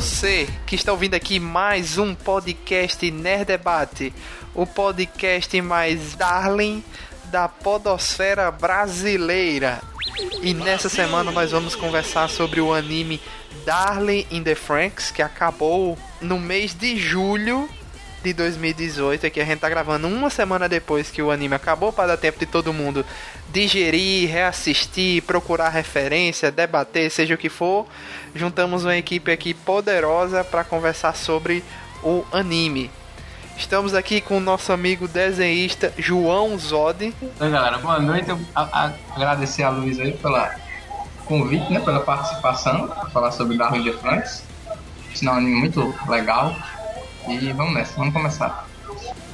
você que está ouvindo aqui mais um podcast Nerd Debate, o podcast mais darling da podosfera brasileira. E nessa semana nós vamos conversar sobre o anime Darling in the Franks, que acabou no mês de julho de 2018. Aqui a gente tá gravando uma semana depois que o anime acabou, para dar tempo de todo mundo digerir, reassistir, procurar referência, debater, seja o que for. Juntamos uma equipe aqui poderosa para conversar sobre o anime. Estamos aqui com o nosso amigo desenhista João Zodi. Oi galera, boa noite. Eu, a, a, agradecer a Luiz aí pela convite, né, pela participação, para falar sobre Darwin de Franks. Isso é um anime muito legal. E vamos nessa, vamos começar.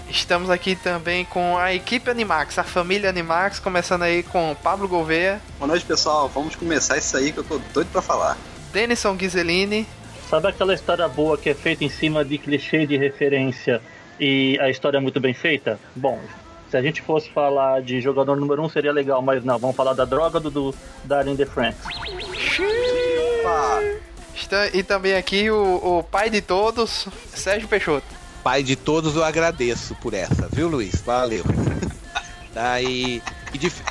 Estamos aqui também com a equipe Animax, a família Animax, começando aí com Pablo Gouveia. Boa noite, pessoal. Vamos começar isso aí que eu tô doido para falar. Denison Ghiseline. Sabe aquela história boa que é feita em cima de clichê de referência e a história é muito bem feita? Bom, se a gente fosse falar de jogador número 1 um, seria legal, mas não, vamos falar da droga do, do Darling the Franks. E também aqui o, o pai de todos, Sérgio Peixoto. Pai de todos, eu agradeço por essa, viu, Luiz? Valeu. Daí.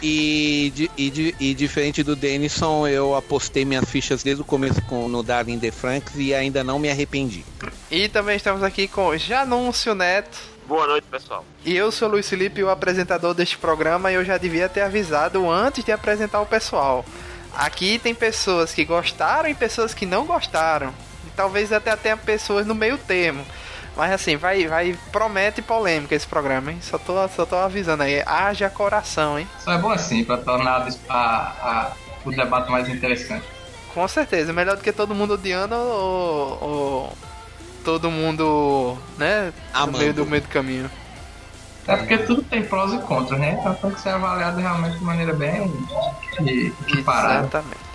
E, e, e, e, diferente do Denison, eu apostei minhas fichas desde o começo com, no Darling The Franks e ainda não me arrependi. E também estamos aqui com Janúncio Neto. Boa noite, pessoal. E eu sou o Luiz Felipe, o apresentador deste programa, e eu já devia ter avisado antes de apresentar o pessoal. Aqui tem pessoas que gostaram e pessoas que não gostaram. E talvez até tenha pessoas no meio termo. Mas assim, vai, vai, promete polêmica esse programa, hein? Só tô, só tô avisando aí. Haja coração, hein? Só é bom assim, pra tornar a, a, o debate mais interessante. Com certeza, melhor do que todo mundo odiando ou, ou todo mundo, né? Amando. No meio do meio do caminho. É porque tudo tem prós e contras, né? Então tem que ser avaliado realmente de maneira bem equiparada. Exatamente.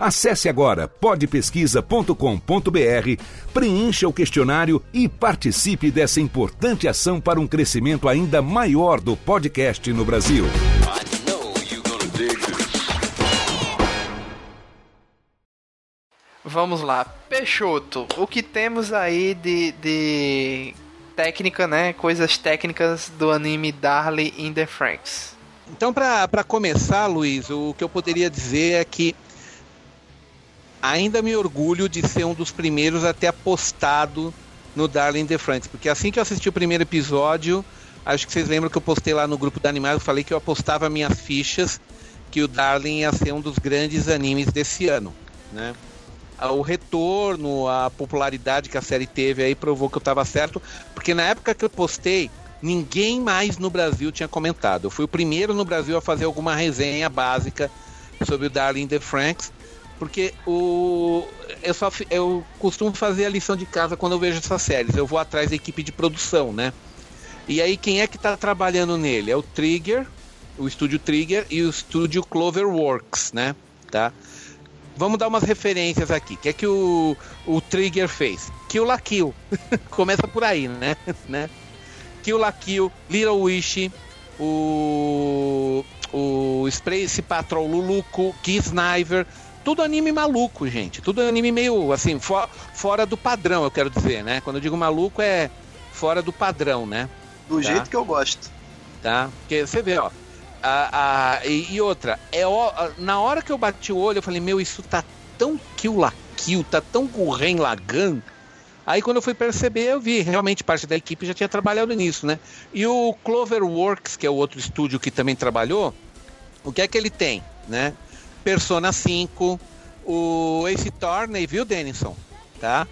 Acesse agora podpesquisa.com.br, preencha o questionário e participe dessa importante ação para um crescimento ainda maior do podcast no Brasil. Vamos lá, Peixoto, o que temos aí de, de técnica, né? Coisas técnicas do anime Darly in the Franks. Então, para começar, Luiz, o que eu poderia dizer é que ainda me orgulho de ser um dos primeiros a ter apostado no Darling the Franks, porque assim que eu assisti o primeiro episódio, acho que vocês lembram que eu postei lá no grupo da Animais, eu falei que eu apostava minhas fichas que o Darling ia ser um dos grandes animes desse ano, né? O retorno, a popularidade que a série teve aí provou que eu estava certo, porque na época que eu postei, ninguém mais no Brasil tinha comentado. Eu fui o primeiro no Brasil a fazer alguma resenha básica sobre o Darling the Franks porque o eu só eu costumo fazer a lição de casa quando eu vejo essas séries. Eu vou atrás da equipe de produção, né? E aí quem é que está trabalhando nele? É o Trigger, o estúdio Trigger e o estúdio Cloverworks, né? Tá? Vamos dar umas referências aqui. O que é que o, o Trigger fez? Kill la Kill. Começa por aí, né? né? Kill la Kill, Little Wish, o o Space Patrol Luluco, Kiss Sniper, tudo anime maluco, gente. Tudo anime meio, assim, for, fora do padrão, eu quero dizer, né? Quando eu digo maluco é fora do padrão, né? Do Tá. jeito que eu gosto. Tá? Porque você vê, ó. A, a, e, e outra, é ó, na hora que eu bati o olho, eu falei, meu, isso tá tão kill la kill, tá tão Gurren Lagan. Aí quando eu fui perceber, eu vi, realmente parte da equipe já tinha trabalhado nisso, né? E o Cloverworks, que é o outro estúdio que também trabalhou, o que é que ele tem, né? Persona 5, o Ace Attorney, viu, Denison? Tá?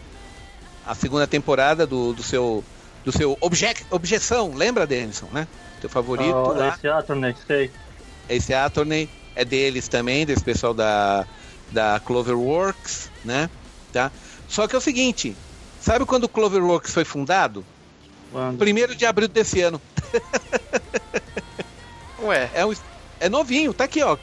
A segunda temporada do, do seu do seu obje, objeção, lembra, Denison, né? Teu favorito Oh, lá. esse Attorney, sei. Esse Attorney é deles também, desse pessoal da, da Cloverworks, né? Tá? Só que é o seguinte, sabe quando o Cloverworks foi fundado? Quando? Primeiro de abril desse ano. Ué, É, um, é novinho, tá aqui, ó.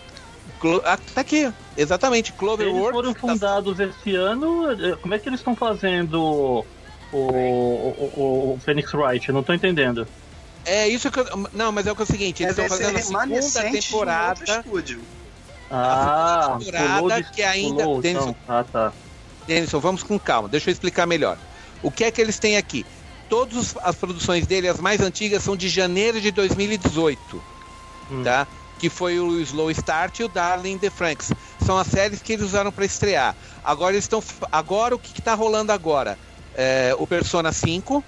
Clo- ah, tá aqui, exatamente, Eles Cloverworks. foram tá- fundados esse ano. eh, Como é que eles estão fazendo o, o, o, o Phoenix Wright? Eu não tô entendendo. É isso que eu, Não, mas é o que é o seguinte, eles estão fazendo a segunda temporada. estúdio. Ah, temporada pulou de- que ainda pulou, tem- então. Ah, tá. Denison, vamos com calma, deixa eu explicar melhor. O que é que eles têm aqui? Todas as produções dele, as mais antigas, são de janeiro de 2018, Hum. tá? Que foi o Slow Start e o Darling the Franks. São as séries que eles usaram para estrear. Agora estão. Agora o que, está rolando agora? É, o Persona 5,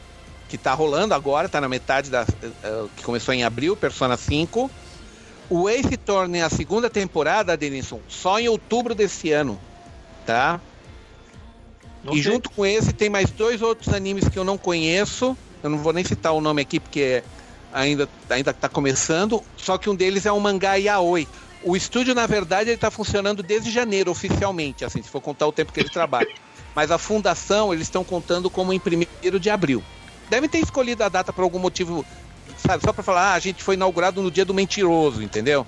que está rolando agora, está na metade da. eh, que começou em abril, Persona 5. O Ace Attorney, a segunda temporada, Denison, só em outubro desse ano, tá? E junto com esse tem mais dois outros animes que eu não conheço. Eu não vou nem citar o nome aqui porque ainda ainda está começando. Só que um deles é um mangá yaoi. O estúdio, na verdade, ele está funcionando desde janeiro oficialmente, assim, se for contar o tempo que ele trabalha. Mas a fundação eles estão contando como em 1 de abril. Devem ter escolhido a data por algum motivo, sabe? Só para falar, ah, a gente foi inaugurado no dia do mentiroso, entendeu?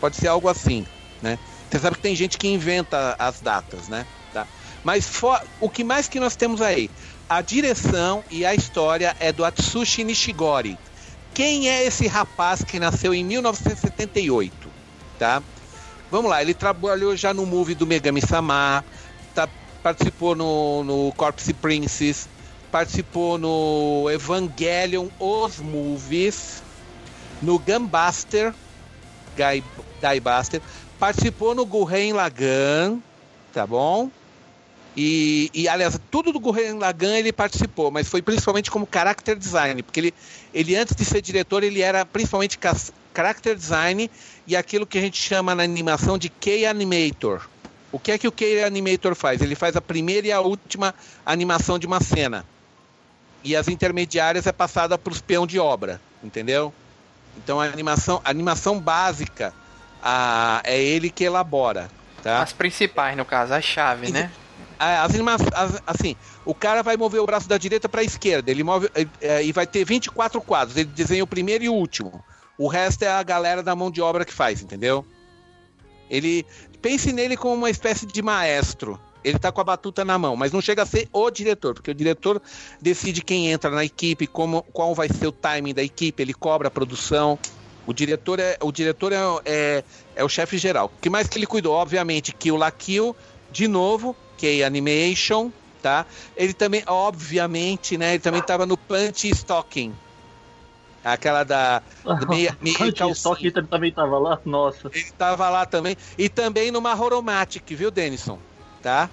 Pode ser algo assim, né? Você sabe que tem gente que inventa as datas, né? Tá? Mas fo- o que mais que nós temos aí? A direção e a história é do Atsushi Nishigori. Quem é esse rapaz que nasceu em 1978? Tá? Vamos lá, ele trabalhou já no movie do Megami Sama, tá, participou no, no Corpse Princess, participou no Evangelion, os movies, no Gunbuster, Guy, Diebuster, participou no Gurren Lagann, tá bom? E, e, aliás, tudo do Gurren Lagann ele participou, mas foi principalmente como character design, porque ele, ele antes de ser diretor, ele era principalmente character design e aquilo que a gente chama na animação de K-Animator. O que é que o K-Animator faz? Ele faz a primeira e a última animação de uma cena. E as intermediárias é passada para os peão de obra, entendeu? Então a animação, a animação básica a, é ele que elabora, tá? as principais, no caso, a chave, né? A- As anima- as- assim, o cara vai mover o braço da direita para a esquerda, ele move eh, eh, e vai ter 24 quadros. Ele desenha o primeiro e o último. O resto é a galera da mão de obra que faz, entendeu? Ele pense nele como uma espécie de maestro. Ele tá com a batuta na mão, mas não chega a ser o diretor, porque o diretor decide quem entra na equipe, como, qual vai ser o timing da equipe, ele cobra a produção. O diretor é o diretor é, é, é o chefe geral. O que mais que ele cuidou? Obviamente, Kill la Kill, de novo, é Animation, tá? Ele também, obviamente, né? Ele também estava no Punch Stocking. Aquela da, da meia, meia Punch calcinha. Stock Eater também tava lá? Nossa. Ele tava lá também. E também numa Horomatic, viu, Denison? Tá?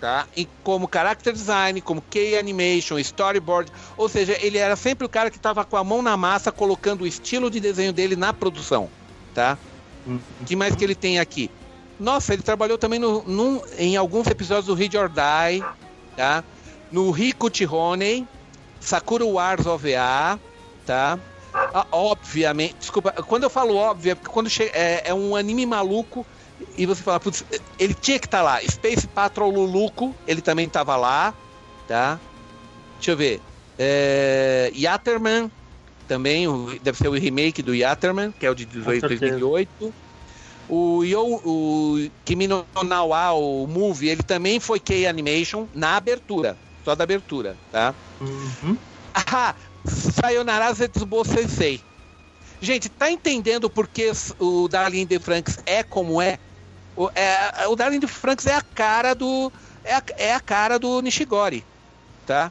Tá? E como character design, como key animation, storyboard. Ou seja, ele era sempre o cara que tava com a mão na massa, colocando o estilo de desenho dele na produção. Tá? Hum. O que mais que ele tem aqui? Nossa, ele trabalhou também no, num- em alguns episódios do Read or Die, tá? No Rico Honey, Sakura Wars OVA, tá? Ah, obviamente, desculpa, quando eu falo óbvio, é porque quando che- é, é um anime maluco e você fala, putz, ele tinha que estar lá. Space Patrol Luluco, ele também estava lá, tá? Deixa eu ver. É, Yatterman, também, deve ser o remake do Yatterman, que é o de 18, certeza. 2008. O, Yo, o Kimi no Nawa, o movie, ele também foi Key Animation na abertura, só da abertura, tá? Uhum. Ah, Sayonara Zetsubo Sensei. Gente, tá entendendo por que o Darling de Franks é como é? O, é, o Darling de Franks é a cara do é a, é a cara do Nishigori, tá?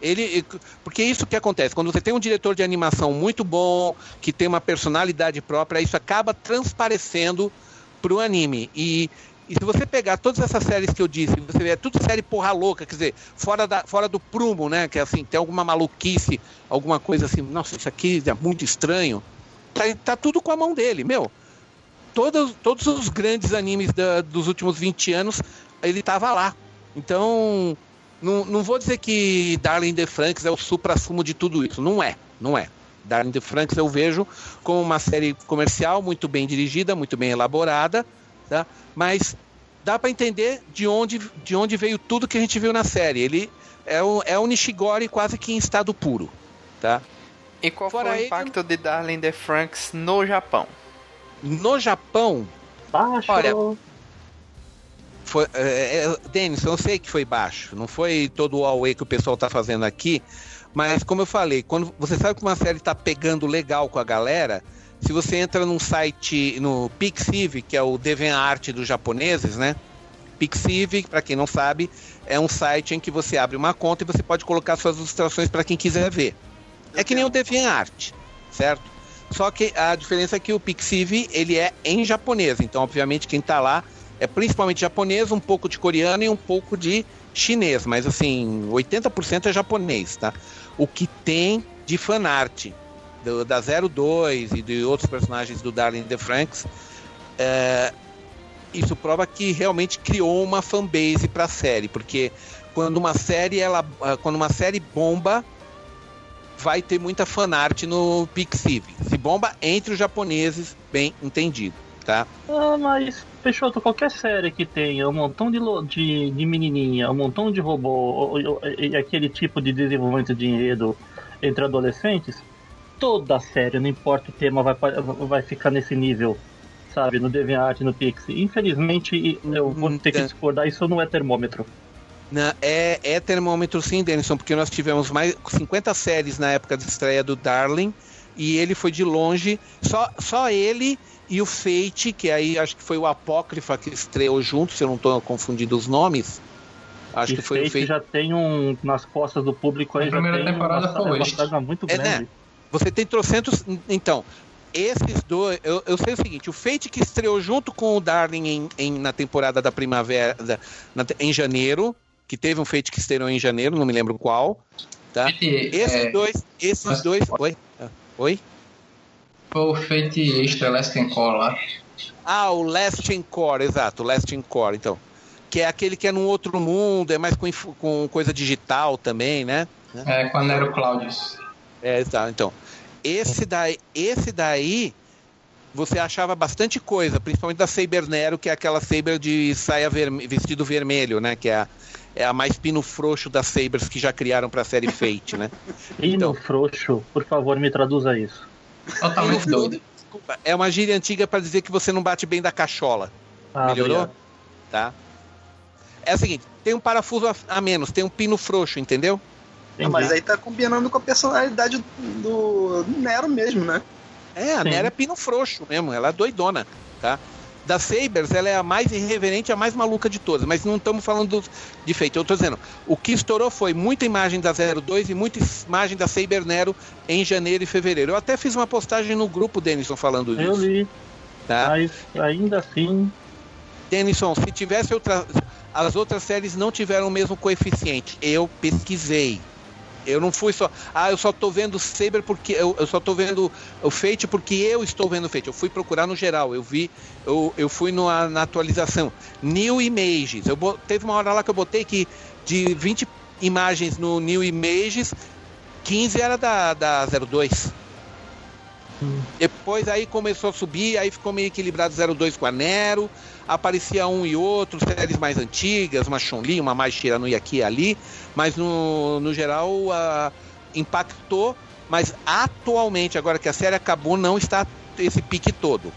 Ele, porque isso que acontece, quando você tem um diretor de animação muito bom, que tem uma personalidade própria, isso acaba transparecendo pro anime. E, e se você pegar todas essas séries que eu disse, você vê, é tudo série porra louca, quer dizer, fora, da, fora do prumo, né? Que é assim, tem alguma maluquice, alguma coisa assim, nossa, isso aqui é muito estranho. Tá, tá tudo com a mão dele, meu. Todos, todos os grandes animes da, dos últimos 20 anos, ele tava lá. Então, não, não vou dizer que Darling the Franks é o supra-sumo de tudo isso. Não é, não é. Darling the Franks eu vejo como uma série comercial muito bem dirigida, muito bem elaborada, tá? Mas dá para entender de onde, de onde veio tudo que a gente viu na série. Ele é o, é o Nishigori quase que em estado puro, tá? E qual Fora foi o impacto ele... de Darling the Franks no Japão? No Japão, Baixo. olha, foi, é, é, Denison, eu sei que foi baixo, não foi todo o away que o pessoal tá fazendo aqui, mas como eu falei, quando você sabe que uma série tá pegando legal com a galera, se você entra num site, no Pixiv, que é o DeviantArt dos japoneses, né? Pixiv, para quem não sabe, é um site em que você abre uma conta e você pode colocar suas ilustrações para quem quiser ver. É que nem o DeviantArt, certo? Só que a diferença é que o Pixiv, ele é em japonês, então obviamente quem está lá é principalmente japonês, um pouco de coreano e um pouco de chinês, mas assim, 80% é japonês, tá? O que tem de fanart do, da 02 e de outros personagens do Darling the Franks, é, isso prova que realmente criou uma fanbase para a série, porque quando uma série ela, quando uma série bomba, vai ter muita fanart no Pixiv. Se bomba entre os japoneses, bem entendido, tá? Ah, mas Peixoto, qualquer série que tenha um montão de, de, de menininha, um montão de robô e aquele tipo de desenvolvimento de enredo entre adolescentes, toda série, não importa o tema, vai, vai ficar nesse nível, sabe? No DeviantArt, no Pixie. Infelizmente, eu vou ter que hum, discordar, isso não é termômetro. Não, é, é termômetro sim, Denison, porque nós tivemos mais 50 séries na época de estreia do Darling, e ele foi de longe, só, só ele e o Fate, que aí acho que foi o Apócrifa que estreou junto, se eu não estou confundindo os nomes. Acho e que foi Fate o Fate. já tem um nas costas do público aí. A primeira temporada uma, foi uma saga muito grande. É, né? Você tem trocentos. Então, esses dois. Eu, eu, sei o seguinte: o Fate que estreou junto com o Darling em, em na temporada da primavera, da, na, em janeiro, que teve um Fate que estreou em janeiro, não me lembro qual. Tá? esses é... dois. Esses Mas... dois. Oi? Oi? O Extra Last Encore lá. Ah, o Last Encore, exato, o Last Encore, então. Que é aquele que é num outro mundo, é mais com, com coisa digital também, né? É, com a Nero Claudius. É, exato, então. Esse daí, esse daí você achava bastante coisa, principalmente da Saber Nero, que é aquela Saber de saia verme vestido vermelho, né? Que é a, é a mais pino frouxo das Sabers que já criaram para a série Fate, né? Pino então, frouxo, por favor, me traduza isso. Totalmente doido. Desculpa, é uma gíria antiga para dizer que você não bate bem da cachola. Ah, Melhorou? Obrigado. Tá. É o seguinte, tem um parafuso a, a menos, tem um pino frouxo, entendeu? Mas aí tá combinando com a personalidade do, do Nero mesmo, né? É, a Sim. Nero é pino frouxo mesmo, ela é doidona, tá? da Sabers, ela é a mais irreverente, a mais maluca de todas, mas não estamos falando de feito. Eu estou dizendo, o que estourou foi muita imagem da 02 e muita imagem da Saber Nero em janeiro e fevereiro. Eu até fiz uma postagem no grupo, Denison, falando disso. Eu li. Tá? Mas ainda assim. Denison, se tivesse outra. As outras séries não tiveram o mesmo coeficiente. Eu pesquisei. Eu não fui só, ah, eu só tô vendo Saber porque eu, eu só tô vendo o Fate porque eu estou vendo o Fate. Eu fui procurar no geral, eu vi, eu, eu fui no, na atualização. New Images. Eu teve uma hora lá que eu botei que de 20 imagens no New Images, 15 era da, da 02. Hum. Depois aí começou a subir, aí ficou meio equilibrado 02 com a Nero, aparecia um e outro, séries mais antigas, uma Chun-Li, uma mais Tirano aqui e ali, mas no, no geral impactou, mas atualmente, agora que a série acabou, não está esse pique todo.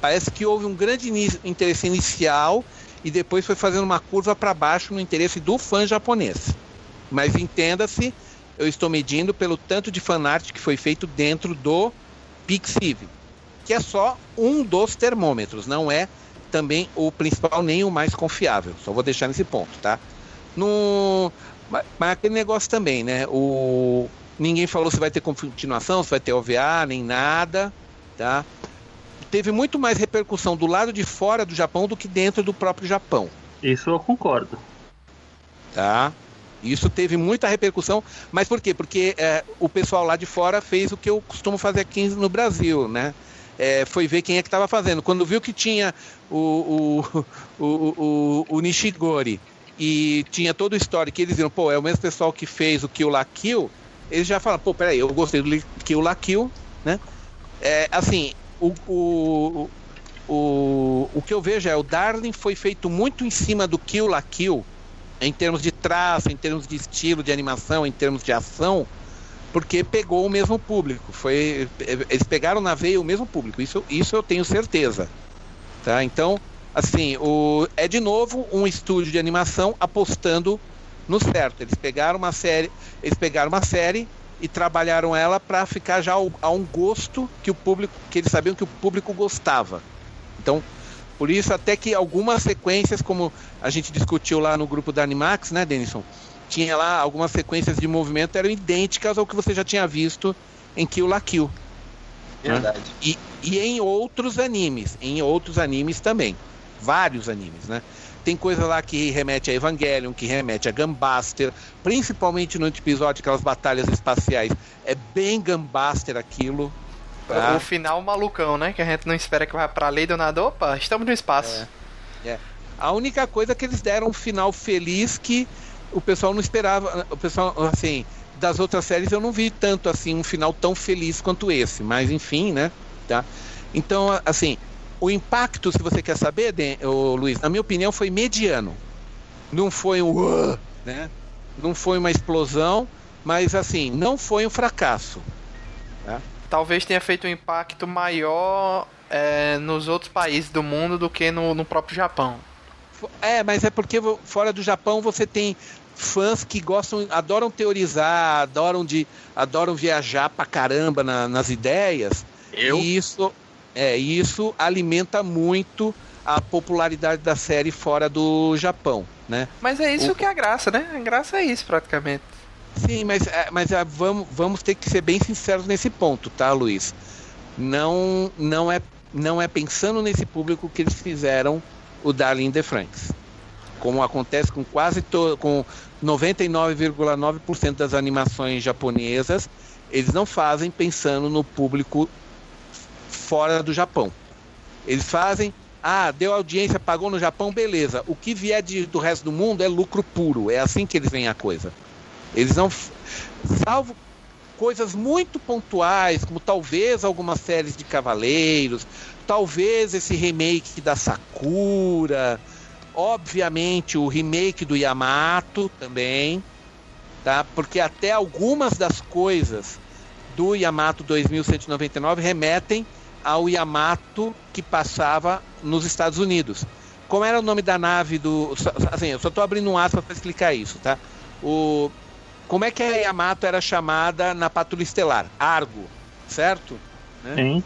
Parece que houve um grande interesse inicial e depois foi fazendo uma curva para baixo no interesse do fã japonês. Mas entenda-se, eu estou medindo pelo tanto de fanart que foi feito dentro do Pixiv, que é só um dos termômetros, não é também o principal nem o mais confiável. Só vou deixar nesse ponto, tá? No Mas, mas aquele negócio também, né? O... Ninguém falou se vai ter continuação, se vai ter OVA, nem nada, tá? Teve muito mais repercussão do lado de fora do Japão do que dentro do próprio Japão. Isso eu concordo. Tá? Isso teve muita repercussão, mas por quê? Porque é, o pessoal lá de fora fez o que eu costumo fazer aqui no Brasil, né? É, foi ver quem é que estava fazendo. Quando viu que tinha o, o, o, o, Nishigori e tinha todo o histórico, eles viram, pô, é o mesmo pessoal que fez o Kill La Kill, eles já falaram, pô, peraí, eu gostei do Kill La Kill, né? É, assim, o, o, o, o que eu vejo é, o Darling foi feito muito em cima do Kill La Kill, em termos de traço, em termos de estilo de animação, em termos de ação, porque pegou o mesmo público. Foi, eles pegaram na veia o mesmo público. Isso, isso eu tenho certeza. Tá? Então, assim, o, é de novo um estúdio de animação apostando no certo. Eles pegaram uma série, eles pegaram uma série e trabalharam ela para ficar já a um gosto que o público, que eles sabiam que o público gostava. Então, por isso até que algumas sequências, como a gente discutiu lá no grupo da Animax, né, Denison? Tinha lá algumas sequências de movimento eram idênticas ao que você já tinha visto em Kill la Kill. Verdade. E, e em outros animes, em outros animes também. Vários animes, né? Tem coisa lá que remete a Evangelion, que remete a Gunbuster, principalmente no episódio, aquelas batalhas espaciais. É bem Gunbuster aquilo. Tá? O final malucão, né? Que a gente não espera que vá pra lei do nada. Opa, estamos no espaço. É. é. A única coisa é que eles deram um final feliz que o pessoal não esperava. O pessoal, assim, das outras séries eu não vi tanto assim um final tão feliz quanto esse, mas enfim, né? Tá? Então, assim, o impacto, se você quer saber, Den, ô, Luiz, na minha opinião, foi mediano. Não foi um, né? Não foi uma explosão, mas assim, não foi um fracasso. Tá? Talvez tenha feito um impacto maior é, nos outros países do mundo do que no, no próprio Japão. É, mas é porque fora do Japão você tem fãs que gostam, adoram teorizar, adoram de, adoram viajar pra caramba na, nas ideias. Eu? E isso, é, isso alimenta muito a popularidade da série fora do Japão, né? Mas é isso o... que é a graça, né? A graça é isso praticamente. Sim, mas, é, mas é, vamos, vamos ter que ser bem sinceros nesse ponto, tá, Luiz? Não, não é, não é pensando nesse público que eles fizeram o Darling the Franks. Como acontece com quase com 99,9% das animações japonesas, eles não fazem pensando no público fora do Japão. Eles fazem, ah, deu audiência, pagou no Japão, beleza. O que vier de, do resto do mundo é lucro puro. É assim que eles veem a coisa. Eles não, salvo coisas muito pontuais, como talvez algumas séries de Cavaleiros, talvez esse remake da Sakura, obviamente o remake do Yamato também, tá? Porque até algumas das coisas do Yamato 2199 remetem ao Yamato que passava nos Estados Unidos. Como era o nome da nave do. Assim, eu só estou abrindo um aspas para explicar isso, tá? O, como é que a Yamato era chamada na Patrulha Estelar? Argo, certo? Né? Sim.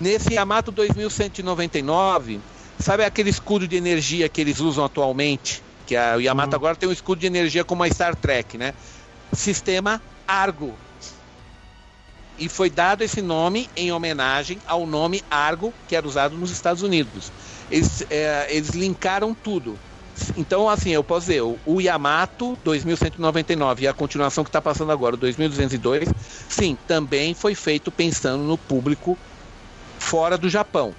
Nesse Yamato 2199, sabe aquele escudo de energia que eles usam atualmente? Que a, o Yamato uhum. agora tem um escudo de energia como a Star Trek, né? Sistema Argo. E foi dado esse nome em homenagem ao nome Argo, que era usado nos Estados Unidos. Eles, é, eles linkaram tudo. Então, assim, eu posso dizer, o Yamato 2199 e a continuação que está passando agora, o 2202, sim, também foi feito pensando no público fora do Japão.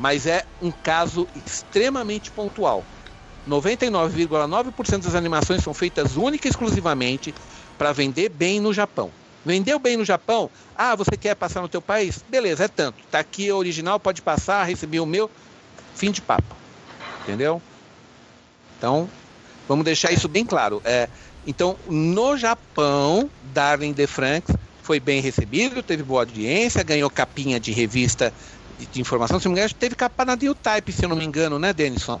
Mas é um caso extremamente pontual. 99,9% das animações são feitas única e exclusivamente para vender bem no Japão. Vendeu bem no Japão? Ah, você quer passar no teu país? Beleza, é tanto. Tá aqui o original, pode passar, recebi o meu. Fim de papo. Entendeu? Então, vamos deixar isso bem claro. É, então, no Japão, Darling de Franks foi bem recebido, teve boa audiência, ganhou capinha de revista de, de informação. Se não me engano, teve capa na New Type, se eu não me engano, né, Denison?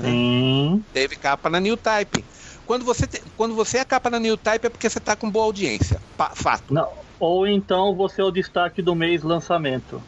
Sim. Teve capa na New Type. Quando você, te, quando você é capa na New Type é porque você está com boa audiência. Fato. Não. Ou então você é o destaque do mês lançamento.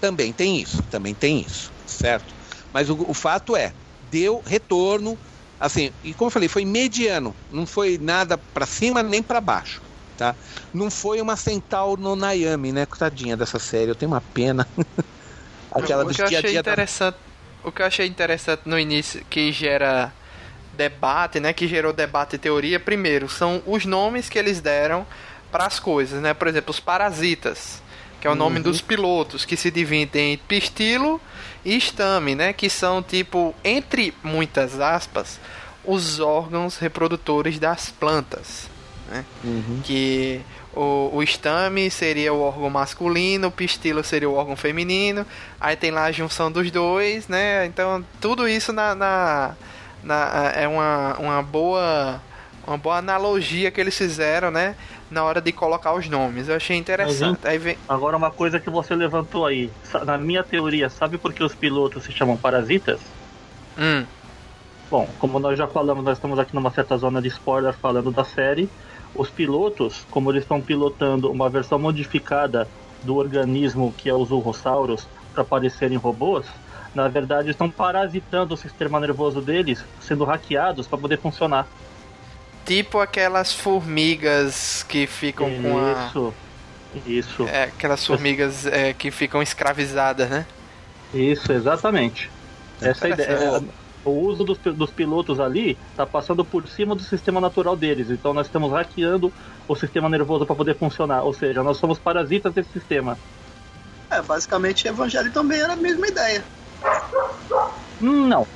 Também tem isso, também tem isso, certo? Mas o, o fato é, deu retorno, Assim, e como eu falei, foi mediano. Não foi nada para cima nem para baixo. Tá? Não foi uma Central no Nayami, né? Coitadinha dessa série, eu tenho uma pena. Aquela do dia a dia. Interessante, da... O que eu achei interessante no início, que gera debate, né? Que gerou debate e teoria, primeiro, são os nomes que eles deram para as coisas, né? Por exemplo, os parasitas, que é o nome uhum. dos pilotos, que se dividem em pistilo e estame, né? Que são tipo, entre muitas aspas, os órgãos reprodutores das plantas, né? Uhum. Que o, o estame seria o órgão masculino, o pistilo seria o órgão feminino, aí tem lá a junção dos dois, né? Então tudo isso na, na, na é uma, uma boa uma boa analogia que eles fizeram, né? Na hora de colocar os nomes. Eu achei interessante. Aí vem... Agora uma coisa que você levantou aí. Na minha teoria, sabe por que os pilotos se chamam parasitas? Hum. Bom, como nós já falamos, nós estamos aqui numa certa zona de spoiler falando da série. Os pilotos, como eles estão pilotando uma versão modificada do organismo que é os urrossauros para parecerem robôs, na verdade estão parasitando o sistema nervoso deles, sendo hackeados para poder funcionar. Tipo aquelas formigas que ficam isso, com a. Isso. Isso. É, aquelas formigas é, que ficam escravizadas, né? Isso, exatamente. Essa é a ideia. O uso dos, dos pilotos ali está passando por cima do sistema natural deles. Então nós estamos hackeando o sistema nervoso para poder funcionar. Ou seja, nós somos parasitas desse sistema. É, basicamente Evangelho também era a mesma ideia. Não.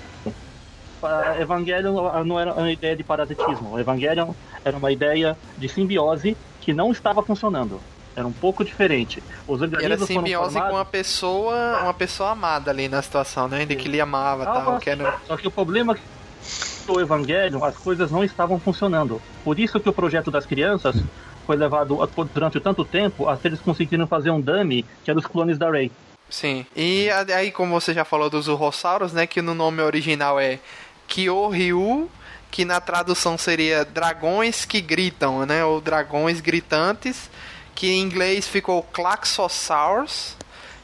Evangelho não era uma ideia de parasitismo. Evangelho era uma ideia de simbiose que não estava funcionando. Era um pouco diferente. Os era simbiose formados... com uma pessoa, uma pessoa amada ali na situação, né? De que ele amava ah, tal. Que era... Só que o problema é que o Evangelho, as coisas não estavam funcionando. Por isso que o projeto das crianças foi levado durante tanto tempo até eles conseguiram fazer um dummy que era os clones da Rey. Sim. E aí, como você já falou dos Urrossauros, né? Que no nome original é Kyoryu, que na tradução seria dragões que gritam, né? Ou dragões gritantes que em inglês ficou Claxosaurus.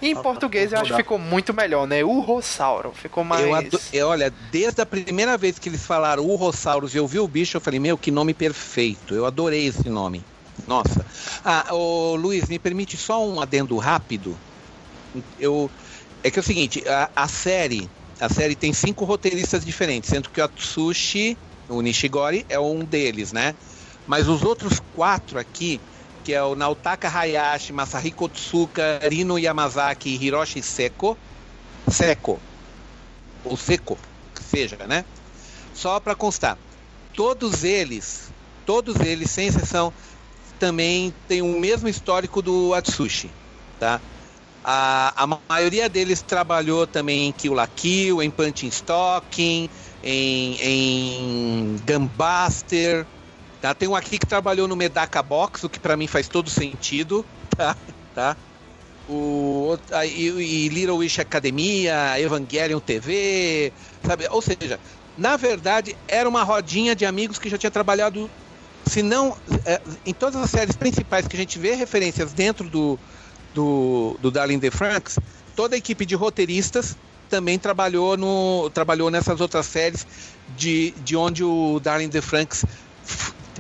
E em português eu acho que ficou muito melhor, né? Urrossauro. Ficou mais. Eu, ado... eu olha, desde a primeira vez que eles falaram Urrossaurus e eu vi o bicho, eu falei, meu, que nome perfeito. Eu adorei esse nome. Nossa. Ah, ô, Luiz, me permite só um adendo rápido? Eu. É que é o seguinte, a, a série. A série tem cinco roteiristas diferentes, sendo que o Atsushi, o Nishigori, é um deles, né? Mas os outros quatro aqui que é o Naotaka Hayashi, Masahiko Tsuka, Rino Yamazaki e Hiroshi Seko. Seko. Ou Seko, que seja, né? Só para constar. Todos eles, todos eles, sem exceção, também têm o mesmo histórico do Atsushi, tá? A, a maioria deles trabalhou também em Kill la Kill, em Punching Stocking, em, em Gunbuster, Tá? Tem um aqui que trabalhou no Medaka Box, o que para mim faz todo sentido, tá? tá? O, e, e Little Wish Academia, Evangelion TV, sabe? Ou seja, na verdade era uma rodinha de amigos que já tinha trabalhado, se não é, em todas as séries principais que a gente vê referências dentro do, do, do Darling the Franks, toda a equipe de roteiristas também trabalhou no trabalhou nessas outras séries de, de onde o Darling the Franks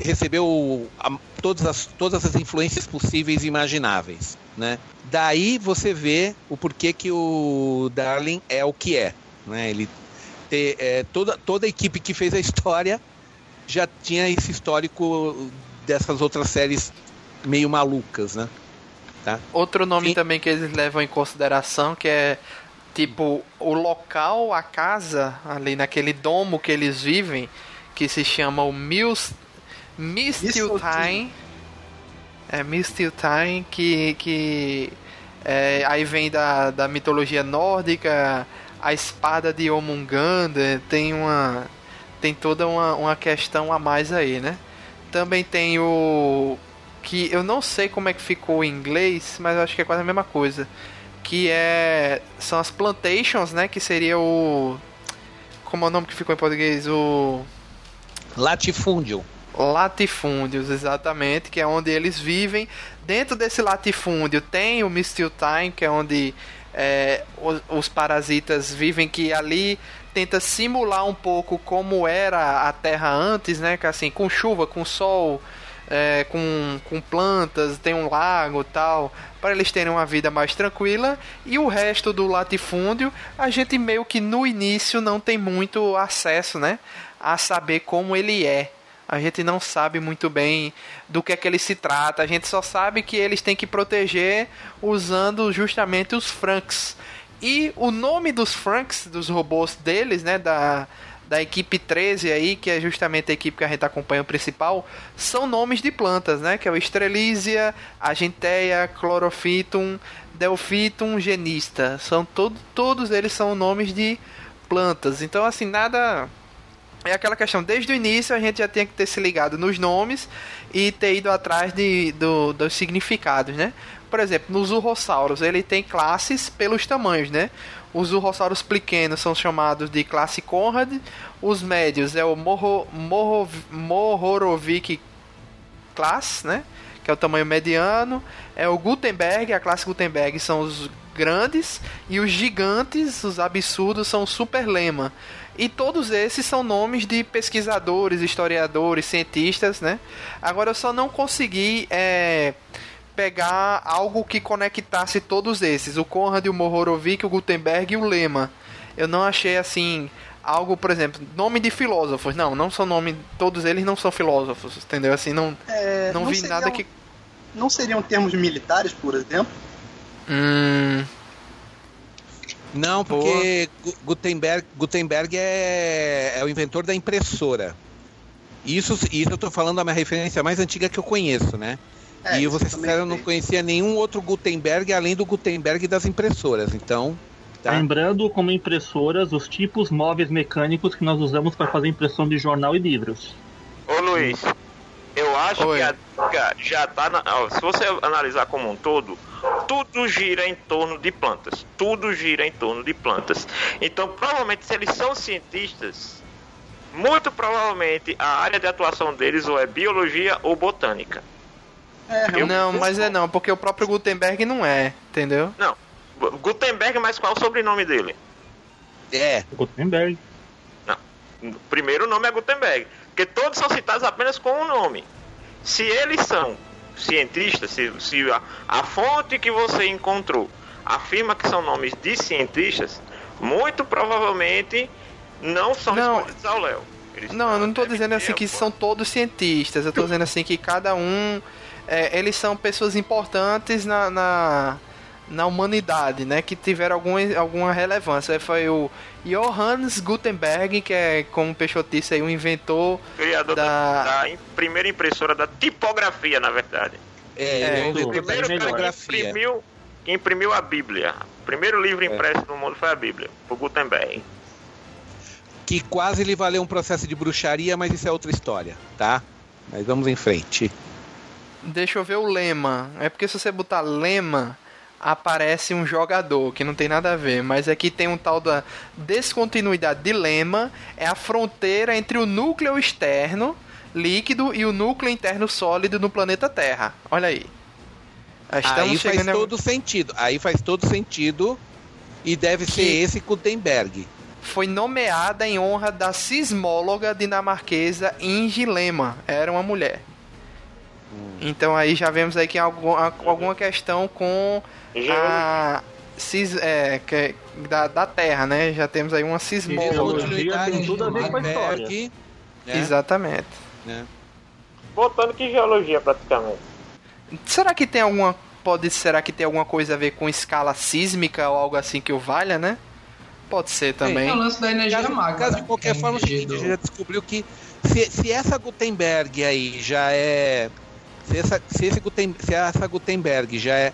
recebeu a, todas, as, todas as influências possíveis e imagináveis. Né? Daí você vê o porquê que o Darling é o que é. Né? Ele te, é, toda, toda a equipe que fez a história já tinha esse histórico dessas outras séries meio malucas, né? Tá? Outro nome Sim. também que eles levam em consideração que é tipo o local, a casa ali naquele domo que eles vivem, que se chama o Mills Mistiltine. É Mistiltine que, que é, aí vem da, da mitologia nórdica, a espada de Omunganda, tem uma tem toda uma, uma questão a mais aí, né? Também tem o que eu não sei como é que ficou em inglês, mas eu acho que é quase a mesma coisa, que é são as plantations, né, que seria o como é o nome que ficou em português, o latifúndio latifúndios, exatamente, que é onde eles vivem. Dentro desse latifúndio tem o Mistil Time, que é onde é, os, os, parasitas vivem, que ali tenta simular um pouco como era a Terra antes, né? Que assim, com chuva, com sol, é, com, com plantas, tem um lago tal, para eles terem uma vida mais tranquila. E o resto do latifúndio, a gente meio que no início não tem muito acesso, né? A saber como ele é. A gente não sabe muito bem do que é que ele se trata. A gente só sabe que eles têm que proteger usando justamente os Franks. E o nome dos Franks, dos robôs deles, né, da, da equipe 13 aí, que é justamente a equipe que a gente acompanha o principal, são nomes de plantas, né, que é o Estrelísia, Agenteia, Chlorofitum, Delphitum, Genista. São todo, todos eles são nomes de plantas. Então assim, nada é aquela questão, desde o início a gente já tinha que ter se ligado nos nomes e ter ido atrás de, do, dos significados, né? Por exemplo, nos urrossauros, ele tem classes pelos tamanhos, né? Os urrossauros pequenos são chamados de classe Conrad, os médios é o Morro, Morro, Mohorovic class, né? Que é o tamanho mediano, é o Gutenberg, a classe Gutenberg são os grandes e os gigantes, os absurdos são o Super Lema. E todos esses são nomes de pesquisadores, historiadores, cientistas, né? Agora eu só não consegui é, pegar algo que conectasse todos esses. O Conrad, o Mohorovic, o Gutenberg e o Lema. Eu não achei assim algo, por exemplo, nome de filósofos. Não, não são nome, todos eles não são filósofos, entendeu? Assim, não É, não, vi seriam- nada que Não seriam termos militares, por exemplo? hum, Não, porque Gu- Gutenberg, Gutenberg é, é o inventor da impressora. Isso, isso eu tô falando da minha referência mais antiga que eu conheço, né? É, e disseram eu não conhecia nenhum outro Gutenberg além do Gutenberg das impressoras. Então, tá? Lembrando como impressoras os tipos móveis mecânicos que nós usamos para fazer impressão de jornal e livros. Ô Luiz, eu acho Oi. que a dica já tá na. ó, se você analisar como um todo, tudo gira em torno de plantas. Tudo gira em torno de plantas. Então, provavelmente, se eles são cientistas, muito provavelmente a área de atuação deles ou é biologia ou botânica. É, realmente. não, mas é não, porque o próprio Gutenberg não é, entendeu? Não. Gutenberg, mas qual é o sobrenome dele? É, Gutenberg. O primeiro nome é Gutenberg, porque todos são citados apenas com um nome. Se eles são cientistas, se, se a, a fonte que você encontrou afirma que são nomes de cientistas, muito provavelmente não são Não. escolhidos ao Léo. Não, eu não devem dizendo assim que são todos cientistas. Eu tô dizendo assim que cada um. é, eles são pessoas importantes na, na, na humanidade, né? Que tiveram alguma, alguma relevância. Foi o Johannes Gutenberg, que é, como o Peixoto disse aí, um inventor. criador da- da, da im- primeira impressora da tipografia, na verdade. é, É, ele é o primeiro cara que tipografia. imprimiu, que imprimiu a Bíblia. O primeiro livro impresso no mundo foi a Bíblia, por Gutenberg. Que quase lhe valeu um processo de bruxaria, mas isso é outra história, tá? Mas vamos em frente. Deixa eu ver o lema. É porque se você botar lema, aparece um jogador, que não tem nada a ver. Mas aqui tem um tal da descontinuidade de lema. É a fronteira entre o núcleo externo, líquido, e o núcleo interno sólido no planeta Terra. Olha aí. Estamos Aí faz a- todo sentido. Aí faz todo sentido. E deve ser Que- esse Gutenberg. Foi nomeada em honra da sismóloga dinamarquesa Inge Lema. Era uma mulher. Então aí já vemos aí que algum, a- alguma questão com a cis, é, que, da, da Terra, né? Já temos aí uma sismóloga. Geologia tem tudo a ver com a história. Gutenberg, né? Exatamente. né? Botânica e geologia, praticamente. Será que tem alguma pode será que tem alguma coisa a ver com escala sísmica ou algo assim que o valha, né? Pode ser também. É o lance da energia Caso, magma. caso né? de qualquer Que é a forma, a gente já descobriu que se, se essa Gutenberg aí já é. Se, essa, se, esse Guten, se essa Gutenberg já é.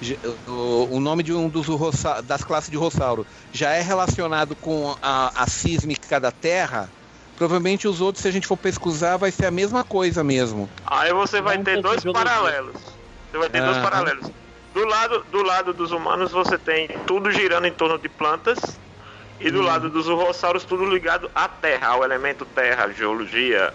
já- o, o nome de um dos urrossa- das classes de Rossauro já é relacionado com a, a sísmica da Terra, provavelmente os outros, se a gente for pesquisar, vai ser a mesma coisa mesmo. Aí você vai Não ter dois paralelos. Você vai ter dois Aham. paralelos. Do lado, do lado dos humanos você tem tudo girando em torno de plantas. E do lado dos urrossauros tudo ligado à terra, ao elemento terra, geologia,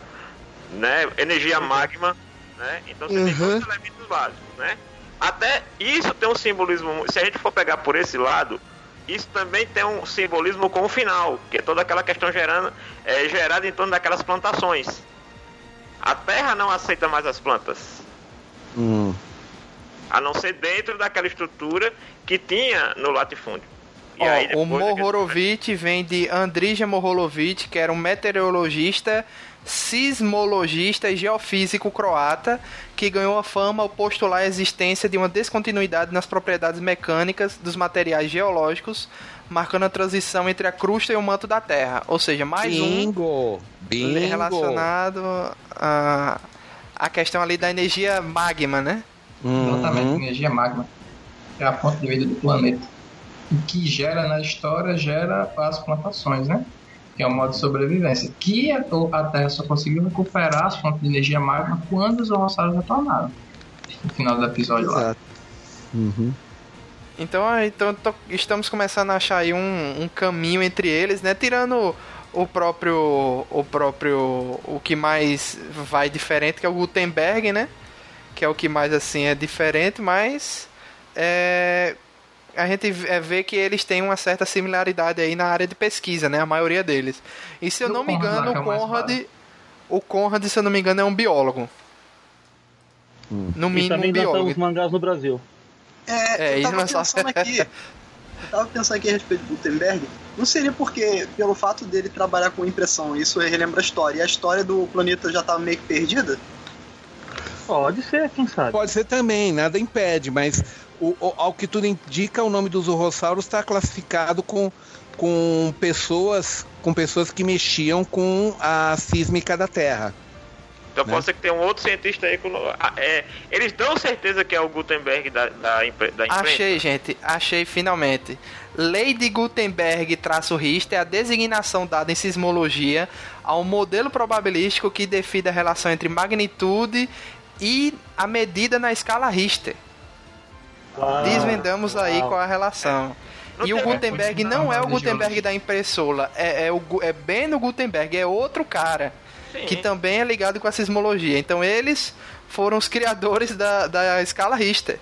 né? Energia magma, né? Então você tem dois elementos básicos, né? Até isso tem um simbolismo. Se a gente for pegar por esse lado, isso também tem um simbolismo com o final, que é toda aquela questão gerando, é, gerada em torno daquelas plantações. A Terra não aceita mais as plantas. Hum. A não ser dentro daquela estrutura que tinha no latifúndio. E Ó, aí o Mohorovic vem de Andrija Mohorovic, que era um meteorologista, sismologista e geofísico croata, que ganhou a fama ao postular a existência de uma descontinuidade nas propriedades mecânicas dos materiais geológicos, marcando a transição entre a crusta e o manto da Terra. Ou seja, mais um Bingo! Bingo! relacionado a, a questão ali da energia magma, né? Exatamente, Uhum. energia magma. É a fonte de vida do planeta. O que gera na história gera as plantações, né? Que é o modo de sobrevivência. Que a, a Terra só conseguiu recuperar as fontes de energia magma quando os dinossauros retornaram. No final do episódio lá. Exato. Uhum. Então, ah, então tô- estamos começando a achar aí um, um caminho entre eles, né? Tirando o próprio, o próprio, o que mais vai diferente, que é o Gutenberg, né? Que é o que mais assim é diferente, mas é, a gente é, vê que eles têm uma certa similaridade aí na área de pesquisa, né? A maioria deles. E se eu E não me engano, é o Conrad, o Conrad, se eu não me engano, é um biólogo. No E mínimo um também lançamos biólogo. os mangás no Brasil. É, É, eu e tava é só- pensando aqui. Eu tava pensando aqui a respeito do Gutenberg. Não seria porque, pelo fato dele trabalhar com impressão, isso relembra a história. E a história do planeta já tava meio que perdida? Pode ser, quem sabe. Pode ser também, nada impede, mas o, o- ao que tudo indica, o nome dos urrossauros está classificado com, com pessoas com pessoas que mexiam com a sísmica da Terra. Então né? pode ser que tenha um outro cientista aí. Com, ah, é, eles dão certeza que é o Gutenberg da, da, impre- da imprensa. Achei, gente. Achei finalmente. Lei de Gutenberg-Richter é a designação dada em sismologia ao modelo probabilístico que define a relação entre magnitude e a medida na escala Richter. Uau. Desvendamos aí Uau. qual é a relação. Não E o Gutenberg Não, não é o Gutenberg da impressora, é, é, o, é bem no Gutenberg, é outro cara Sim. que também é ligado com a sismologia. Então eles foram os criadores da, da escala Richter.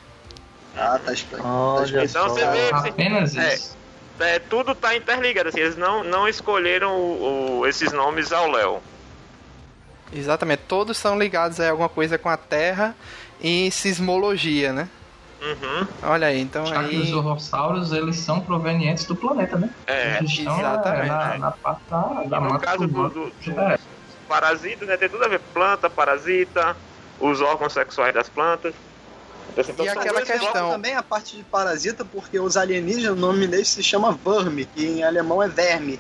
Ah, tá explicado. Olha Então você vê- Apenas É. isso. É, tudo tá interligado, assim, eles não, não escolheram o- o- esses nomes ao Léo. Exatamente, todos são ligados a alguma coisa com a Terra e sismologia, né? Uhum. Olha aí, então Já que os aí. urrossauros, eles são provenientes do planeta, né? É, estão exatamente. é, na, na parte da, da no mata caso do, do, dos É. parasitas, né, tem tudo a ver. Planta, parasita, os órgãos sexuais das plantas. Então, E são aquela questão- também a parte de parasita, porque os alienígenas, o nome deles se chama verme, que em alemão é verme.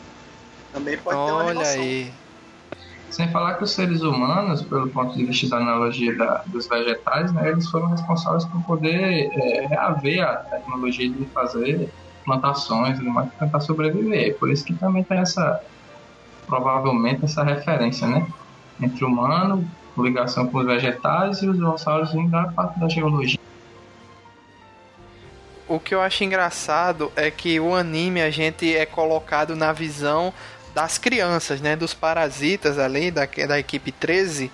Também pode ter uma Olha relação. aí. Sem falar que os seres humanos, pelo ponto de vista da analogia da- dos vegetais, né, eles foram responsáveis por poder é, reaver a tecnologia de fazer plantações pra tentar sobreviver. Por isso que também tem essa, provavelmente, essa referência, né? Entre o humano, ligação com os vegetais e os dinossauros vindo da parte da geologia. O que eu acho engraçado é que o anime a gente é colocado na visão das crianças, né? Dos parasitas ali, da, da equipe 13.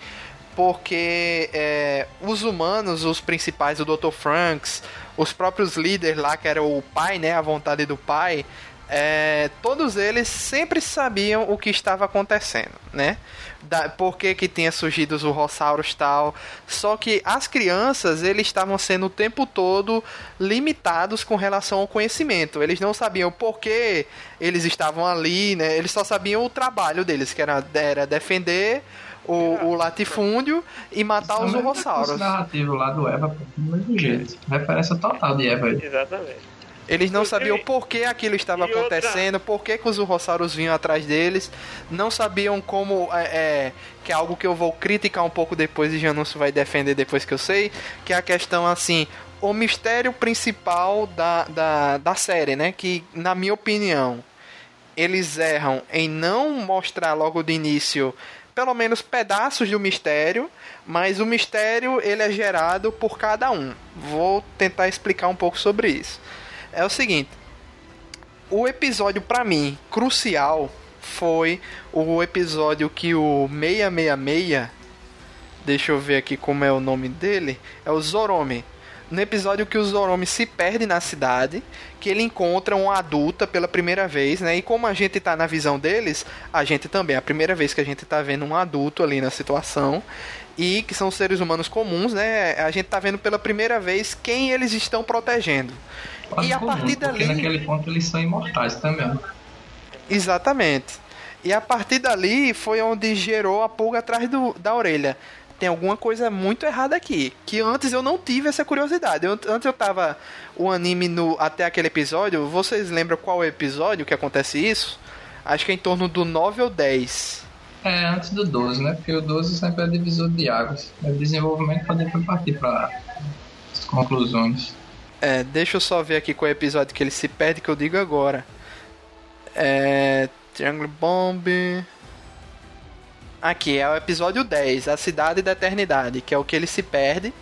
Porque é, os humanos, os principais, o Dr. Franks, os próprios líderes lá, que era o pai, né? A vontade do pai. É, todos eles sempre sabiam o que estava acontecendo, né? Da, por que, que tinha surgido os urrossauros tal. Só que as crianças, eles estavam sendo o tempo todo limitados com relação ao conhecimento. Eles não sabiam por que eles estavam ali, né? Eles só sabiam o trabalho deles, que era, era defender o, o latifúndio e matar os Isso é um urrossauros. recurso narrativo lá do Eva, do mesmo jeito. Referência total de Eva aí. Exatamente. Eles não sabiam por que aquilo estava acontecendo, por que, que os urrossauros vinham atrás deles, não sabiam como. É, é, que é algo que eu vou criticar um pouco depois e Janúncio vai defender depois que eu sei, que é a questão assim. O mistério principal da, da, da série, né? Que, na minha opinião, eles erram em não mostrar logo de início pelo menos pedaços do mistério, mas o mistério ele é gerado por cada um. Vou tentar explicar um pouco sobre isso. É o seguinte, o episódio pra mim crucial foi o episódio que o 666, deixa eu ver aqui como é o nome dele, é o Zorome. no episódio que o Zoromi se perde na cidade, que ele encontra uma adulta pela primeira vez, né? E como a gente tá na visão deles, a gente também, é a primeira vez que a gente tá vendo um adulto ali na situação e que são seres humanos comuns, né? A gente tá vendo pela primeira vez quem eles estão protegendo. Quase e a comum, partir porque dali, naquele ponto eles são imortais também. Exatamente. E a partir dali foi onde gerou a pulga atrás do, da orelha. Tem alguma coisa muito errada aqui. Que antes eu não tive essa curiosidade. Eu- antes eu tava o anime no, até aquele episódio. Vocês lembram qual é o episódio que acontece isso? Acho que é em torno do 9 ou 10. É, antes do 12, né? Porque o 12 sempre é divisor de águas. É desenvolvimento para depois partir para as conclusões. É, deixa eu só ver aqui qual é o episódio que ele se perde que eu digo agora. É. Triangle Bomb. Aqui é o episódio 10, A Cidade da Eternidade, que é o que ele se perde.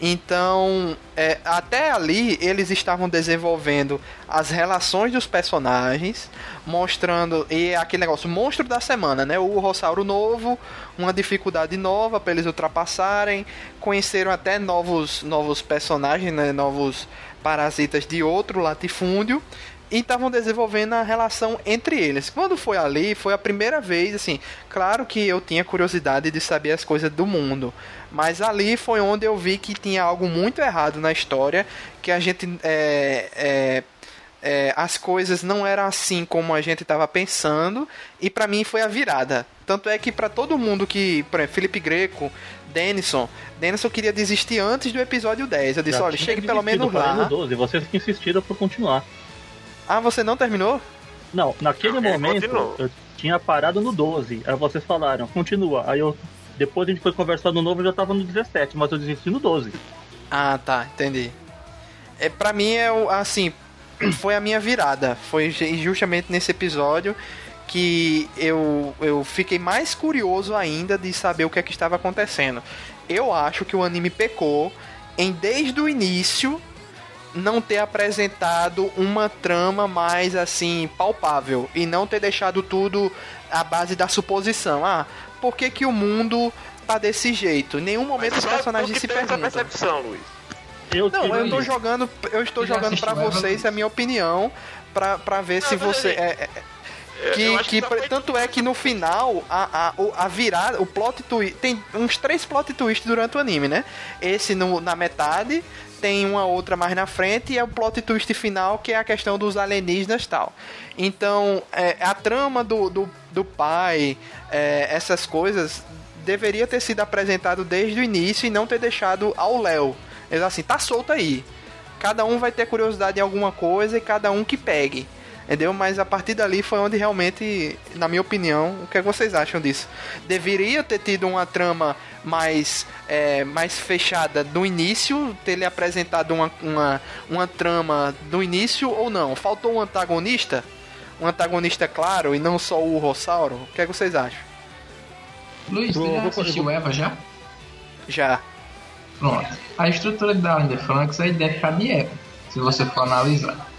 Então, é, até ali eles estavam desenvolvendo as relações dos personagens, mostrando e é aquele negócio monstro da semana, né? O Rossauro novo, uma dificuldade nova para eles ultrapassarem, conheceram até novos novos personagens, né? Novos parasitas de outro latifúndio e estavam desenvolvendo a relação entre eles. Quando foi ali, foi a primeira vez, assim, claro que eu tinha curiosidade de saber as coisas do mundo, mas ali foi onde eu vi que tinha algo muito errado na história, que a gente é, é, é, as coisas não eram assim como a gente estava pensando, e pra mim foi a virada. Tanto é que pra todo mundo que, por exemplo, Felipe Greco, Denison, Denison queria desistir antes do episódio 10. Eu disse, Já olha, chegue pelo menos lá. no 12, vocês que insistiram por continuar. Ah, você não terminou? Não, naquele Não, momento continuou. eu tinha parado no 12. Aí vocês falaram, continua. Aí eu. Depois a gente foi conversar no novo, eu já tava no 17, mas eu desisti no 12. Ah, tá, entendi. É, pra mim é assim, foi a minha virada. Foi ju- justamente nesse episódio que eu, eu fiquei mais curioso ainda de saber o que é que estava acontecendo. Eu acho que o anime pecou em desde o início não ter apresentado uma trama mais assim palpável e não ter deixado tudo à base da suposição. Ah, por que, que o mundo tá desse jeito? Em nenhum momento os é personagens se que tem essa perguntam. percepção, Luiz. Eu Não, eu tô jogando, eu estou jogando pra assistiu vocês a minha opinião pra, pra ver se Não, mas você aí- é, é- Eu- que, que foi- tanto é que no final a, a, a virada, o plot twist, tem uns três plot twists durante o anime, né? Esse no, na metade, tem uma outra mais na frente e é o plot twist final que é a questão dos alienígenas tal. Então, é, a trama do, do, do pai, é, essas coisas deveria ter sido apresentado desde o início e não ter deixado ao Léo. Eles assim, tá solto aí. Cada um vai ter curiosidade em alguma coisa e cada um que pegue. Entendeu? Mas a partir dali foi onde realmente, na minha opinião, o que, é que vocês acham disso? Deveria ter tido uma trama mais, é, mais fechada do início, ter lhe apresentado uma, uma, uma trama do início ou não? Faltou um antagonista? Um antagonista claro e não só o Rossauro? O que, é que vocês acham? Luiz, tu já assistiu Eva já? Já. Pronto. A estrutura de Darling the Franks é idêntica à de Eva, se você for analisar.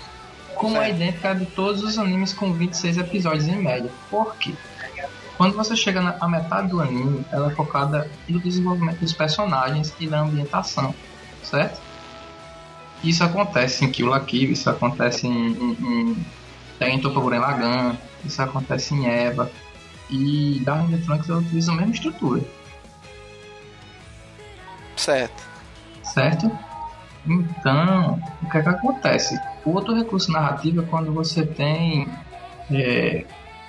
Como é Certo. idêntica à de todos os animes com 26 episódios em média. Por quê? Quando você chega na metade do anime, ela é focada no desenvolvimento dos personagens e na ambientação, certo? Isso acontece em Kill la Kill, isso acontece em, em, em, Topoguren Lagan, isso acontece em Eva. E Franks ela utiliza a mesma estrutura. Certo. certo? Então, o que é que acontece? O outro recurso narrativo é quando você tem. é,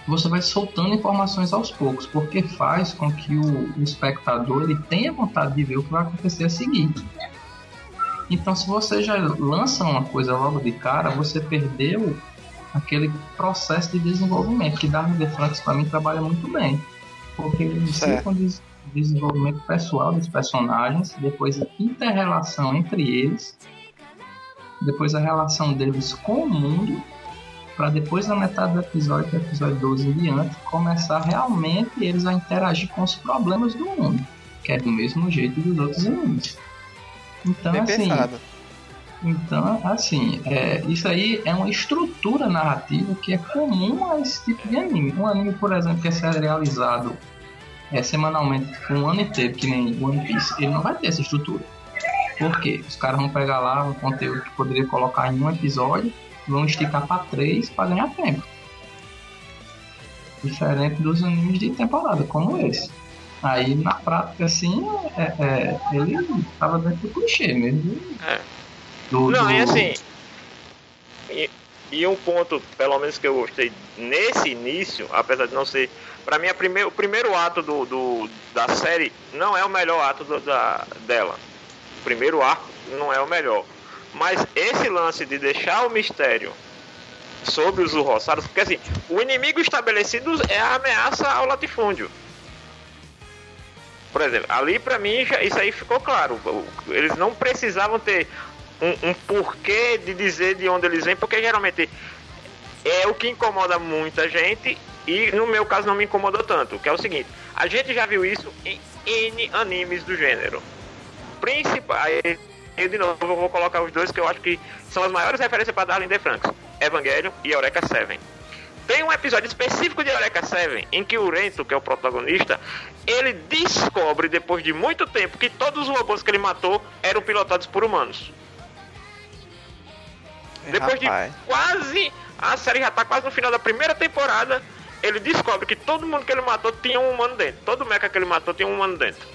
você vai soltando informações aos poucos, porque faz com que o, o espectador ele tenha vontade de ver o que vai acontecer a seguir. Então, se você já lança uma coisa logo de cara, você perdeu aquele processo de desenvolvimento que Darwin de Franks para mim trabalha muito bem, porque ele inicia Desenvolvimento pessoal dos personagens, depois a inter-relação entre eles, depois a relação deles com o mundo, para depois na metade do episódio, do episódio 12 em diante, começar realmente eles a interagir com os problemas do mundo, que é do mesmo jeito dos outros animes. Então, Bem assim, pensado. então, assim, é, isso aí é uma estrutura narrativa que é comum a esse tipo de anime. Um anime, por exemplo, que é serializado é, semanalmente um ano inteiro, que nem One Piece, ele não vai ter essa estrutura. Por quê? Os caras vão pegar lá um conteúdo que poderia colocar em um episódio, vão esticar para três para ganhar tempo. Diferente dos animes de temporada, como esse. Aí na prática, assim, é, é, ele tava dentro do clichê mesmo. É. Do, Não, do- e assim. E, e um ponto, pelo menos que eu gostei nesse início, apesar de não ser. Pra mim, a prime- o primeiro ato do, do- da série não é o melhor ato do- da, dela. O primeiro arco não é o melhor. Mas esse lance de deixar o mistério sobre os urroçados, porque assim, o inimigo estabelecido é a ameaça ao latifúndio. Por exemplo, ali pra mim já, isso aí ficou claro. Eles não precisavam ter um, um porquê de dizer de onde eles vêm, porque geralmente é o que incomoda muita gente e no meu caso não me incomodou tanto, que é o seguinte, a gente já viu isso em N animes do gênero. Principal, aí, de novo eu vou colocar os dois que eu acho que são as maiores referências para Darling the Franks, Evangelion e Eureka 7. Tem um episódio específico de Eureka 7 em que o Rento, que é o protagonista, ele descobre depois de muito tempo que todos os robôs que ele matou eram pilotados por humanos. Depois Rapaz. de quase. A série já tá quase no final da primeira temporada. Ele descobre que todo mundo que ele matou tinha um humano dentro. Todo mecha que ele matou tinha um humano dentro.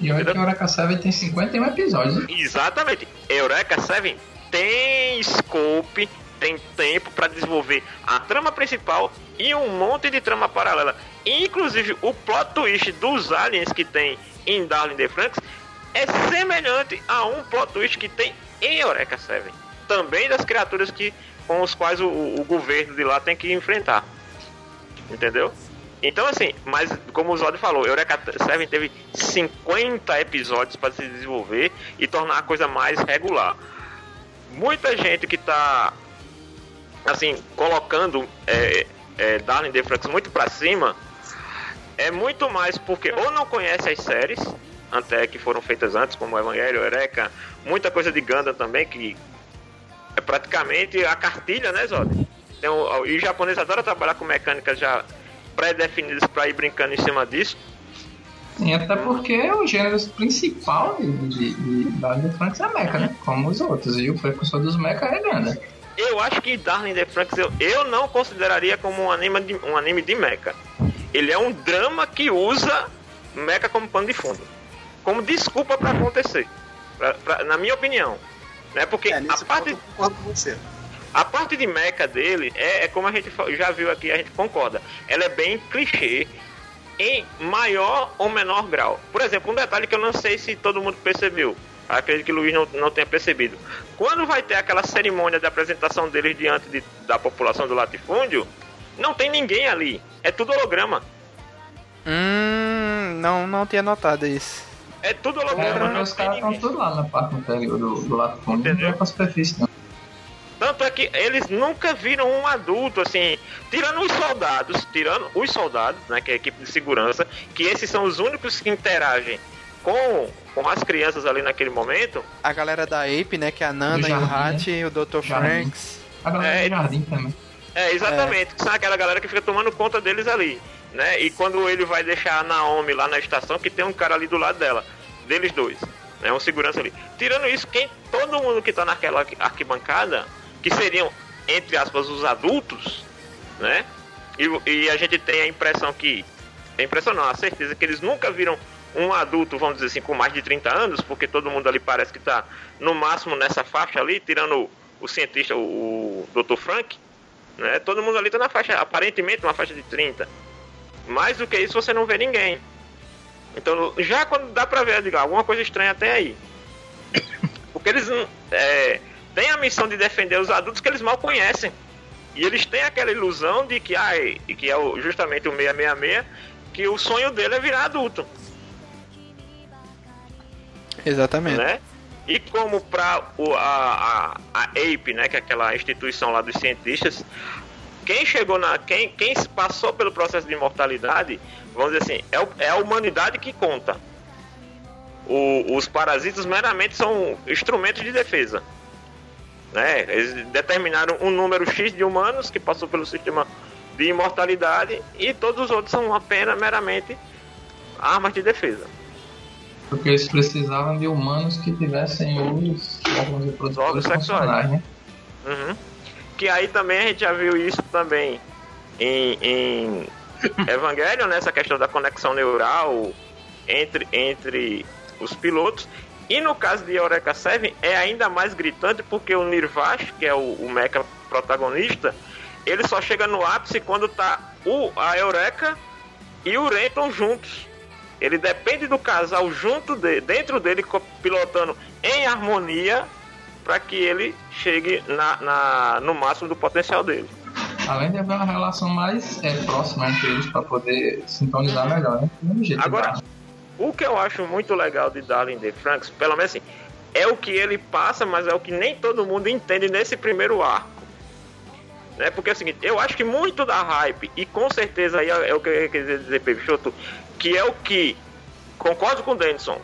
E olha que o Eureka 7 tem 51 episódios. hein? Exatamente. Eureka 7 tem scope, tem tempo para desenvolver a trama principal e um monte de trama paralela. Inclusive o plot twist dos aliens que tem em Darling the Franks é semelhante a um plot twist que tem em Eureka 7. Também das criaturas que com os quais o, o governo de lá tem que enfrentar. Entendeu? Então, assim, mas como o Zod falou, Eureka 7 teve 50 episódios para se desenvolver e tornar a coisa mais regular. Muita gente que tá, assim, colocando é, é, Darling the Franks muito para cima é muito mais porque ou não conhece as séries, até que foram feitas antes, como Evangelho, Eureka, muita coisa de Gundam também, que é praticamente a cartilha, né, Zod? Então, e o japonês adora trabalhar com mecânicas já pré-definidas para ir brincando em cima disso. Sim, até porque o gênero principal de, de, de Darling the Franks é mecha, né? Como os outros. E o precursor dos mecha é Ganda. Eu acho que Darling the Franks eu, eu não consideraria como um anime, de, um anime de mecha. Ele é um drama que usa mecha como pano de fundo. Como desculpa para acontecer. Pra- pra- na minha opinião. Né? Porque É, a parte, ponto eu concordo com você. a parte de mecha dele é, é como a gente já viu aqui, a gente concorda. Ela é bem clichê em maior ou menor grau. Por exemplo, um detalhe que eu não sei se todo mundo percebeu. Acredito que o Luiz não, não tenha percebido. Quando vai ter aquela cerimônia de apresentação deles diante de- da população do latifúndio, não tem ninguém ali. É tudo holograma. Hum, não, não tinha notado isso. É tudo É, holograma. porque não os caras estão tudo lá na parte anterior do, do lado fundo. Não Entendeu? vai pra superfície, não. Tanto é que eles nunca viram um adulto, assim, tirando os soldados, tirando os soldados, né, que é a equipe de segurança, que esses são os únicos que interagem com, com as crianças ali naquele momento. A galera da Ape, né? Que é a Nana Do e o jardim, Hat, o Dr. Franks. A galera É, do jardim também. É, exatamente, que são aquela galera que fica tomando conta deles ali, né? E quando ele vai deixar a Naomi lá na estação, que tem um cara ali do lado dela, deles dois, né? Um segurança ali. Tirando isso, quem todo mundo que tá naquela arqui- arquibancada, que seriam, entre aspas, os adultos, né? E, e a gente tem a impressão que. A impressão não, a certeza que eles nunca viram um adulto, vamos dizer assim, com mais de 30 anos, porque todo mundo ali parece que tá no máximo nessa faixa ali, tirando o, o cientista, o, o Dr. Frank, né? Todo mundo ali tá na faixa, aparentemente uma faixa de 30. Mais do que isso você não vê ninguém. Então, já quando dá pra ver, digo, alguma coisa estranha até aí. Porque eles é, têm a missão de defender os adultos que eles mal conhecem. E eles têm aquela ilusão de que, ah, e que é o- justamente o 666, que o sonho dele é virar adulto Exatamente. né? E como para a, a, a APE, né, que é aquela instituição lá dos cientistas, quem chegou na. Quem, quem passou pelo processo de imortalidade, vamos dizer assim, é, é a humanidade que conta. O- os parasitas meramente são instrumentos de defesa. Né? Eles determinaram um número X de humanos que passou pelo sistema de imortalidade e todos os outros são apenas meramente armas de defesa. Porque eles precisavam de humanos que tivessem os órgãos reprodutores funcionais, né? Uhum. Que aí também a gente já viu isso também em, em Evangelion, né? Essa questão da conexão neural entre, entre os pilotos. E no caso de Eureka 7 é ainda mais gritante porque o Nirvash, que é o, o mecha protagonista, ele só chega no ápice quando tá o, a Eureka e o Renton juntos. Ele depende do casal junto de, dentro dele, pilotando em harmonia para que ele chegue na, na, no máximo do potencial dele. Além de haver uma relação mais é, próxima entre eles para poder sintonizar melhor, né? Agora, o que eu acho muito legal de Darling de Franks, pelo menos assim, é o que ele passa, mas é o que nem todo mundo entende nesse primeiro arco. Né? Porque é o seguinte, eu acho que muito da hype, e com certeza aí é o que eu queria dizer, Peixoto, que é o que, concordo com o Denison,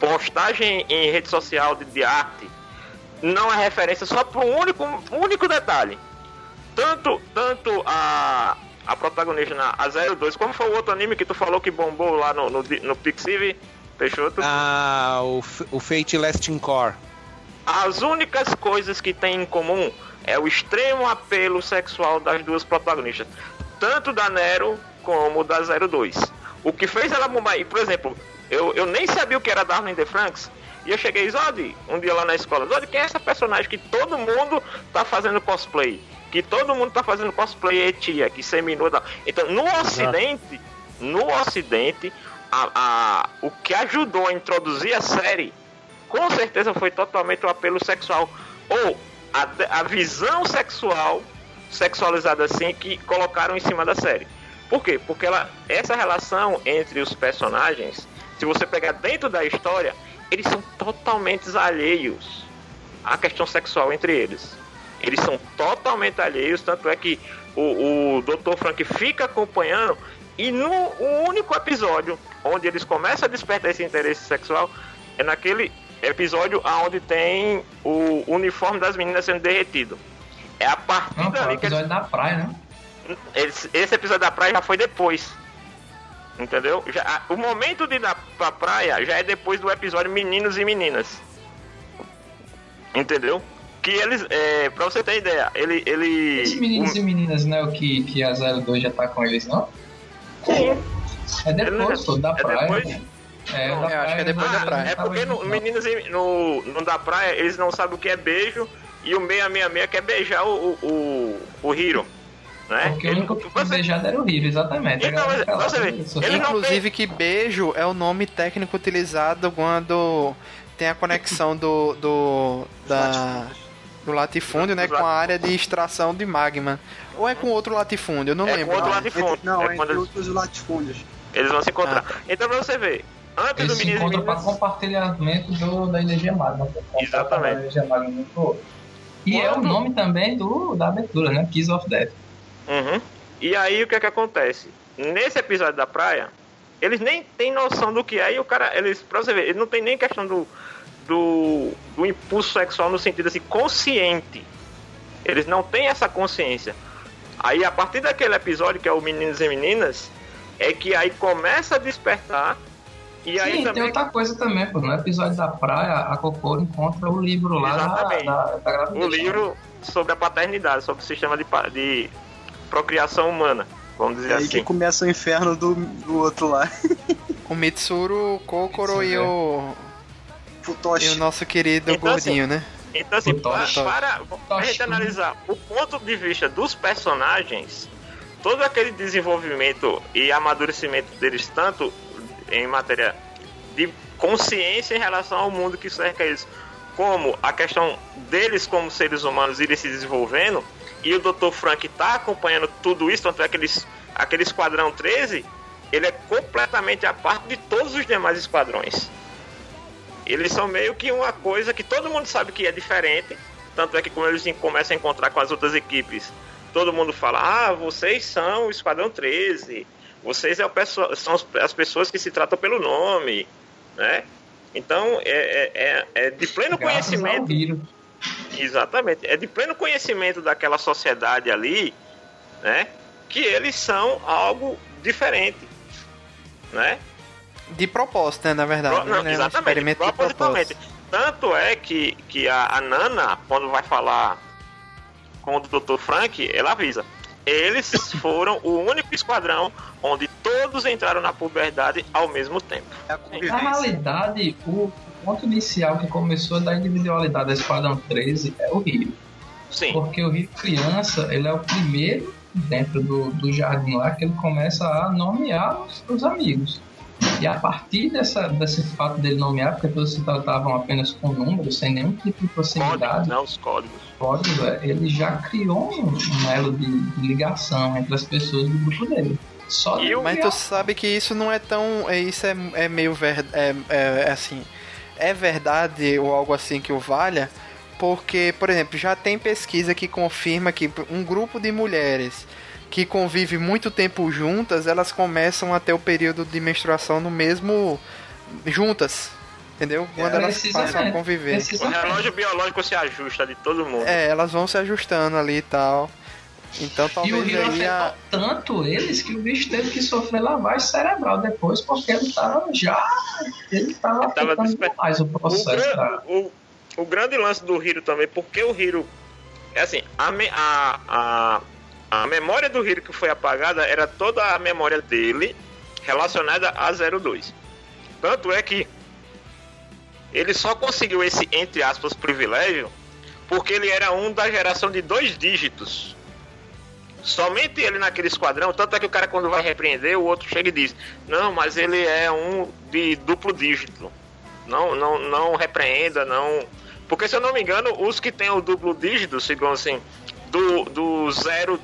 postagem em rede social de, de arte não é referência só para um único, único detalhe. Tanto, tanto a, a protagonista na a 02, como foi o outro anime que tu falou que bombou lá no, no, no Pixiv, Peixoto? Ah, o, o Fate Lasting Core. As únicas coisas que tem em comum é o extremo apelo sexual das duas protagonistas, tanto da Nero como da 02. O que fez ela bombar, e por exemplo, eu, eu nem sabia o que era Darling de Franks, e eu cheguei, Zod, um dia lá na escola, Zod, quem é essa personagem que todo mundo tá fazendo cosplay? Que todo mundo tá fazendo cosplay e tia, que seminou tal. Então, no ocidente, no ocidente, a, a, o que ajudou a introduzir a série, com certeza foi totalmente o apelo sexual. Ou a, a visão sexual, sexualizada assim, que colocaram em cima da série. Por quê? Porque ela, essa relação entre os personagens, se você pegar dentro da história, eles são totalmente alheios à questão sexual entre eles. Eles são totalmente alheios, tanto é que o, o Dr. Frank fica acompanhando e no único episódio onde eles começam a despertar esse interesse sexual é naquele episódio onde tem o uniforme das meninas sendo derretido. É a partir Não, dali o episódio que eles... da praia, né? Esse, esse episódio da praia já foi depois. Entendeu? Já, o momento de ir na, pra praia já é depois do episódio Meninos e Meninas. Entendeu? Que eles, é, pra você ter ideia, ele. ele Esses meninos o- e meninas, né? O que, que a 02 já tá com eles, não? É depois, pô, da É praia. depois? É, Não, eu acho que é depois da praia. É porque no, meninos e- no, no da praia eles não sabem o que é beijo e o 666 quer beijar o, o, o, o Hiro. Né? Porque o único que foi você- beijado era o Hiro, exatamente. Então, mas você vê, ele Inclusive que beijo é o nome técnico utilizado quando tem a conexão do, do da do latifúndio, né, com a área de extração de magma. Ou é com outro latifúndio, eu não É lembro. com outro não. latifúndio. Entre, não, é entre quando eles, outros latifúndios. eles vão se encontrar. Ah. Então pra você ver, antes Eles do se encontram para Meninas. compartilhamento do, da energia magma. Exatamente. Da energia magma. E é o nome também do, da abertura, né? Kiss of Death. Uhum. E aí o que é que acontece? Nesse episódio da praia, eles nem têm noção do que é, e o cara, eles, pra você ver, ele não tem nem questão do, do, do impulso sexual no sentido assim, consciente. Eles não têm essa consciência. Aí a partir daquele episódio, que é o Meninos e Meninas, é que aí começa a despertar. E aí Sim, tem também. outra coisa também, pô. No episódio da praia, a Cocô encontra o livro lá da, Exatamente. da, da gravidez. um livro sobre a paternidade, sobre o sistema de, de procriação humana, vamos É dizer aí que assim. começa o inferno do, do outro lá. O Mitsuru, o Kokoro e o, e Futoshi. o nosso querido Então, gordinho, né? Então, assim, para, Futoshi. para a gente analisar o ponto de vista dos personagens, todo aquele desenvolvimento e amadurecimento deles, tanto em matéria de consciência em relação ao mundo que cerca eles, como a questão deles como seres humanos irem se desenvolvendo, e o Dr. Frank tá acompanhando tudo isso, tanto é que eles, aquele Esquadrão 13, ele é completamente a parte de todos os demais esquadrões. Eles são meio que uma coisa que todo mundo sabe que é diferente. Tanto é que quando eles começam a encontrar com as outras equipes, todo mundo fala: Ah, vocês são o Esquadrão 13. Vocês é são as- as pessoas que se tratam pelo nome. Né? Então é, é- é- é de pleno Graças conhecimento. Exatamente. É de pleno conhecimento daquela sociedade ali, né? Que eles são algo diferente, né? De propósito, né, na verdade. Pro- não, né? Um exatamente, experimento de propositalmente. Tanto é que, que a, a Nana, quando vai falar com o Dr. Frank, ela avisa. Eles foram o único esquadrão onde todos entraram na puberdade ao mesmo tempo. É a Na realidade, o ponto inicial que começou da individualidade da Esquadrão 13 é o Rio. Sim. Porque o Rio criança, ele é o primeiro dentro do, do jardim lá que ele começa a nomear os, os amigos. E a partir dessa, desse fato dele nomear, porque todos se tratavam apenas com números, sem nenhum tipo de Códigos, proximidade, não, os códigos. códigos, é, ele já criou um, elo de, de ligação entre as pessoas do grupo dele. Só E Mas tu sabe que isso não é tão. é- Isso é, é meio verdade. É, é, é assim. É verdade ou algo assim que o valha. Porque, por exemplo, já tem pesquisa que confirma que um grupo de mulheres que convive muito tempo juntas, elas começam a ter o período de menstruação no mesmo. juntas. Entendeu? Quando elas Precisamente. passam a conviver. O relógio biológico se ajusta de todo mundo. É, elas vão se ajustando ali e tal. Então E o Rio aí a. afetou tanto eles que o bicho teve que sofrer lavagem cerebral depois, porque ele tava já. Ele tava Tava afetando desper- demais o O, processo. gran- da- o- o grande lance do Hiro também, porque o Hiro. É assim, a, me- a, a, a memória do Hiro que foi apagada era toda a memória dele relacionada a 02. Tanto é que ele só conseguiu esse, entre aspas, privilégio porque ele era um da geração de dois dígitos. Somente ele naquele esquadrão, tanto é que o cara quando vai repreender, o outro chega e diz: Não, mas ele é um de duplo dígito. Não, não, não repreenda, não. Porque se eu não me engano, os que tem o duplo dígito, sigam assim, do, do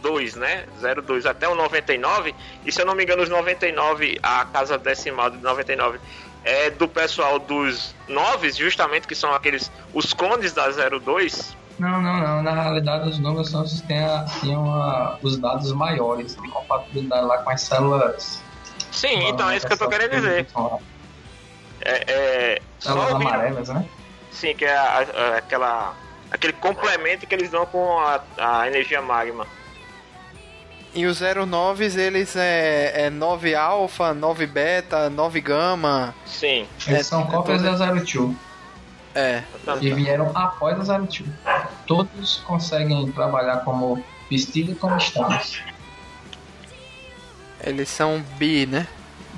02, né? 02 até o 99, e se eu não me engano, os 99, a casa decimal de 99 é do pessoal dos 9, justamente que são aqueles, os clones da 02. Não, não, não. Na realidade, os números são os que têm, os dados maiores de compatibilidade lá com as células. Sim, então é isso que eu tô querendo dizer. É, é, Células o Hiro- amarelas, né? Sim, que é a- a- aquela, aquele complemento que eles dão com a, a energia magma. E os 09 eles é, é 9 alfa, 9 beta, 9 gama. Sim. Eles É, são é cópias tudo- da 02. É. que vieram após a 02. Todos conseguem trabalhar como vestígio e como estamos. Eles são bi, né?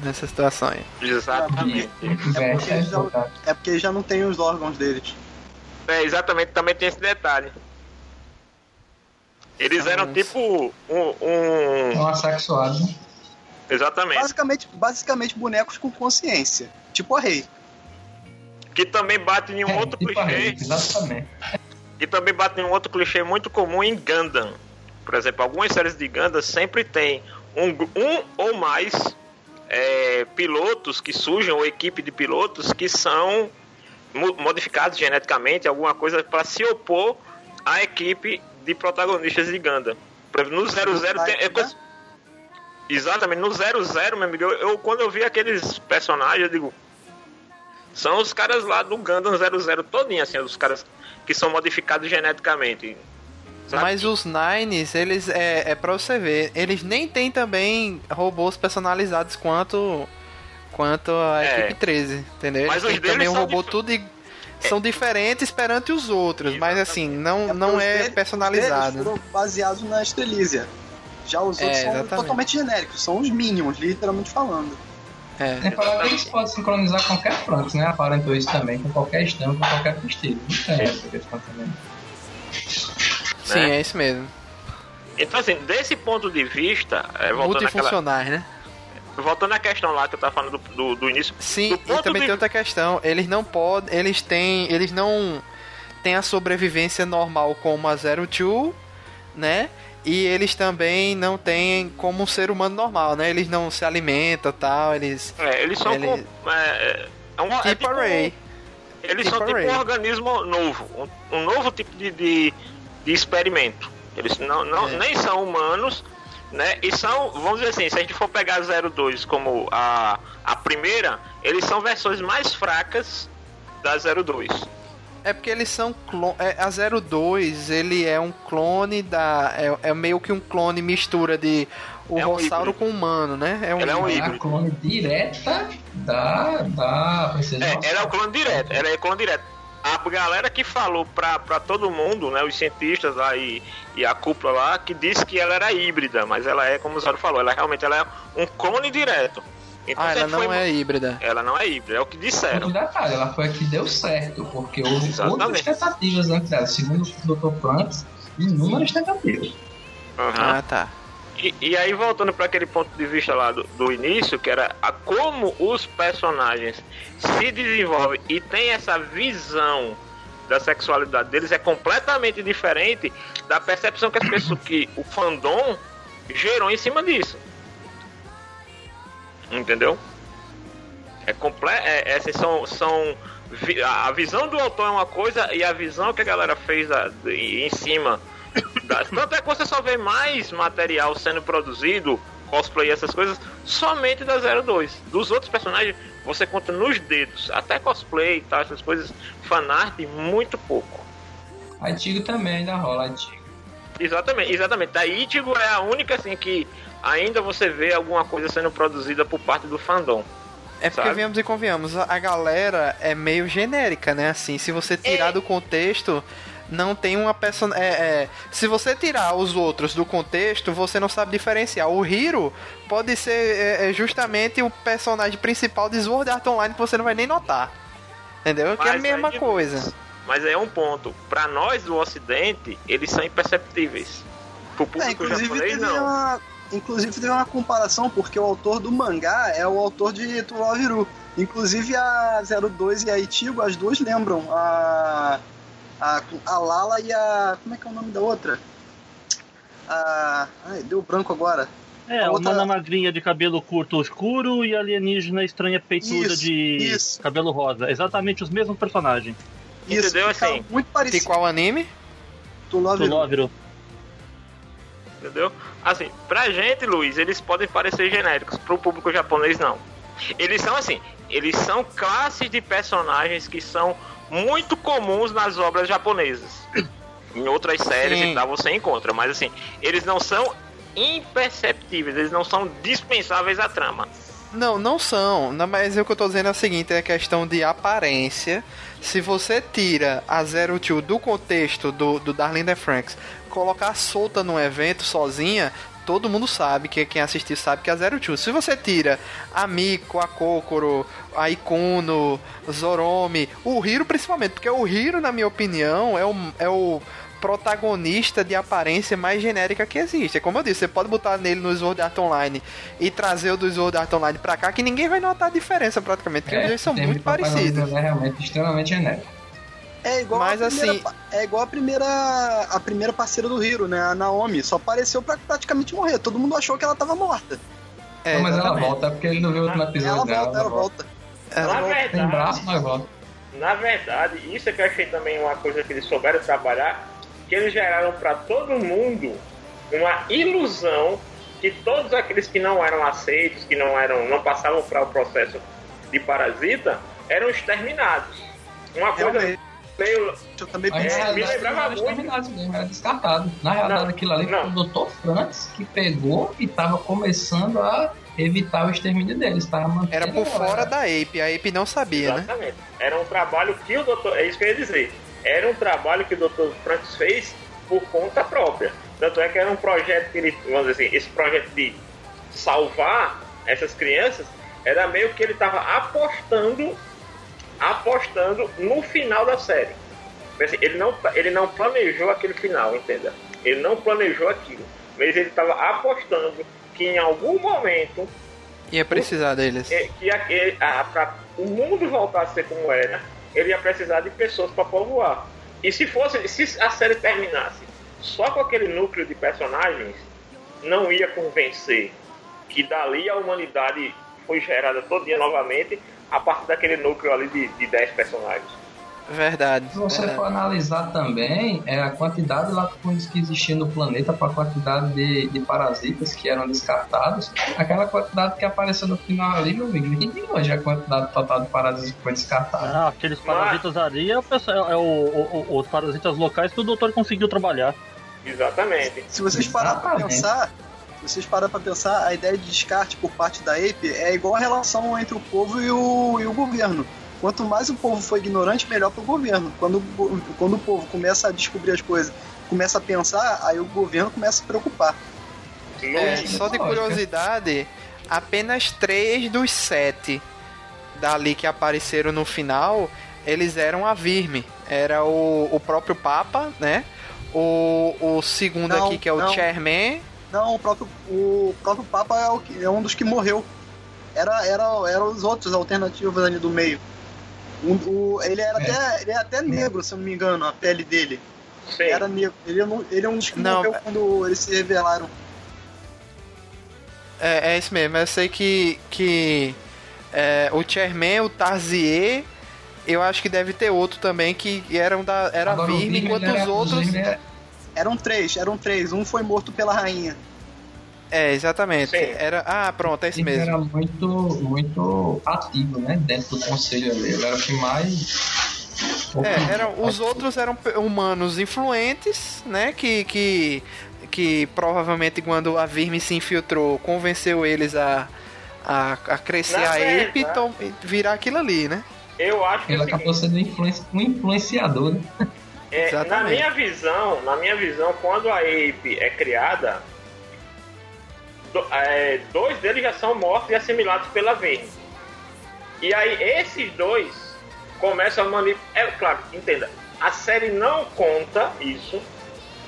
Nessa situação aí. Exatamente. É, porque eles já- É porque já não tem os órgãos deles. É, exatamente, também tem esse detalhe. Eles eram tipo um. um- Um assexuado. né? exatamente. Basicamente, basicamente bonecos com consciência. Tipo a Rei. Que também bate em um outro tipo a clichê. Exatamente. E também bate em um outro clichê muito comum em Gundam. Por exemplo, algumas séries de Gundam sempre tem um, um ou mais é, pilotos que surgem, ou equipe de pilotos que são mo- modificados geneticamente, alguma coisa para se opor à equipe de protagonistas de Gundam. Por exemplo, no 00 tem. é coisa- Exatamente, no 00, meu amigo, eu, eu- quando eu vi aqueles personagens, eu digo. São os caras lá do Gundam 00 todinho, assim, os caras que são modificados geneticamente. Sabe? Mas os Nines, eles é, é pra você ver, eles nem tem também robôs personalizados quanto quanto a É. equipe 13, entendeu? Mas Eles os também um são robô dif- tudo i- são diferentes perante os outros, mas assim, não porque não os é deles- Eles personalizado. foram baseados na Estelísia. Já os É, outros são exatamente. totalmente genéricos, são os Minions, literalmente falando. É. Tem falar que eles podem sincronizar qualquer front, né? Aparentou isso também, com qualquer estampa, com qualquer vestígio. Não tem essa questão também. Sim, é isso mesmo. Então, assim, desse ponto de vista, é, Multifuncionais, né? voltando à questão lá que eu tava falando do, do, do início. Sim, do e também de- tem outra questão. Eles não podem. Eles têm. Eles não têm a sobrevivência normal como a Zero Two, né? E eles também não têm como um ser humano normal, né? Eles não se alimentam tal, eles. É, eles são Ele- com- é, é um, é Tipo tipo um- Array. Eles Tipo são tipo Array. um organismo novo, um, um novo tipo de, de, de experimento. Eles não, não, É. nem são humanos, né? E são, vamos dizer assim, se a gente for pegar a 02 como a, a primeira, eles são versões mais fracas da 02. É porque eles são clone. É, a 02, ele é um clone da. É, é meio que um clone mistura de o É um Rossauro com o humano, né? É um Ela é um híbrido. É clone direta da, da Princesa É, ela é o clone direto, ela é clone direto. A galera que falou pra, pra todo mundo, né, os cientistas lá e, e a cúpula lá, que disse que ela era híbrida, mas ela é, como o Zoro falou, ela realmente ela é um clone direto. Então Ah, ela não foi- é híbrida. Ela não é híbrida, é o que disseram. detalhe, ela foi a que deu certo, porque houve Exatamente. outras tentativas antes dela. Segundo o Dr. Franks, inúmeras tentativas. Aham. Ah, tá. E, e aí, voltando para aquele ponto de vista lá do, do início, que era a como os personagens se desenvolvem e tem essa visão da sexualidade deles, é completamente diferente da percepção que as pessoas, que o fandom gerou em cima disso. Entendeu? É comple é, é, assim, são, são a a visão do autor é uma coisa e a visão que a galera fez de- em cima da- tanto é que você só vê mais material sendo produzido, cosplay essas coisas, somente da 02. Dos outros personagens, você conta nos dedos. Até cosplay e tal, essas coisas, fanart, muito pouco. A Tigo também ainda rola, a Tigo. Exatamente, exatamente. Da Ichigo é a única assim que ainda você vê alguma coisa sendo produzida por parte do fandom. É porque Sabe? viemos e convenhamos, a galera é meio genérica, né? Assim, se você tirar É. do contexto, não tem uma person... É, é, se você tirar os outros do contexto, você não sabe diferenciar. O Hiro pode ser é, é, justamente o personagem principal de Sword Art Online que você não vai nem notar. Entendeu? Que é a mesma coisa. Mas é um ponto. Pra nós do Ocidente, eles são imperceptíveis. Pro É, público inclusive, japonês, teve não. uma, inclusive teve uma comparação, porque o autor do mangá é o autor de To Love Ru. Inclusive a 02 e a Itigo, as duas lembram. A, a, a Lala e a. Como é que é o nome da outra? A. Ai, deu branco agora. É, A outra- uma magrinha de cabelo curto escuro e alienígena estranha peituda Isso, de isso. cabelo rosa. Exatamente os mesmos personagens. Isso, Entendeu? Assim, muito De parecido. qual anime? To Love Do Ru. Loviro. Entendeu? Assim, pra gente, Luiz, eles podem parecer genéricos, pro público japonês não. Eles são assim, eles são classes de personagens que são muito comuns nas obras japonesas. Em outras séries Sim. e tal você encontra, mas assim, eles não são imperceptíveis, eles não são dispensáveis à trama. Não, não são. Não, mas o que eu tô dizendo é o seguinte, é questão de aparência. Se você tira a Zero Two do contexto do, do Darlene Franks, colocar solta num evento sozinha, todo mundo sabe, que quem assistiu sabe que é a Zero Two. Se você tira a Miko, a Kokoro, a Ikuno, Zoromi, o Hiro principalmente, porque o Hiro, na minha opinião, é o, é o protagonista de aparência mais genérica que existe. É como eu disse, você pode botar nele no Sword Art Online e trazer o do Sword Art Online pra cá, que ninguém vai notar a diferença praticamente, porque eles são muito parecidos. É realmente extremamente genérico. É igual Mas, a primeira, assim- é igual a primeira a primeira parceira do Hiro, né? A Naomi, só apareceu pra praticamente morrer. Todo mundo achou que ela tava morta. É, Não, mas ela exatamente. volta, é porque ele não viu o último episódio Ela dela. volta, ela volta. Ela Na volta. Tem braço, verdade, mas volta. na verdade, isso é que eu achei também uma coisa que eles souberam trabalhar, que eles geraram pra todo mundo uma ilusão que todos aqueles que não eram aceitos, que não eram, não passavam para o processo de parasita, eram exterminados. Uma coisa Realmente, meio eu também Mas É, na pensei. me realidade, lembrava muito. exterminado mesmo, era descartado. Na realidade, Não, aquilo ali não. foi o Dr. Franz que pegou e tava começando a evitar o extermínio deles. Tava mantendo Era por fora da Ape, a Ape não sabia, né? Exatamente. Era um trabalho que o doutor. É isso que eu ia dizer. Era um trabalho que o Dr. Francis fez por conta própria. Tanto é que era um projeto que ele. Vamos dizer assim, esse projeto de salvar essas crianças era meio que ele estava apostando apostando no final da série. Assim, Ele não, ele não planejou aquele final, entenda? Ele não planejou aquilo. Mas ele estava apostando que em algum momento Ia precisar deles. é, que a, ele- a, pra o mundo voltar a ser como era, ele ia precisar de pessoas para povoar. E se fosse, se a série terminasse só com aquele núcleo de personagens, não ia convencer que dali a humanidade foi gerada todo dia novamente a partir daquele núcleo ali de, de 10 personagens. Verdade. Se você verdade. for analisar também, é a quantidade de latifúndios que existia no planeta para a quantidade de, de parasitas que eram descartados, aquela quantidade que apareceu no final ali, meu amigo, ninguém tem hoje a quantidade total de parasitas que foi descartada. Ah, aqueles parasitas ali é, o pessoal- é o- o- o- os parasitas locais que o doutor conseguiu trabalhar. Exatamente. Se vocês pararem pra Exatamente. pensar, vocês pararem pra pensar, a ideia de descarte por parte da APE é igual a relação entre o povo e o, e o governo. Quanto mais o povo for ignorante, melhor pro governo. Quando, o quando o povo começa a descobrir as coisas, começa a pensar, aí o governo começa a se preocupar. É, No- só de lógica. curiosidade, apenas três dos sete dali que apareceram no final, eles eram a Virme. Era o, o próprio Papa, né? O, o segundo Não, aqui, que é o não. Chairman. Não, o próprio, o próprio Papa é, o que- é um dos que morreu. Era, era, era os outros alternativos ali do meio. Um- o- ele, era É. até, ele é até negro, se eu não me engano, a pele dele. Sim. Era negro. Ele, é um- ele é um dos que Não, morreu é- quando eles se revelaram. É, é isso mesmo. Eu sei que, que é, o Chairman, o Tarzier, eu acho que deve ter outro também que eram da, era Agora, o Virme, enquanto era- os outros. Virme era- Eram três, eram três. Um foi morto pela rainha. É, exatamente. Sim. Era, ah, pronto, é isso Ele mesmo. era muito, muito ativo, né? Dentro do conselho ali. Ele era o que mais. É, eram, os outros eram humanos influentes, né? Que, que, que provavelmente quando a Virme se infiltrou, convenceu eles a, a, a crescer Na a verdade- Ape e virar aquilo ali, né? Eu acho que é Ele seguinte, acabou sendo influenci- um influenciador. Né? É, na minha visão, na minha visão, quando a Ape é criada, do- é, dois deles já são mortos e assimilados pela Verne. E aí esses dois começam a manipular. É claro, entenda, a série não conta isso,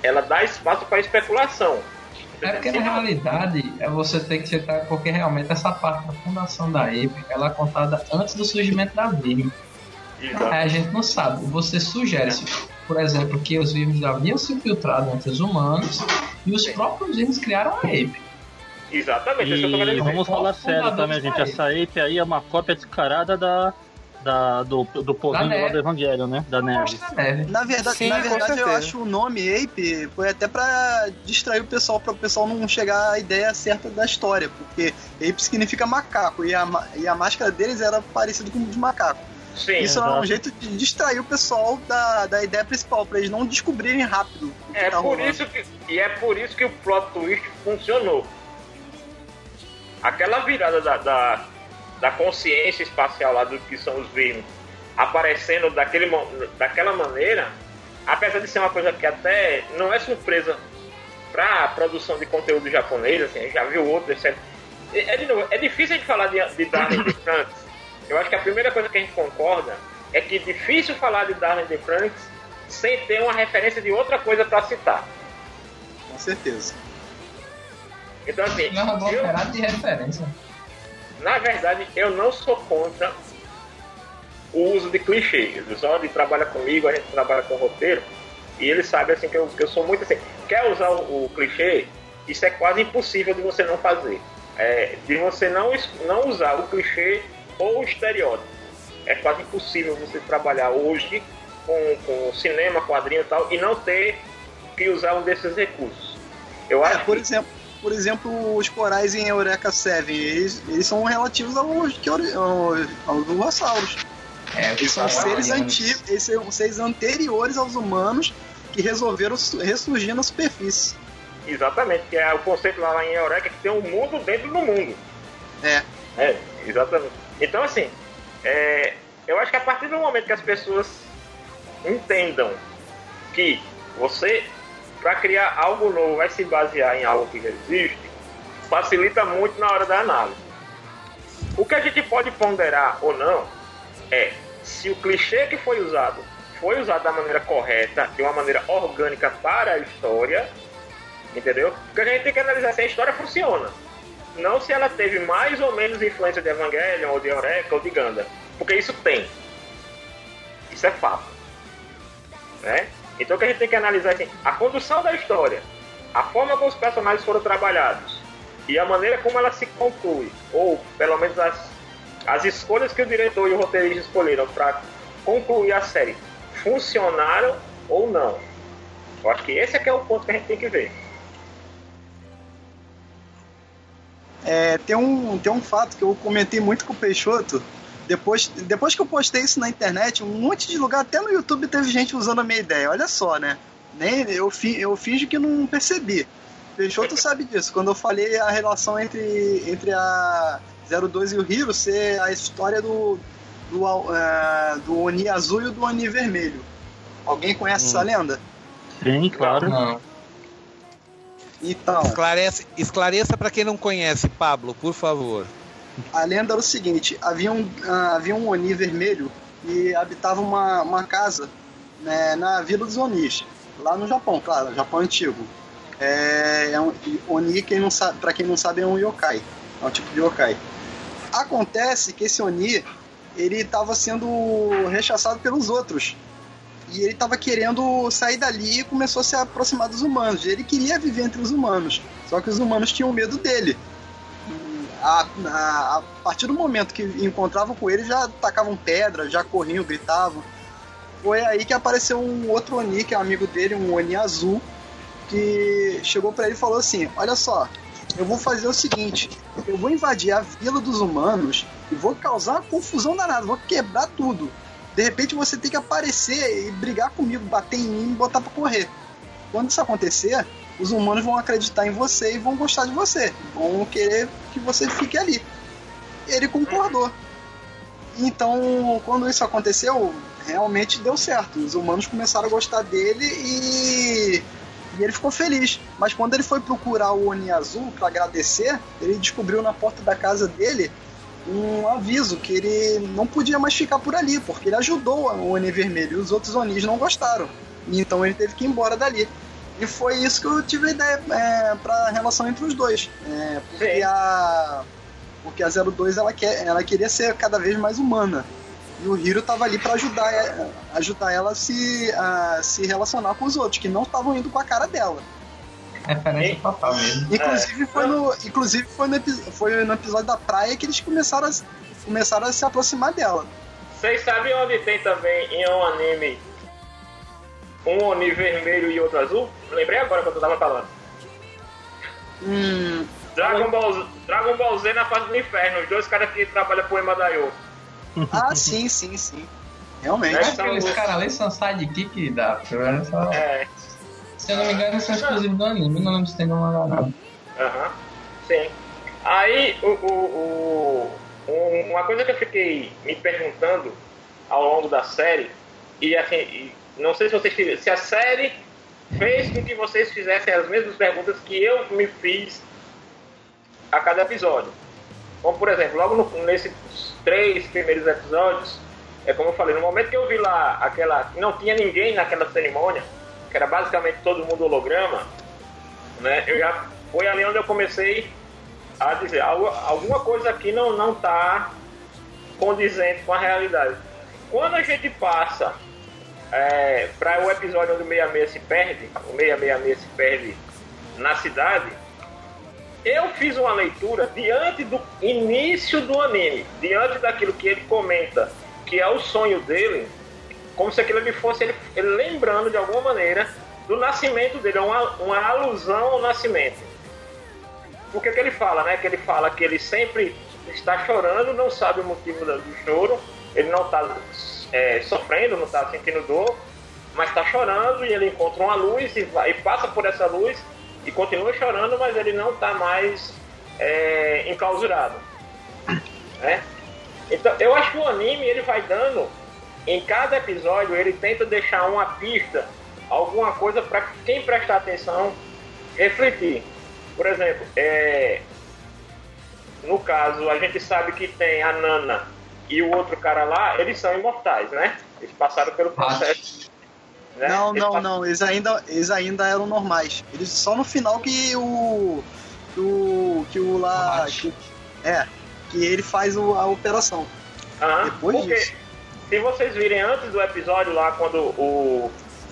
ela dá espaço para especulação. É porque na realidade é você ter que citar porque realmente essa parte da fundação da Ape ela é contada antes do surgimento da Virgem. Exato. Aí a gente não sabe. Você sugere, por exemplo, que os vírus já haviam se infiltrado entre os humanos e os próprios vírus criaram a Ape. Exatamente, é isso que eu tô querendo E dizer. vamos falar sério também, gente. Essa Ape aí é uma cópia descarada da, da, do, do povinho Da lá do Evangelho, né? Da neve. Neve. Na verdade, Sim, na verdade eu acho o nome Ape foi até pra distrair o pessoal, para o pessoal não chegar à ideia certa da história, porque Ape significa macaco e a, e a máscara deles era parecida com de macaco. Sim, Isso é um jeito de distrair o pessoal da, da ideia principal, pra eles não descobrirem rápido. é tá por rolando. isso que. E é por isso que o plot twist funcionou. Aquela virada da, da, da consciência espacial lá do que são os Vimos aparecendo daquele, daquela maneira, apesar de ser uma coisa que até não é surpresa para a produção de conteúdo japonês, assim, a gente já viu outro, etc. É, de novo, é difícil a gente falar de, de Darling de Franks. Eu acho que a primeira coisa que a gente concorda é que é difícil falar de Darling de Franks sem ter uma referência de outra coisa para citar. Com certeza. Então, assim, é boa eu- operada de referência. na verdade, eu não sou contra o uso de clichês. O Zod trabalha comigo, a gente trabalha com roteiro, e ele sabe assim que eu, que eu sou muito assim. Quer usar o, o clichê? Isso é quase impossível de você não fazer. É, de você não, não usar o clichê ou estereótipo. É quase impossível você trabalhar hoje com, com cinema, quadrinho e tal, e não ter que usar um desses recursos. Eu É, acho por que exemplo, por exemplo, os corais em Eureka 7, eles, eles são relativos aos, aos, aos dinossauros. É, Eles são seres antigos, eles são seres anteriores aos humanos que resolveram su- ressurgir na superfície. Exatamente, que é o conceito lá, lá em Eureka que tem um mundo dentro do mundo. É. É, exatamente. Então, assim, é, eu acho que a partir do momento que as pessoas entendam que você, para criar algo novo, vai se basear em algo que já existe, facilita muito na hora da análise. O que a gente pode ponderar ou não é se o clichê que foi usado foi usado da maneira correta, de uma maneira orgânica para a história, entendeu? Porque a gente tem que analisar se a história funciona. Não se ela teve mais ou menos influência de Evangelion, ou de Eureka, ou de Ganda. Porque isso tem. Isso é fato. Né? Então o que a gente tem que analisar é assim, a condução da história, a forma como os personagens foram trabalhados e a maneira como ela se conclui, ou pelo menos as, as escolhas que o diretor e o roteirista escolheram para concluir a série, funcionaram ou não. Eu acho que esse é é o ponto que a gente tem que ver. É, tem, um, tem um fato que eu comentei muito com o Peixoto. Depois, depois que eu postei isso na internet, um monte de lugar, até no YouTube, teve gente usando a minha ideia. Olha só, né? Nem, eu, fi, eu finjo que não percebi. Peixoto sabe disso. Quando eu falei a relação entre, entre a 02 e o Hiro ser a história do, do, uh, do Oni azul e do Oni vermelho. Alguém conhece hum. essa lenda? Sim, claro. Não. Então. Esclarece, esclareça para quem não conhece, Pablo, por favor. A lenda era o seguinte: havia um, uh, havia um Oni vermelho que habitava uma, uma casa né, na Vila dos Onis, lá no Japão, claro, Japão antigo. É, é um, Oni, quem não sabe, pra quem não sabe, é um yokai. É um tipo de yokai. Acontece que esse Oni ele estava sendo rechaçado pelos outros. E ele estava querendo sair dali e começou a se aproximar dos humanos. Ele queria viver entre os humanos. Só que os humanos tinham medo dele. A, a, a partir do momento que encontravam com ele, já tacavam pedra, já corriam, gritavam. Foi aí que apareceu um outro Oni, que é um amigo dele, um Oni azul, que chegou para ele e falou assim: Olha só, eu vou fazer o seguinte: eu vou invadir a vila dos humanos e vou causar confusão danada, vou quebrar tudo. De repente você tem que aparecer e brigar comigo, bater em mim e botar pra correr. Quando isso acontecer, os humanos vão acreditar em você e vão gostar de você. Vão querer que você fique ali. Ele concordou. Então, quando isso aconteceu, realmente deu certo. Os humanos começaram a gostar dele e e ele ficou feliz. Mas quando ele foi procurar o Oni Azul para agradecer, ele descobriu na porta da casa dele um aviso que ele não podia mais ficar por ali, porque ele ajudou o Oni Vermelho e os outros Onis não gostaram. Então ele teve que ir embora dali. E foi isso que eu tive a ideia é, para a relação entre os dois. É, porque, a, porque a 02 ela, quer, ela queria ser cada vez mais humana. E o Hiro tava ali para ajudar, é, ajudar ela a se, a se relacionar com os outros, que não estavam indo com a cara dela. Referência total mesmo. Inclusive, foi no, inclusive foi, no, foi no episódio da praia que eles começaram a, começaram a se aproximar dela. Vocês sabem onde tem também em um anime um Oni vermelho e outro azul? Lembrei agora quando eu tava falando. Hum, Dragon Ball, Dragon Ball Z na fase do inferno, os dois caras que trabalham pro Emadayo. ah, sim, sim, sim. Realmente. Né? Aqueles caras ali são sidekick da. É, Se eu não me engano, são exclusivos do anime. Não lembro se tem no mangá, não. aham, sim. Aí, o, o, o- um- uma coisa que eu fiquei me perguntando ao longo da série, e assim, não sei se vocês se a série fez com que vocês fizessem as mesmas perguntas que eu me fiz a cada episódio. Como, por exemplo, logo no, nesses três primeiros episódios, é como eu falei, no momento que eu vi lá aquela. que não tinha ninguém naquela cerimônia, que era basicamente todo mundo holograma, né? Eu já. Foi ali onde eu comecei a dizer, alguma coisa aqui não, não tá condizente com a realidade. Quando a gente passa é, para o episódio onde o 66 se perde, o 666 se perde na cidade, eu fiz uma leitura diante do início do anime, diante daquilo que ele comenta, que é o sonho dele, como se aquilo ali fosse ele, ele lembrando de alguma maneira do nascimento dele, é uma, uma alusão ao nascimento. Porque que ele fala, né? Que ele fala que ele sempre está chorando, não sabe o motivo do do choro, ele não está é, sofrendo, não está sentindo dor, mas está chorando e ele encontra uma luz e, vai, e passa por essa luz e continua chorando, mas ele não está mais é, enclausurado. Né? Então, eu acho que o anime ele vai dando, em cada episódio, ele tenta deixar uma pista, alguma coisa para quem prestar atenção refletir. Por exemplo, é, no caso, a gente sabe que tem a Nana e o outro cara lá, eles são imortais, né? Eles passaram pelo processo. né? Não, Eles não, passam- não. Eles ainda, eles ainda eram normais. Eles só no final que o. Que o. Que o lá. Que- é. Que ele faz o- a operação. Aham, Depois porque disso. Se vocês virem antes do episódio lá, quando o,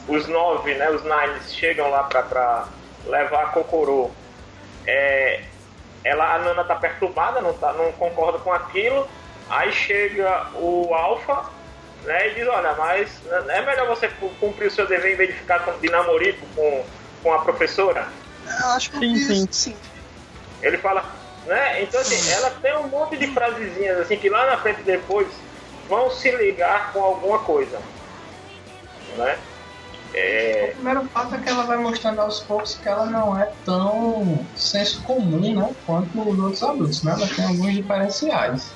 os nove, né, os Nines chegam lá pra, pra levar a Kokoro, é, ela, a Nana tá perturbada, não, tá, não concorda com aquilo, aí chega o Alpha, né, e diz, olha, mas é melhor você cumprir o seu dever em vez de ficar de namorico com, com a professora? Eu acho que sim, sim. sim. Ele fala, né? Então assim, ela tem um monte de frasezinhas assim que lá na frente depois vão se ligar com alguma coisa. Né? É... O primeiro fato é que ela vai mostrando aos poucos que ela não é tão senso comum né, quanto os outros adultos, né? Ela tem alguns diferenciais.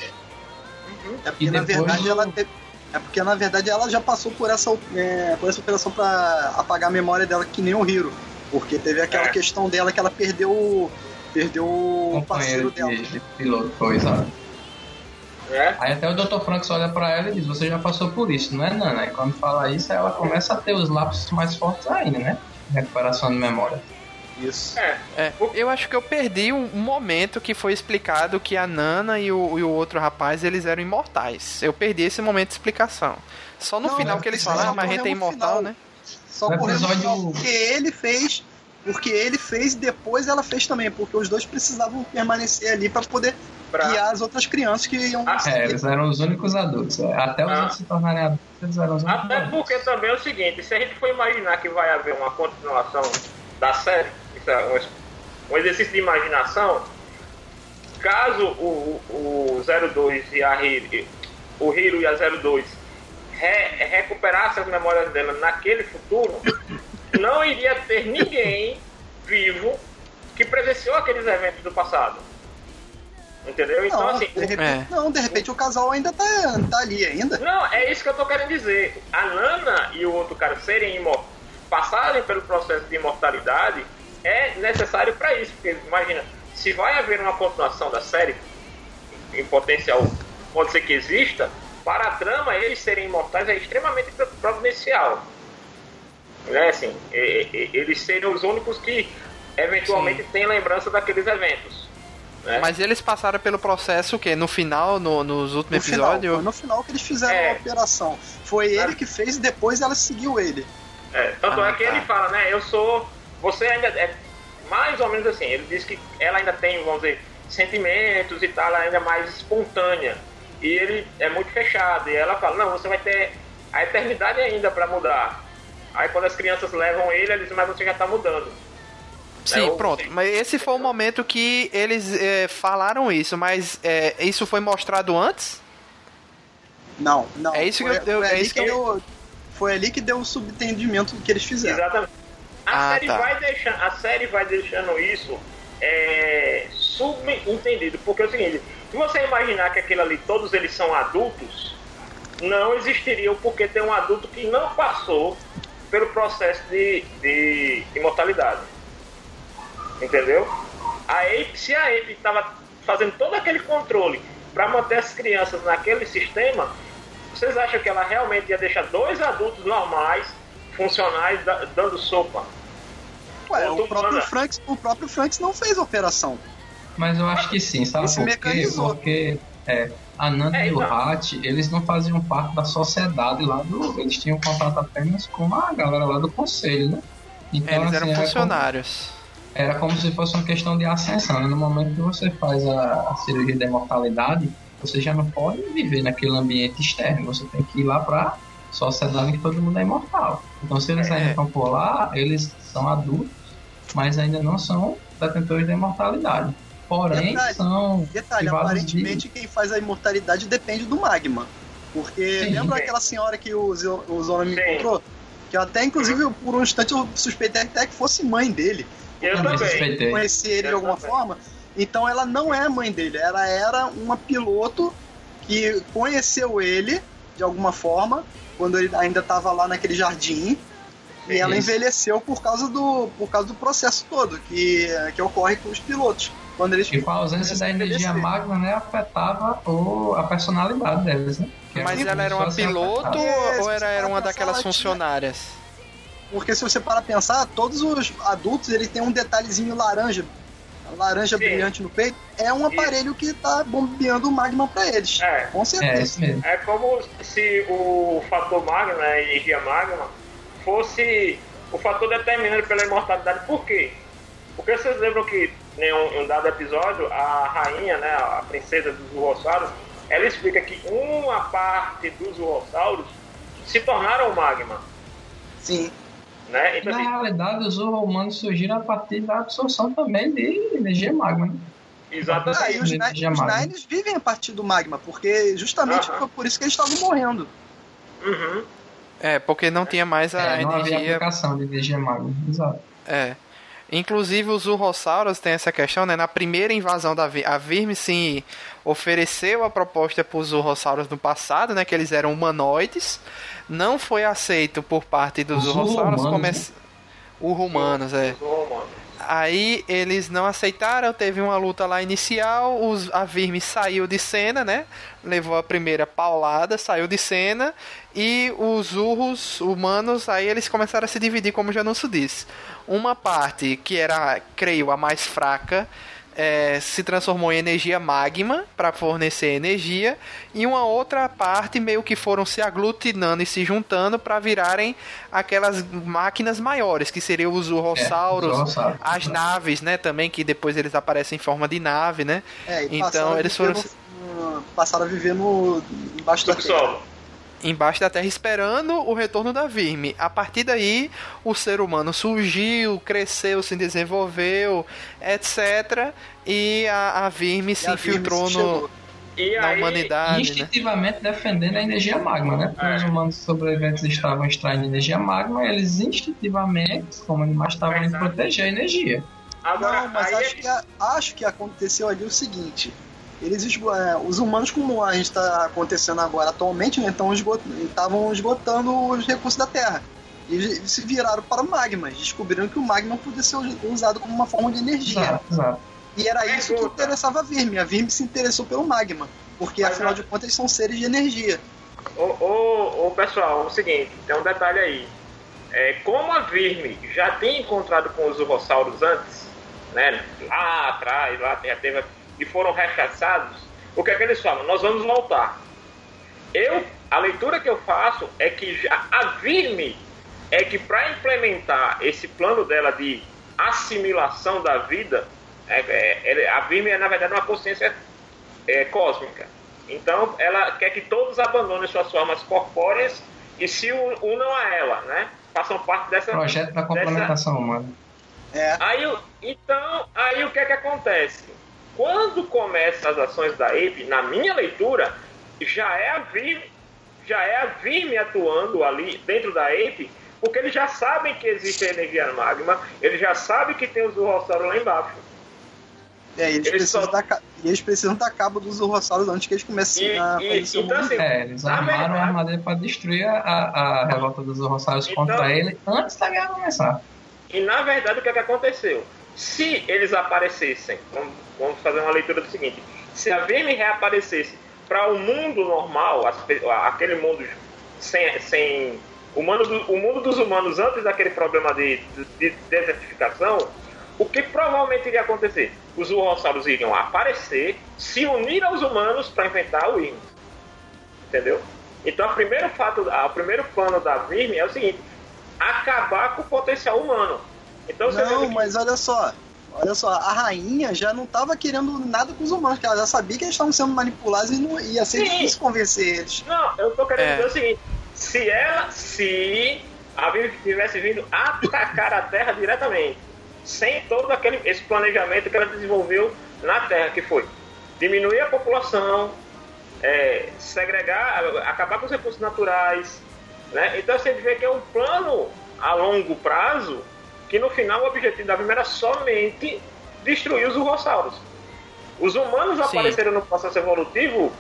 É porque, na verdade, ela teve... É porque na verdade ela já passou por essa, é, por essa operação para apagar a memória dela que nem o Hiro. Porque teve aquela é. questão dela que ela perdeu perdeu o parceiro de, dela. De piloto, foi, sabe? É. Aí até o Dr. Franks olha pra ela e diz, você já passou por isso, não é Nana? Aí quando fala isso, ela começa a ter os lápis mais fortes ainda, né? Recuperação de memória. Isso. É. é. Eu acho que eu perdi um momento que foi explicado que a Nana e o, e o outro rapaz eles eram imortais. Eu perdi esse momento de explicação. Só no não, final que eles falaram, ah, mas a gente é imortal, final. né? Só por episódio... porque ele fez porque ele fez e depois ela fez também, porque os dois precisavam permanecer ali para poder pra... guiar as outras crianças que iam. Ah, é, eles eram os únicos adultos. É. Até os ah. outros se tornarem adultos, eles eram os únicos Até adultos. porque também é o seguinte: se a gente for imaginar que vai haver uma continuação da série, isso é um, um exercício de imaginação, caso o, o 02 e a Hiro, o Hiro e a 02 re, recuperassem as memórias dela naquele futuro não iria ter ninguém vivo que presenciou aqueles eventos do passado. Entendeu? Então, não, assim. De repente, é. Não, de repente o casal ainda tá, tá ali ainda. Não, é isso que eu tô querendo dizer. A Nana e o outro cara serem imortais, passarem pelo processo de imortalidade, é necessário para isso. Porque, imagina, se vai haver uma continuação da série, em potencial, pode ser que exista, para a trama, eles serem imortais é extremamente providencial né, assim, eles seriam os únicos que eventualmente Sim. têm lembrança daqueles eventos. Né? Mas eles passaram pelo processo o quê? No final, no, nos últimos no episódios? Final, no final que eles fizeram é. a operação. Foi ele é. que fez e depois ela seguiu ele. É, tanto ah, é que tá. ele fala, né? Eu sou. Você ainda é mais ou menos assim. Ele diz que ela ainda tem, vamos dizer, sentimentos e tal, ela ainda é mais espontânea. E ele é muito fechado. E ela fala, não, você vai ter a eternidade ainda para mudar. Aí quando as crianças levam ele, eles mas você já tá mudando. Sim, né? pronto. Mas esse foi o momento que eles é, falaram isso, mas é, isso foi mostrado antes? Não, não. É isso foi, que eu, foi é isso que, eu... Foi ali que deu o subentendimento que eles fizeram. Exatamente. A, ah, série, tá. vai deixando, a série vai deixando isso é, subentendido, porque é o seguinte, se você imaginar que aquilo ali, todos eles são adultos, não existiria o porquê ter um adulto que não passou pelo processo de, de imortalidade. Entendeu? A Ape, se a Ape estava fazendo todo aquele controle para manter as crianças naquele sistema, vocês acham que ela realmente ia deixar dois adultos normais, funcionais, dando sopa? Ué, o próprio, Franks, o próprio Franks não fez a operação. Mas eu acho que sim, sabe por quê? Porque é, a Nanda é, e o então. Hat, eles não faziam parte da sociedade lá do. Eles tinham contato apenas com a galera lá do conselho, né? Então, eles assim, eram funcionários. Era como, se fosse uma questão de ascensão. Né? No momento que você faz a, a cirurgia da imortalidade, você já não pode viver naquele ambiente externo. Você tem que ir lá pra sociedade em que todo mundo é imortal. Então, se eles é. ainda estão por lá, eles são adultos, mas ainda não são detentores da imortalidade. Porém, detalhe, são. Detalhe, aparentemente de... quem faz a imortalidade depende do magma. Porque Sim, lembra é. aquela senhora que o, o Zona me encontrou? Que até, inclusive, por um instante eu suspeitei até que fosse mãe dele. Eu também. Conheci ele eu de alguma também. forma. Então ela não é mãe dele, ela era uma piloto que conheceu ele de alguma forma, quando ele ainda estava lá naquele jardim. E ela envelheceu por causa do, por causa do processo todo que, que ocorre com os pilotos. Quando eles e com a ausência da energia magna, né, afetava o, a personalidade deles, né? Mas ela era uma piloto ou era, era uma daquelas funcionárias? Porque se você para pensar, todos os adultos eles têm um detalhezinho laranja, laranja Sim. brilhante no peito, é um aparelho Isso. que está bombeando o magma para eles. É. Com certeza. É, é, como se o fator magma, a energia magma, fosse o fator determinante pela imortalidade. Por quê? Porque vocês lembram que em um, um dado episódio, a rainha, né, a princesa dos Roçados, ela explica que uma parte dos dinossauros se tornaram magma. Sim. Né? Então, Na assim, realidade, os humanos surgiram a partir da absorção também de energia magma. Né? exatamente. Ah, e os, Energia Ni- os. Nines vivem a partir do magma, porque justamente Aham. foi por isso que eles estavam morrendo. Uhum. É, porque não tinha mais a É, não havia energia. aplicação de energia magma. Exato. É. Inclusive os urrossauros tem essa questão, né? Na primeira invasão da Vi- a Virme sim ofereceu a proposta para os urrossauros no passado, né? Que eles eram humanoides. Não foi aceito por parte dos Os urrossauros. urrohumanos, Come... Urrohumanos, é. Os romanos. Aí eles não aceitaram, teve uma luta lá inicial, os, a Virme saiu de cena, né? Levou a primeira paulada, saiu de cena, e os urros humanos, aí eles começaram a se dividir, como o Janúncio disse. Uma parte, que era, creio, a mais fraca, eh, se transformou em energia magma para fornecer energia, e uma outra parte meio que foram se aglutinando e se juntando para virarem aquelas máquinas maiores, que seriam os urrossauros, os urrossauros. as naves, né, também que depois eles aparecem em forma de nave, né? É, e Então, passaram a eles viver foram- no- passaram a viver no, embaixo da terra. Subsolo. Embaixo da Terra esperando o retorno da Virme. A partir daí, o ser humano surgiu, cresceu, se desenvolveu, etc. E a, a Virme E se a Virme infiltrou se no. E na aí, humanidade, né? instintivamente defendendo a energia magma, né? Porque É. os humanos sobreviventes estavam extraindo energia magma, eles instintivamente, como animais, estavam indo proteger a energia. agora, Não, mas acho é que, a- acho que aconteceu ali o seguinte. Eles é, os humanos, como a gente está acontecendo agora atualmente, né, então estavam esgotando os recursos da Terra. E eles se viraram para o magma. Descobriram que o magma podia ser usado como uma forma de energia. Exato, exato. E era isso que interessava a Virme. A Virme se interessou pelo magma. Porque, Mas afinal a- de contas, são seres de energia. Ô, ô, ô, pessoal, é o seguinte, tem um detalhe aí. É, como a Virme já tinha encontrado com os urrossauros antes, né? Lá atrás, lá já teve. E foram rechaçados, o que é que eles falam? Nós vamos voltar. Eu, a leitura que eu faço é que já a Virme é que para implementar esse plano dela de assimilação da vida, é, é, a Virme é na verdade uma consciência é, cósmica. Então, ela quer que todos abandonem suas formas corpóreas e se unam a ela, né? Façam parte dessa. Projeto da complementação humana. É, Aí, então, aí o que é que acontece? Quando começam as ações da EIP, na minha leitura, já é a Virme, já é a Virme atuando ali dentro da EIP, porque eles já sabem que existe a energia magma, eles já sabem que tem os urrossauros lá embaixo. é, eles, Eles precisam só- dar, e eles precisam dar cabo dos urrossauros antes que eles comecem E- a fazer então, assim, É, eles armaram verdade- a armadilha para destruir a, a, revolta dos Rosários Então- contra ele antes da guerra começar. E na verdade o que, é que aconteceu? Se eles aparecessem, vamos, vamos fazer uma leitura do seguinte: se a Verme reaparecesse para o mundo normal, aquele mundo sem, sem o, mundo do- o mundo dos humanos antes daquele problema de, de, de desertificação, o que provavelmente iria acontecer? Os urrossauros iriam aparecer, se unir aos humanos para enfrentar o Irmos. Entendeu? Então, o primeiro fato, o primeiro plano da Virme é o seguinte: acabar com o potencial humano. Então, você Não, que- mas olha só. Olha só, a rainha já não estava querendo nada com os humanos, porque ela já sabia que eles estavam sendo manipulados e não ia ser Sim. difícil convencer eles. Não, eu tô querendo É. dizer o seguinte: se ela, se a Virme tivesse vindo atacar a Terra diretamente, sem todo aquele esse planejamento que ela desenvolveu na Terra, que foi diminuir a população, é, segregar, acabar com os recursos naturais, né? Então você vê que é um plano a longo prazo que no final o objetivo da Virme era somente destruir os urrossauros. Os humanos Sim. apareceram no processo evolutivo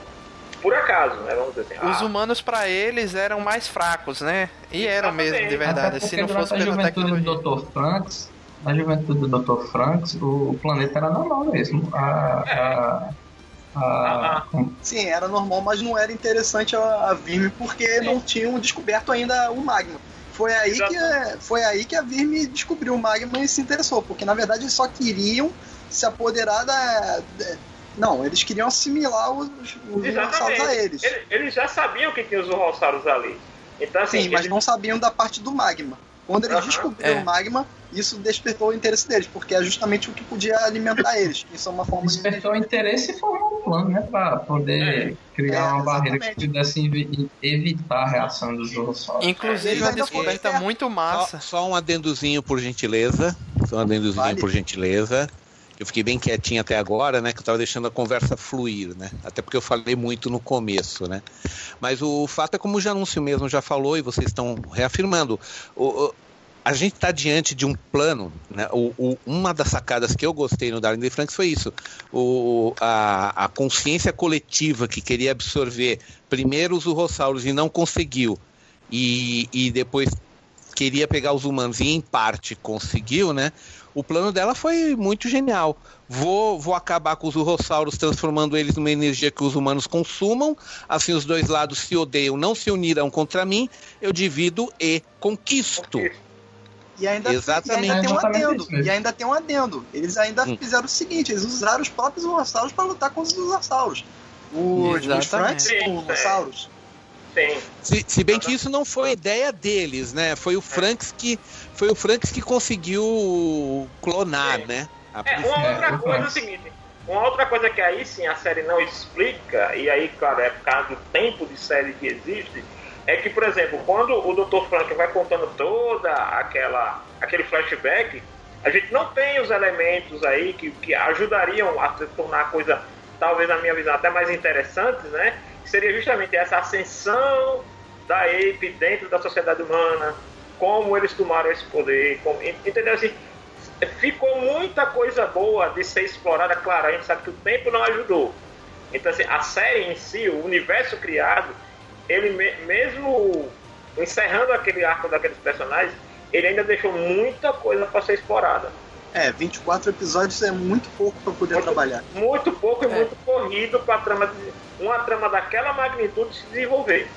por acaso, né? Vamos dizer assim. Os Ah, humanos pra eles eram mais fracos, né? E eram mesmo, de verdade. Se não fosse pela juventude tecnologia. do Dr. Franks, na juventude do Dr. Franks, o, planeta era normal mesmo. A, a, a, Ah, Sim, era normal, mas não era interessante a, a Virme porque não tinham descoberto ainda o magma. Foi aí, que, foi aí que a Virme descobriu o magma e se interessou, porque na verdade eles só queriam se apoderar da. não, eles queriam assimilar os, os dinossauros a eles. Eles, eles já sabiam que tinha os urrossauros ali. Então, assim, Sim, mas eles- não sabiam da parte do magma. Quando eles Aham. descobriram É. o magma, isso despertou o interesse deles, porque é justamente o que podia alimentar eles. Isso é uma forma de Despertou o interesse e formou um plano, né? Pra poder criar É, uma barreira que pudesse evi- evitar a reação dos dinossauros. Inclusive, Eles uma descoberta muito Só, massa. só um adendozinho por gentileza. Só um adendozinho Vale. por gentileza. Eu fiquei bem quietinho até agora, né? Que eu tava deixando a conversa fluir, né? Até porque eu falei muito no começo, né? Mas o fato é como o Janúncio mesmo já falou e vocês estão reafirmando. O, o- a gente está diante de um plano, né? O, o- uma das sacadas que eu gostei no Darwin de Franks foi isso. O, a, a consciência coletiva que queria absorver primeiro os urrossauros e não conseguiu. E, e depois queria pegar os humanos e em parte conseguiu, né? O plano dela foi muito genial. Vou, vou acabar com os urrossauros, transformando eles numa energia que os humanos consumam. Assim os dois lados se odeiam, não se unirão contra mim. Eu divido e conquisto. E ainda, Exatamente. e ainda tem um adendo. E ainda tem um adendo. Eles ainda Hum. fizeram o seguinte: eles usaram os próprios dinossauros para lutar com os dinossauros. Os, os Exatamente. Franks Sim, são Sim. Se, se bem que isso não foi ideia deles, né? Foi o Franks que foi o Franks que conseguiu clonar, Sim. né? A É, uma outra É, coisa é o seguinte. Uma outra coisa que aí sim a série não explica, e aí, claro, é por causa do tempo de série que existe, é que, por exemplo, quando o Dr. Frank vai contando toda aquela aquele flashback, a gente não tem os elementos aí que, que ajudariam a se tornar a coisa, talvez na minha visão, até mais interessantes, né? Que seria justamente essa ascensão da Ape dentro da sociedade humana, como eles tomaram esse poder, como, entendeu assim? ficou muita coisa boa de ser explorada. Claro, a gente sabe que o tempo não ajudou. Então, assim, a série em si, o universo criado, ele me- mesmo encerrando aquele arco daqueles personagens, ele ainda deixou muita coisa para ser explorada. É, 24 episódios é muito pouco para poder Muito- trabalhar. Muito pouco e É. muito corrido para trama de- uma trama daquela magnitude se desenvolver.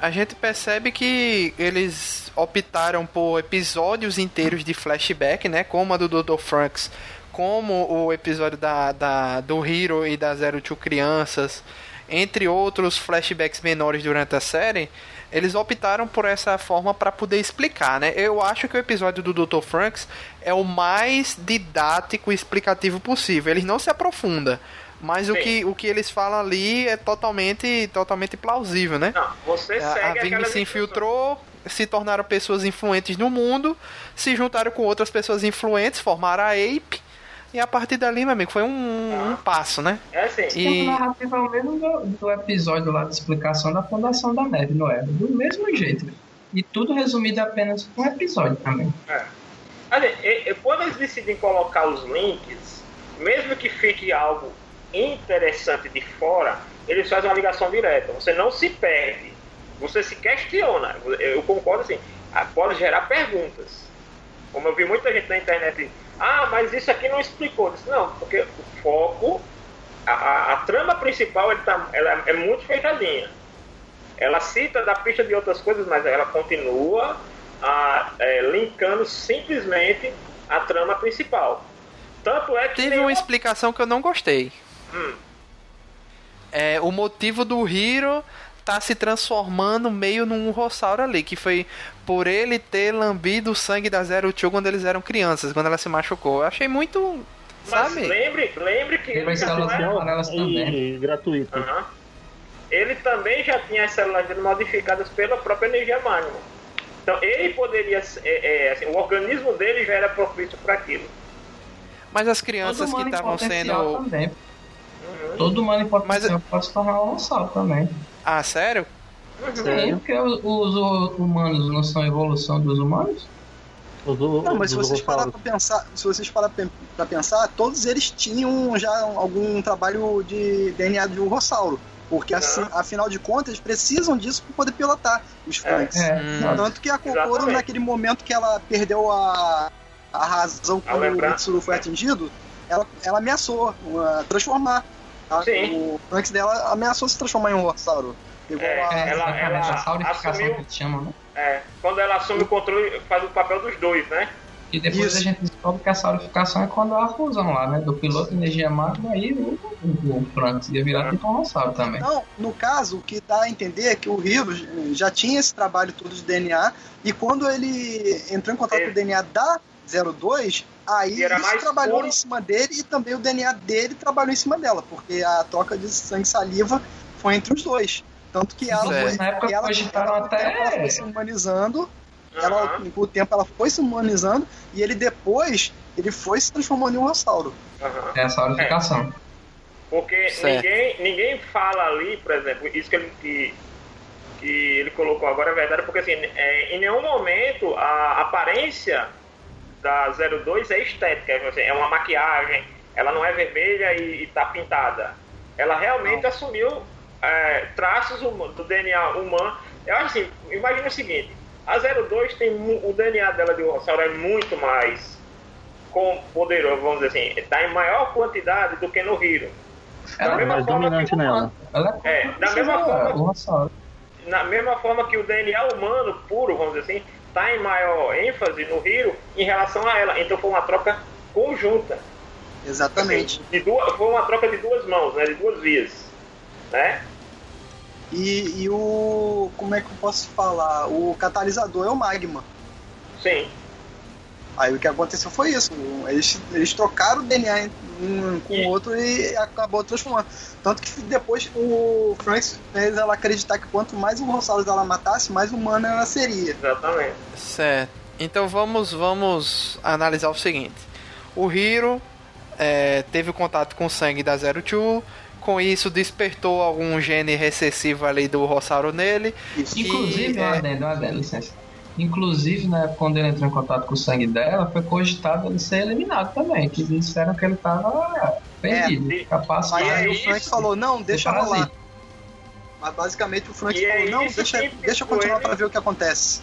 A gente percebe que eles optaram por episódios inteiros de flashback, né? Como a do Dr. Franks, como o episódio da, da, do Hero e da Zero Two Crianças, entre outros flashbacks menores durante a série. Eles optaram por essa forma para poder explicar, né? Eu acho que o episódio do Dr. Franks é o mais didático e explicativo possível. Ele não se aprofunda, mas o que, o que eles falam ali é totalmente, totalmente plausível, né? Não, você A, segue a Ving se infiltrou, se tornaram pessoas influentes no mundo, se juntaram com outras pessoas influentes, formaram a Ape, e a partir dali, meu amigo, foi um, um passo, né? É assim, E narrativa é o mesmo do, do episódio lá de explicação da Fundação da Neve, não é? Do mesmo jeito. E tudo resumido apenas em um episódio também. Assim, e- e quando eles decidem colocar os links, mesmo que fique algo interessante de fora, eles fazem uma ligação direta. Você não se perde. Você se questiona. Eu concordo assim. Pode gerar perguntas. Como eu vi muita gente na internet, ah, mas isso aqui não explicou. Disse, não, porque o foco, a, a- a trama principal, ele tá, ela é muito fechadinha. Ela cita da pista de outras coisas, mas ela continua a, é, linkando simplesmente a trama principal. Tanto é que teve uma explicação que eu não gostei. Hum. É, o motivo do Hiro tá se transformando meio num rossauro ali, que foi por ele ter lambido o sangue da Zero Two quando eles eram crianças, quando ela se machucou. Eu achei muito, Mas sabe? lembre, lembre que Ele vai ele, ser já elas não é- amarelas também. Gratuito. Aham. ele também já tinha as células dele modificadas pela própria energia magma. Então ele poderia, é, é, assim, o organismo dele já era propício para aquilo. Mas as crianças que estavam sendo. Também. Todo humano em potencial pode se tornar um também. Ah, sério? Sim, porque os, os humanos não são a evolução dos humanos? Os, Não, mas se vocês parar pra pensar, se vocês parar pra pra pensar, todos eles tinham já algum trabalho de DNA de urossauro. Porque assim, afinal de contas, eles precisam disso para poder pilotar os Franks. É, Hum. não, Tanto que a Kokoro, naquele momento que ela perdeu a, a razão A quando o. Mitsuru foi atingido, ela, ela ameaçou uh, transformar. Tá? Sim. O Franks dela ameaçou se transformar em um urossauro. Igual É, a- ela- ela, saurificação assumiu- que eles chamam, né? É, quando ela assume o controle, faz o papel dos dois, né? E depois Isso. a gente descobre que a solidificação é quando há a fusão lá, né? Do piloto energia máxima aí o, o, o Franks ia virar tipo um dinossauro também. Não, no caso, o que dá a entender é que o Hiro já tinha esse trabalho todo de DNA, e quando ele entrou em contato É. com o DNA da 02, aí E era isso mais trabalhou puro. em cima dele e também o DNA dele trabalhou em cima dela, porque a troca de sangue e saliva foi entre os dois. Tanto que ela, foi, Na época ela, ela, até- ela foi se humanizando, ela, Aham, com o tempo ela foi se humanizando, e ele depois, ele foi se transformando em um rossauro. aham. É a solidificação. Porque Certo. ninguém, ninguém fala ali, por exemplo, isso que ele, que, que ele colocou agora é verdade, porque assim, é, em nenhum momento a aparência da 02 é estética, é, assim, é uma maquiagem, ela não é vermelha e, e tá pintada. Ela realmente assumiu é, traços do DNA humano. Eu acho assim, imagina o seguinte, a 02 tem o DNA dela de dinossauro é muito mais com poderoso, vamos dizer assim, está em maior quantidade do que no Hiro. Ela Da é mais forma dominante nela. Ela É, da mesma forma- dinossauro. na mesma forma que o DNA humano puro, vamos dizer assim, está em maior ênfase no Hiro em relação a ela. Então foi uma troca conjunta. Exatamente. Assim, de duas, foi uma troca de duas mãos, né, de duas vias. Né? E, e o. Como é que eu posso falar? O catalisador é o magma. Sim. Aí o que aconteceu foi isso. Eles, eles trocaram o DNA um com o outro e acabou transformando. Tanto que depois o Franks fez ela acreditar que quanto mais o Rossalos ela matasse, mais humana ela seria. Exatamente. Certo. Então vamos, vamos analisar o seguinte. O Hiro é, teve contato com o sangue da Zero Two. Com isso despertou algum gene recessivo ali do Rossauro nele. Isso. Inclusive, E, um é- um adendo, licença. Inclusive, na época, quando ele entrou em contato com o sangue dela, foi cogitado ele ser eliminado também. Que disseram que ele tava perdido, É, capaz Mas aí é o Frank isso. falou, não, deixa parasita. rolar. Mas basicamente o Frank E é falou, não, isso deixa, que deixa eu continuar ele- pra ver o que acontece.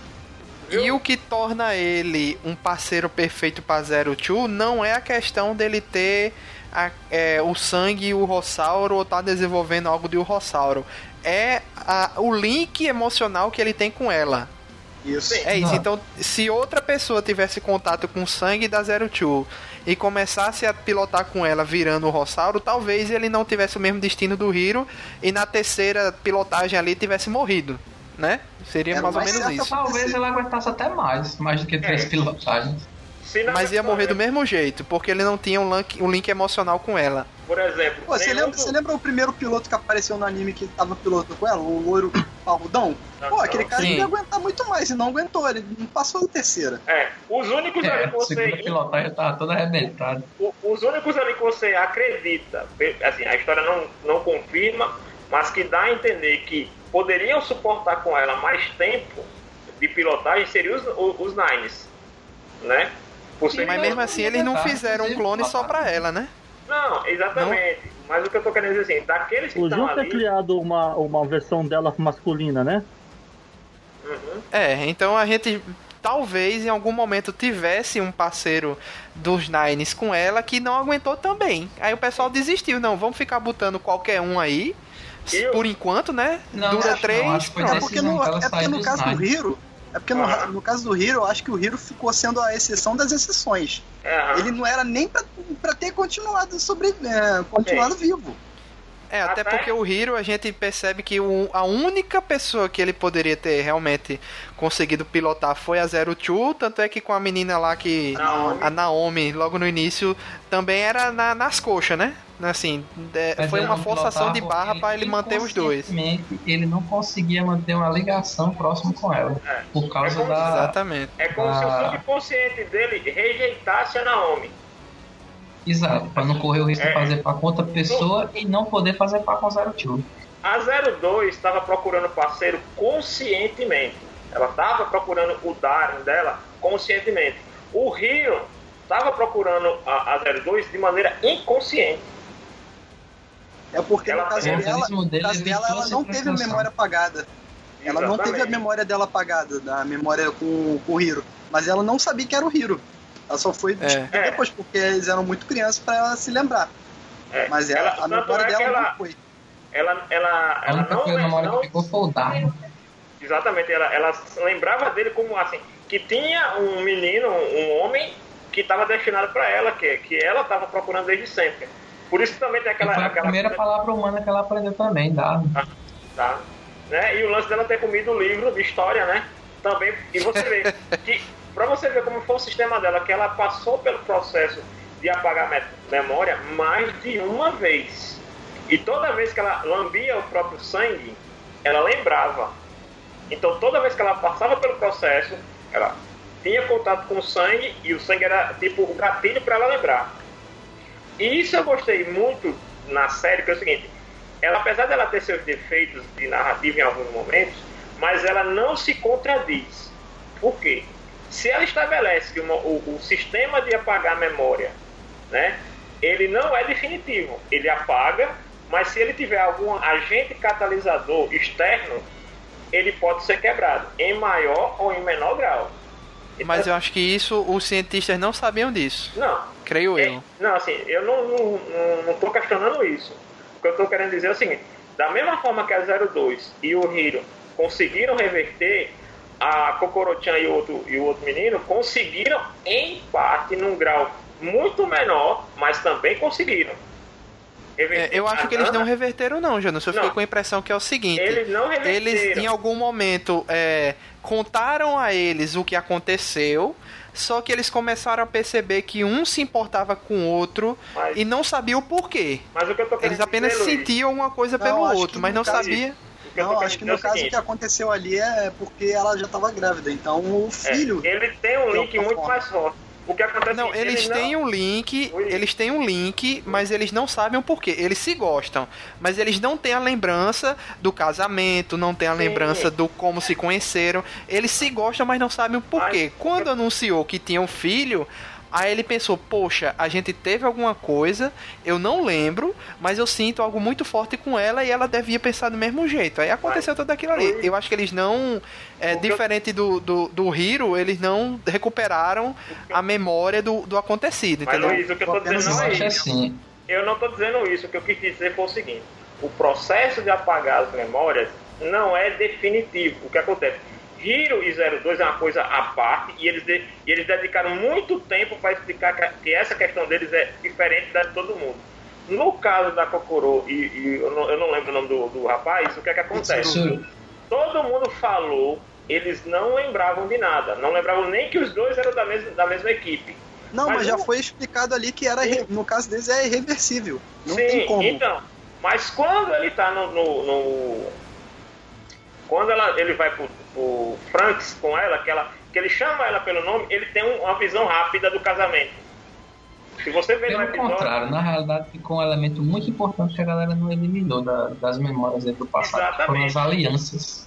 Viu? E o que torna ele um parceiro perfeito para Zero Two não é a questão dele ter a- é, o sangue e o Rossauro ou estar desenvolvendo algo de um Rossauro. É a- o link emocional que ele tem com ela. Isso. Sim. É isso. Não. Então, se outra pessoa tivesse contato com o sangue da Zero Two e começasse a pilotar com ela virando o Rossauro, talvez ele não tivesse o mesmo destino do Hiro e na terceira pilotagem ali tivesse morrido, né? Seria mais ou menos certo isso. Talvez ele aguentasse até mais, mais do que três É. pilotagens. Mas ia morrer do mesmo jeito, porque ele não tinha um link, um link emocional com ela. Por exemplo, Pô, você, lembra, você lembra o primeiro piloto que apareceu no anime que tava piloto com ela? O loiro parrudão? Pô, aquele cara Sim. ia aguentar muito mais e não aguentou, ele não passou da terceira. É, os únicos É, ali que você pilotagem tava toda arrebentada. O- os únicos ali que você acredita, assim, a história não, não confirma, mas que dá a entender que poderiam suportar com ela mais tempo de pilotagem seriam os, os Nines, né? Por ser- Mas mesmo assim, eles não fizeram um clone só pra ela, né? Não, exatamente. Mas o que eu tô querendo dizer assim, daqueles que estão Podiam ter ali... criado uma, uma versão dela masculina, né? Uhum. É, então a gente talvez em algum momento tivesse um parceiro dos Nines com ela que não aguentou também. Aí o pessoal desistiu, não, vamos ficar botando qualquer um aí. E o- Por enquanto, né? Não, Dura três. não, pronto. É porque, no, é porque no caso do Nine. Hiro, é porque no, no caso do Hiro, eu acho que o Hiro ficou sendo a exceção das exceções. Ele não era nem pra, pra ter continuado sobre, é, continuado vivo. É, até Até- porque o Hiro a gente percebe que o- a única pessoa que ele poderia ter realmente conseguido pilotar foi a Zero Two, tanto é que com a menina lá que. Naomi. A Naomi, logo no início, também era na- nas coxas, né? Assim, Mas foi uma forçação de barra para ele manter os dois. Ele não conseguia manter uma ligação próxima com ela. É. Por causa É como- da. Exatamente. É como se Ah. o subconsciente dele rejeitasse a Naomi. Exato, pra não correr o risco É. de fazer par com outra pessoa e não poder fazer par com Zero Two. A 02 estava procurando parceiro conscientemente. Ela estava procurando o Darwin dela conscientemente. O Rio estava procurando a, a 02 de maneira inconsciente. É porque Ela- no caso dela, caso dela, ela não teve frustração. memória apagada. Ela não teve a Exatamente. memória dela apagada, da memória com, com o Hiro. Mas ela não sabia que era o Hiro. Ela só foi É. depois, porque eles eram muito crianças pra ela se lembrar. É, Mas ela, a tanto memória é dela ela, não foi. ela, ela, A ela não, memória não que ficou foi o Darwin. Exatamente, ela, ela lembrava dele como assim, que tinha um menino, um homem, que estava destinado para ela, que, que ela estava procurando desde sempre. Por isso também tem aquela. Foi a aquela primeira coisa- palavra humana que ela aprendeu também, dado. tá? Né? E o lance dela ter comido o livro de história, né? Também. E você vê que, pra você ver como foi o sistema dela, que ela passou pelo processo de apagar me- memória mais de uma vez. E toda vez que ela lambia o próprio sangue, ela lembrava. Então toda vez que ela passava pelo processo, ela tinha contato com o sangue e o sangue era tipo o gatilho para ela lembrar. E isso eu gostei muito na série, que é o seguinte, ela apesar dela ter seus defeitos de narrativa em alguns momentos, mas ela não se contradiz. Por quê? Se ela estabelece que uma- o, o sistema de apagar a memória, né, ele não é definitivo, ele apaga, mas se ele tiver algum agente catalisador externo, ele pode ser quebrado, em maior ou em menor grau. Mas Então, eu acho que isso os cientistas não sabiam disso. Não, Creio é, eu. não, assim, eu não, não, não, não tô questionando isso. O que eu estou querendo dizer é o seguinte: da mesma forma que a 02 e o Hiro conseguiram reverter, a Kokoro-chan e o outro, e o outro menino conseguiram, em parte, num grau muito menor, mas também conseguiram. É, eu acho que eles não reverteram, não, Janus. Eu fiquei Não. com a impressão que é o seguinte: Eles não reverteram. eles, em algum momento, é, contaram a eles o que aconteceu. Só que eles começaram a perceber que um se importava com o outro Mas- e não sabia o porquê. Mas o que eu tô Eles apenas dizer, sentiam uma coisa Não, pelo outro, mas não sabia. o que eu tô Não, acho que é no o caso o que aconteceu ali é porque ela já estava grávida. Então o é, filho. ele tem um link muito forma. mais forte. O que acontece Não, é que eles ele não- têm um link, Oi. eles têm um link, mas eles não sabem o porquê. Eles se gostam, mas eles não têm a lembrança do casamento, não têm a Sim. lembrança do como se conheceram. Eles se gostam, mas não sabem o porquê. Mas- Quando anunciou que tinha um filho, aí ele pensou: "Poxa, a gente teve alguma coisa, eu não lembro, mas eu sinto algo muito forte com ela e ela devia pensar do mesmo jeito". Aí aconteceu tudo aquilo ali. Eu acho que eles não é diferente do, do, do Hiro, eles não recuperaram a memória do, do acontecido, Mas entendeu? Luiz, o que eu tô dizendo não é isso. assim. Eu não estou dizendo isso. O que eu quis dizer foi o seguinte: o processo de apagar as memórias não é definitivo. O que acontece? Hiro e 02 é uma coisa à parte e eles, de- e eles dedicaram muito tempo para explicar que, que essa questão deles é diferente da de todo mundo. No caso da Kokoro, e, e eu, não, eu não lembro o nome do, do rapaz, o que é que acontece? Todo mundo falou, eles não lembravam de nada. Não lembravam nem que os dois eram da mesma, da mesma equipe. Não, Mas mas, já o- foi explicado ali que era Sim. no caso deles é irreversível. Não Sim, tem como. então. Mas quando ele tá no. no- no- quando ela, ele vai pro, pro Franks com ela, que, ela, que ele chama ela pelo nome, ele tem um- uma visão rápida do casamento. Se você vê no Pelo episódio. contrário, na realidade ficou um elemento muito importante que a galera não eliminou da- das memórias do passado. que Foram Exatamente. as alianças.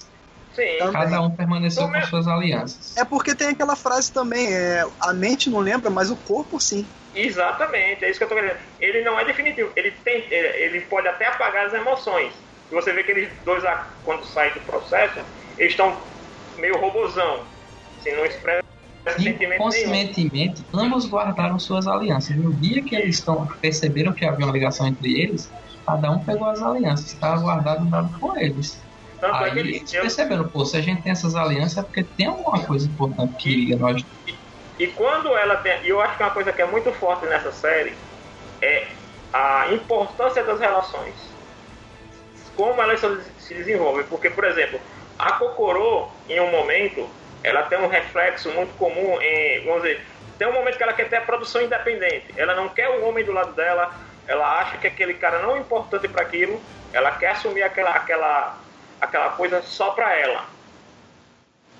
Sim. Então, Cada um permaneceu é- com suas alianças. É porque tem aquela frase também, é, a mente não lembra, mas o corpo sim. Exatamente, é isso que eu tô querendo. Ele não é definitivo. Ele tem, ele, ele pode até apagar as emoções. E você vê que eles dois, quando saem do processo, eles estão meio robozão. Assim, não expressa sentimento nenhum. Inconscientemente, ambos guardaram suas alianças. No dia que eles estão, perceberam que havia uma ligação entre eles, cada um pegou as alianças, estava guardado e dado com eles. Tanto é que Aí eles, eles perceberam, pô, se a gente tem essas alianças é porque tem alguma coisa importante que liga nós. E quando ela tem. E eu acho que uma coisa que é muito forte nessa série é a importância das relações. Como elas se desenvolvem. Porque, por exemplo, a Kokoro, em um momento, ela tem um reflexo muito comum em. Vamos dizer, tem um momento que ela quer ter a produção independente. Ela não quer o homem do lado dela, ela acha que aquele cara não é importante para aquilo, ela quer assumir aquela, aquela, aquela coisa só para ela.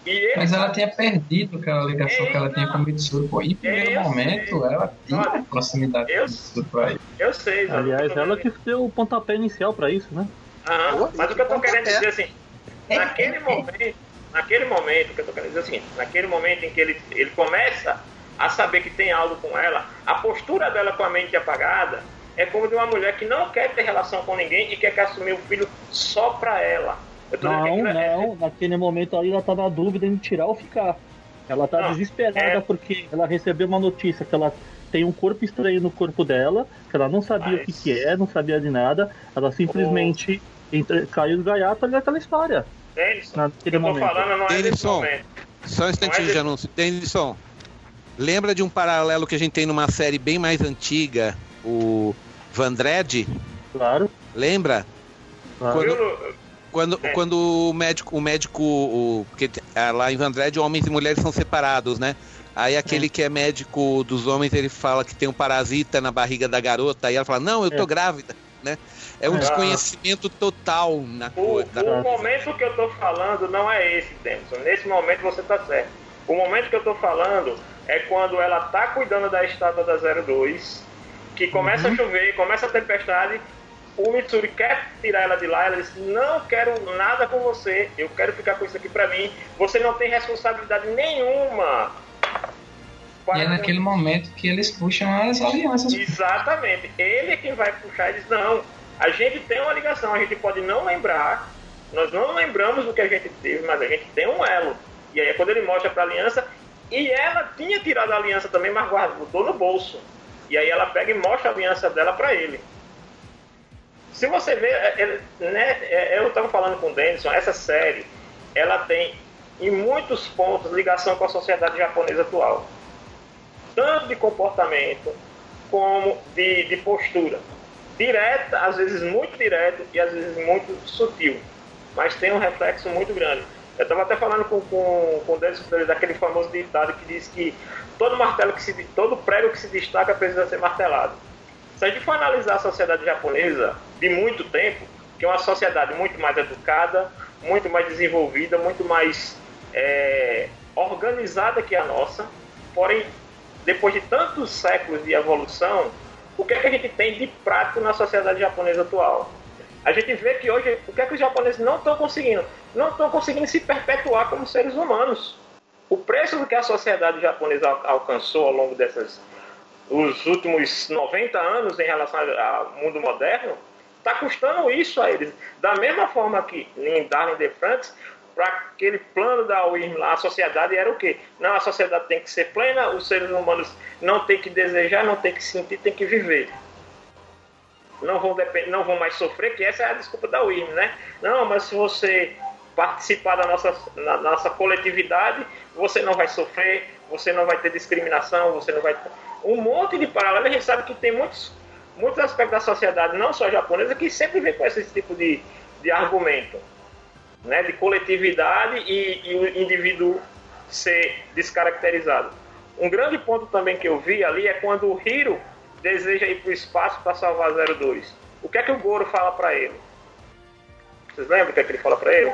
E ele Mas ela tinha perdido aquela ligação que ela tinha com o Mitsuru. Pô, em primeiro Eu momento, sei. ela tinha Olha, proximidade eu- com o Mitsuru pra ele. Eu sei, Aliás, ela que deu o pontapé inicial pra isso, né? Aham, Pô, Mas o que eu tô pontapé. querendo dizer assim, naquele momento, naquele momento, o que eu tô querendo dizer assim, naquele momento em que ele, ele começa a saber que tem algo com ela, a postura dela com a mente apagada é como de uma mulher que não quer ter relação com ninguém e quer que assumir o filho só pra ela. Eu tô dizendo que Não, aquilo é- não, naquele momento ali ela tá na dúvida em tirar ou ficar. Ela tá Não, desesperada é- porque ela recebeu uma notícia que ela tem um corpo estranho no corpo dela, que ela não sabia o que, Mas- que é, não sabia de nada, ela simplesmente entra- caiu do gaiato ali naquela história. Denison, Naquele eu tô momento. falando não é Denison. Só um instantinho Mas- de anúncio. Denison, lembra de um paralelo que a gente tem numa série bem mais antiga, o Vandred? Claro. Lembra? claro. Lu? Quando, É. quando o médico, o médico, o, porque ah, lá em Vandred homens e mulheres são separados, né? Aí aquele que é médico dos homens, ele fala que tem um parasita na barriga da garota, aí ela fala, não, eu tô É. grávida, né? É um É. desconhecimento total na coisa. o momento que eu tô falando não é esse, Denison. Nesse momento você tá certo. O momento que eu tô falando é quando ela tá cuidando da estátua da 02, que começa Uhum. a chover, começa a tempestade, o Mitsuri quer tirar ela de lá, ela diz, não quero nada com você, eu quero ficar com isso aqui pra mim, você não tem responsabilidade nenhuma. E é naquele momento que eles puxam as alianças. Exatamente. Ele é quem vai puxar e diz, não, a gente tem uma ligação, a gente pode não lembrar, nós não lembramos do que a gente teve, mas a gente tem um elo. E aí é quando ele mostra pra aliança, e ela tinha tirado a aliança também, mas guardou no bolso. E aí ela pega e mostra a aliança dela pra ele. Se você ver, é- é- né, é- eu estava falando com o Denison, essa série, ela tem em muitos pontos ligação com a sociedade japonesa atual tanto de comportamento como de, de postura. Direta, às vezes muito direto e às vezes muito sutil, mas tem um reflexo muito grande. Eu estava até falando com, com, com o Dennis daquele famoso ditado que diz que todo martelo que se, todo prego que se destaca precisa ser martelado. Se a gente for analisar a sociedade japonesa de muito tempo, que é uma sociedade muito mais educada, muito mais desenvolvida, muito mais é, organizada que a nossa, porém depois de tantos séculos de evolução, o que é que a gente tem de prático na sociedade japonesa atual? A gente vê que hoje, o que é que os japoneses não estão conseguindo? Não estão conseguindo se perpetuar como seres humanos. O preço do que a sociedade japonesa al- alcançou ao longo desses os últimos 90 anos em relação ao mundo moderno, está custando isso a eles. Da mesma forma que em Darwin de Franks, para aquele plano da UIRM lá, a sociedade era o quê? Não, a sociedade tem que ser plena, os seres humanos não tem que desejar, não tem que sentir, tem que viver. Não vão, depend... não vão mais sofrer, que essa é a desculpa da UIRM, né? Não, mas se você participar da nossa, na nossa coletividade, você não vai sofrer, você não vai ter discriminação, você não vai ter... Um monte de paralelo, a gente sabe que tem muitos, muitos aspectos da sociedade, não só japonesa, que sempre vem com esse tipo de, de argumento né, de coletividade e, e o indivíduo ser descaracterizado. Um grande ponto também que eu vi ali é quando o Hiro deseja ir para o espaço para salvar 02. O que é que o Goro fala para ele? Vocês lembram o que é que ele fala para ele?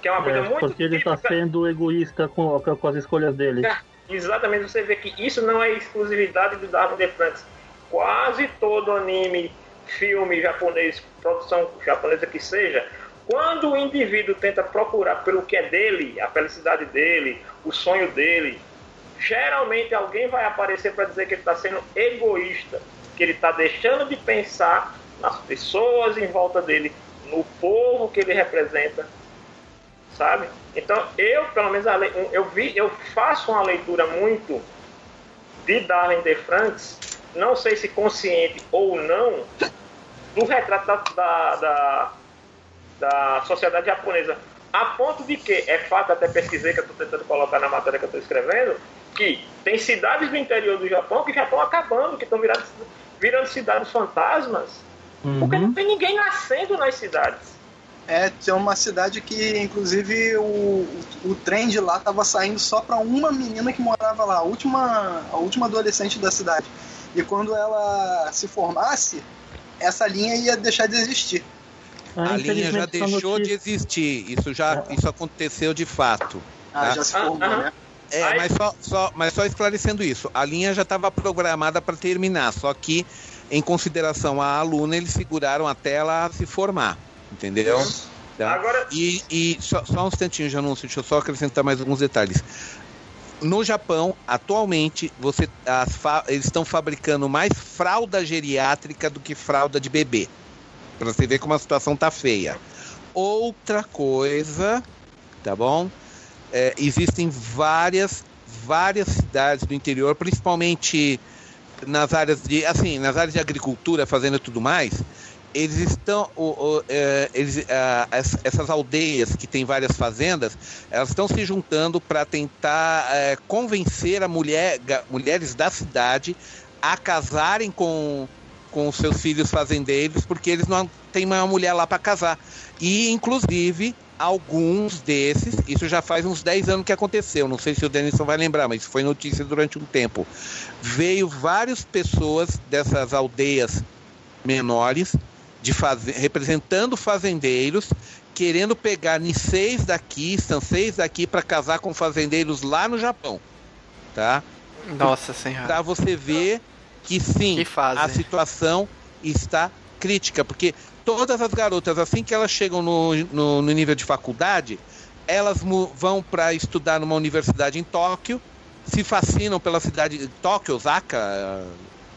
Que é uma coisa É, muito porque ele está sendo egoísta com, com as escolhas dele. É, Exatamente, você vê que isso não é exclusividade do Darwin de Franks. Quase todo anime, filme japonês, produção japonesa que seja, quando o indivíduo tenta procurar pelo que é dele, a felicidade dele, o sonho dele, geralmente alguém vai aparecer para dizer que ele está sendo egoísta, que ele está deixando de pensar nas pessoas em volta dele, no povo que ele representa, sabe? Então eu, pelo menos, eu vi, eu faço uma leitura muito de Darwin de Franks, não sei se consciente ou não, do retrato da, da, da, da sociedade japonesa. A ponto de que, é fato, até pesquisei, que eu estou tentando colocar na matéria que eu estou escrevendo, que tem cidades do interior do Japão que já estão acabando, que estão virando, virando cidades fantasmas, porque Uhum. não tem ninguém nascendo nas cidades. É, tem uma cidade que, inclusive, o, o, o trem de lá tava saindo só pra uma menina que morava lá, a última, a última adolescente da cidade. E quando ela se formasse, essa linha ia deixar de existir. Ah, A linha já deixou de existir. Isso já isso aconteceu de fato. Ah, Tá. já se formou, Ah, né? É, mas só, só- mas só esclarecendo isso, a linha já estava programada para terminar, só que em consideração à aluna eles seguraram até ela se formar, entendeu? Tá? Agora, E, e só, só um instantinho de anúncio, deixa eu só acrescentar mais alguns detalhes. No Japão, atualmente, você, eles estão fabricando mais fralda geriátrica do que fralda de bebê. Pra você ver como a situação tá feia. Outra coisa, tá bom? É, existem várias, várias cidades do interior, principalmente nas áreas de, assim, nas áreas de agricultura, fazenda e tudo mais, eles estão. O, o, é, eles, é, essas aldeias que têm várias fazendas, elas estão se juntando para tentar é, convencer a mulher, mulheres da cidade a casarem com, com seus filhos fazendeiros, porque eles não têm uma mulher lá para casar. E, inclusive, alguns desses, isso já faz uns 10 anos que aconteceu, não sei se o Denison vai lembrar, mas foi notícia durante um tempo. Veio várias pessoas dessas aldeias menores de faze representando fazendeiros, querendo pegar Niseis daqui, Sanseis daqui para casar com fazendeiros lá no Japão, tá? Nossa Senhora. Para você ver que sim, que a situação está crítica, porque todas as garotas, assim que elas chegam no, no, no nível de faculdade, elas vão para estudar numa universidade em Tóquio, se fascinam pela cidade de Tóquio, Osaka,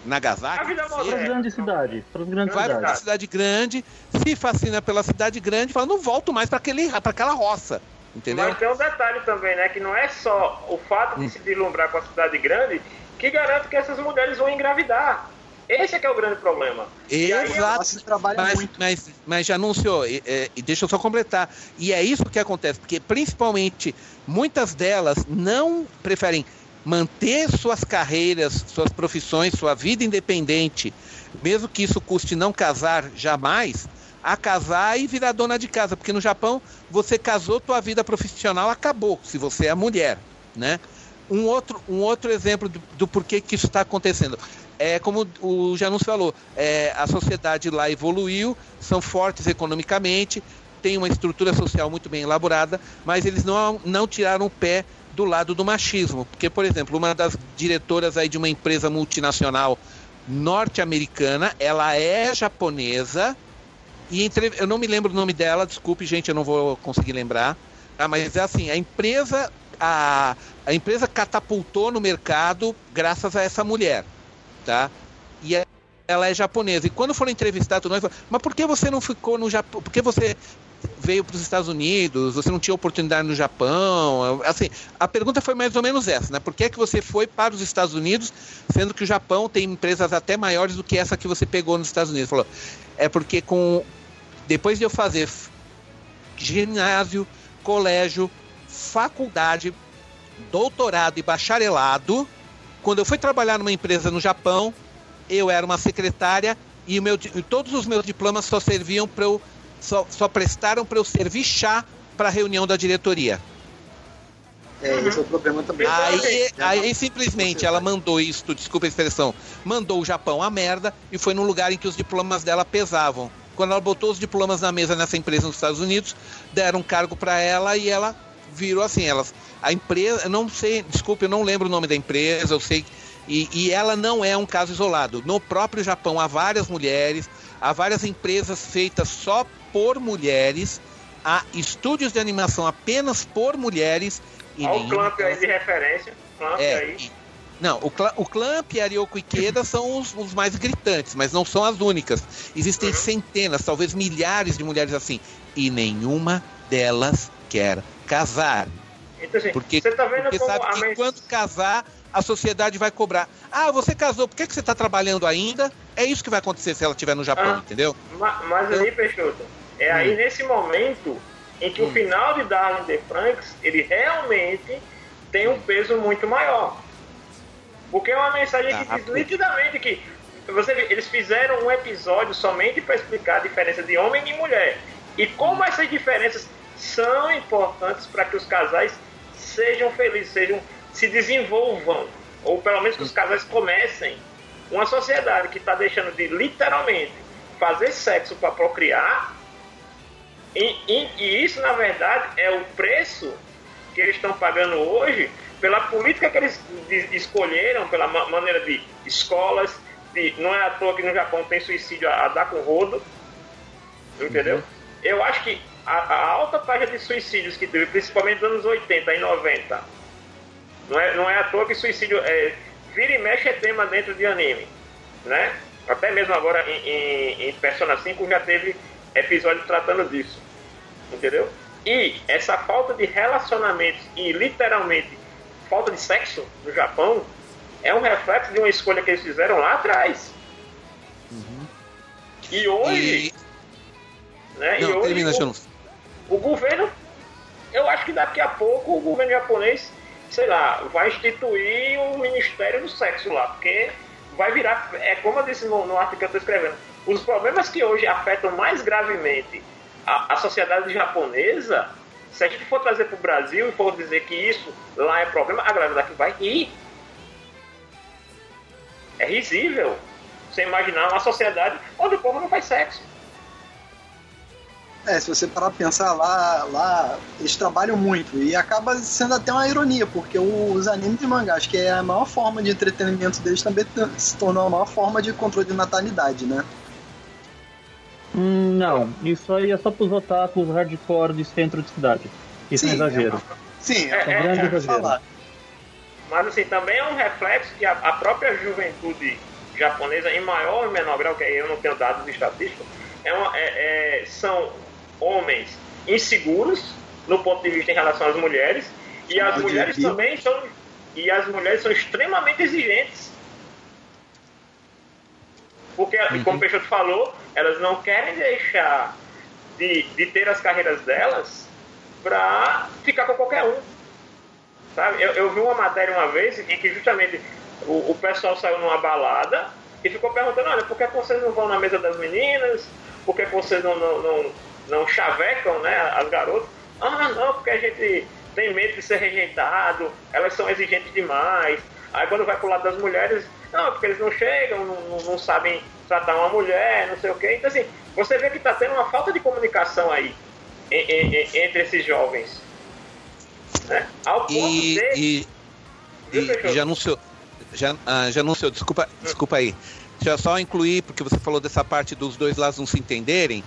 Nagasaki. Para as grandes cidades. Para grandes vai para cidade grande, se fascina pela cidade grande, fala, não volto mais para aquela roça. Entendeu? Mas tem um detalhe também, né? Que não é só o fato de hum. se deslumbrar com a cidade grande que garante que essas mulheres vão engravidar. Esse é que é o grande problema. Exato. Mas, mas, mas, já anunciou, e, e, deixa eu só completar. E é isso que acontece, porque principalmente muitas delas não preferem manter suas carreiras, suas profissões, sua vida independente, mesmo que isso custe não casar jamais, a casar e virar dona de casa, porque no Japão você casou, tua vida profissional acabou, se você é mulher, né? Um outro, um outro exemplo do, do porquê que isso está acontecendo. É como o Janus falou, é, a sociedade lá evoluiu, são fortes economicamente, tem uma estrutura social muito bem elaborada, mas eles não, não tiraram o pé do lado do machismo. Porque, por exemplo, uma das diretoras aí de uma empresa multinacional norte-americana, ela é japonesa, e entre... eu não me lembro o nome dela, desculpe, gente, eu não vou conseguir lembrar. Tá? Mas é assim, a empresa, a, a empresa catapultou no mercado graças a essa mulher. Tá? E ela é japonesa. E quando foram entrevistar, tudo mais, mas por que você não ficou no Japão? Por que você veio para os Estados Unidos? Você não tinha oportunidade no Japão? Assim, a pergunta foi mais ou menos essa, né? Por que é que você foi para os Estados Unidos, sendo que o Japão tem empresas até maiores do que essa que você pegou nos Estados Unidos? Falou, é porque com depois de eu fazer ginásio, colégio, faculdade, doutorado e bacharelado, quando eu fui trabalhar numa empresa no Japão, eu era uma secretária e meu, todos os meus diplomas só serviam para eu só, só prestaram para eu servir chá para a reunião da diretoria. É, esse é o problema também. Aí, aí simplesmente ela mandou isso, desculpa a expressão, mandou o Japão a merda e foi num lugar em que os diplomas dela pesavam. Quando ela botou os diplomas na mesa nessa empresa nos Estados Unidos, deram um cargo para ela e ela virou assim, elas a empresa, não sei, desculpe, eu não lembro o nome da empresa, eu sei e, e ela não é um caso isolado. No próprio Japão há várias mulheres, há várias empresas feitas só por mulheres, há estúdios de animação apenas por mulheres. E Olha o Clamp aí de referência. Clamp é, aí. E, não, o, Cl o Clamp e a Ryoko Ikeda são os, os, mais gritantes, mas não são as únicas. Existem uhum. centenas, talvez milhares de mulheres assim. E nenhuma delas quer casar. Então, assim, porque você tá vendo porque sabe que men... quando casar, a sociedade vai cobrar. Ah, você casou, por que, que você está trabalhando ainda? É isso que vai acontecer se ela estiver no Japão, ah, entendeu? Mas, mas aí, Peixoto, é hum. aí nesse momento em que hum. o final de Darwin de Franks, ele realmente tem um peso muito maior. Porque é uma mensagem que diz nitidamente que você eles fizeram um episódio somente para explicar a diferença de homem e mulher. E como essas diferenças são importantes para que os casais sejam felizes, sejam se desenvolvam, ou pelo menos que os casais comecem. Uma sociedade que está deixando de literalmente fazer sexo para procriar, e, e, e, isso na verdade é o preço que eles estão pagando hoje pela política que eles escolheram, pela maneira de escolas, de, não é à toa que no Japão tem suicídio a, a dar com rodo, entendeu? Uhum. Eu acho que a, a, alta taxa de suicídios que teve, principalmente nos anos 80 e 90, não é, não é à toa que suicídio é, vira e mexe é tema dentro de anime, né? Até mesmo agora em, em, em Persona 5 já teve episódio tratando disso, entendeu? E essa falta de relacionamentos e literalmente falta de sexo no Japão é um reflexo de uma escolha que eles fizeram lá atrás. Uhum. E hoje. E... Né, e Não, hoje termina. O governo. Eu acho que daqui a pouco o governo japonês, sei lá, vai instituir o Ministério do Sexo lá, porque vai virar. É como eu disse no, no artigo que eu estou escrevendo. Os problemas que hoje afetam mais gravemente a, a sociedade japonesa, se a gente for trazer para o Brasil e for dizer que isso lá é problema, a galera daqui vai rir. É risível você imaginar uma sociedade onde o povo não faz sexo. É, se você parar pra pensar lá, lá, eles trabalham muito e acaba sendo até uma ironia, porque os animes e mangás, que é a maior forma de entretenimento deles, também se tornou a maior forma de controle de natalidade, né? Hum, não, isso aí é só pros otakus hardcore de centro de cidade. Isso é um Sim, exagero. Sim, É, é, é, grande é, exagero. falar. Mas assim, também é um reflexo que a, a própria juventude japonesa, em maior ou menor grau, que aí eu não tenho dados estatísticos, é uma, é- é- são homens inseguros no ponto de vista em relação às mulheres, e as mulheres também são. E as mulheres são extremamente exigentes. Porque, como o Peixoto falou, elas não querem deixar de, de ter as carreiras delas pra ficar com qualquer um. Sabe? Eu, eu vi uma matéria uma vez em que justamente o, o pessoal saiu numa balada e ficou perguntando, olha, por que vocês não vão na mesa das meninas? Por que vocês não, não, não, não chavecam né, as garotas? Ah, não, porque a gente tem medo de ser rejeitado, elas são exigentes demais. Aí quando vai pro lado das mulheres, não, porque eles não chegam, não, não, sabem tratar uma mulher, não sei o quê. Então assim, você vê que está tendo uma falta de comunicação aí entre esses jovens. Né? Ao ponto E, de. e, e Peixoto? já anunciou. Já, ah, já anunciou, desculpa, desculpa aí. Deixa eu só incluir, porque você falou dessa parte dos dois lados não se entenderem.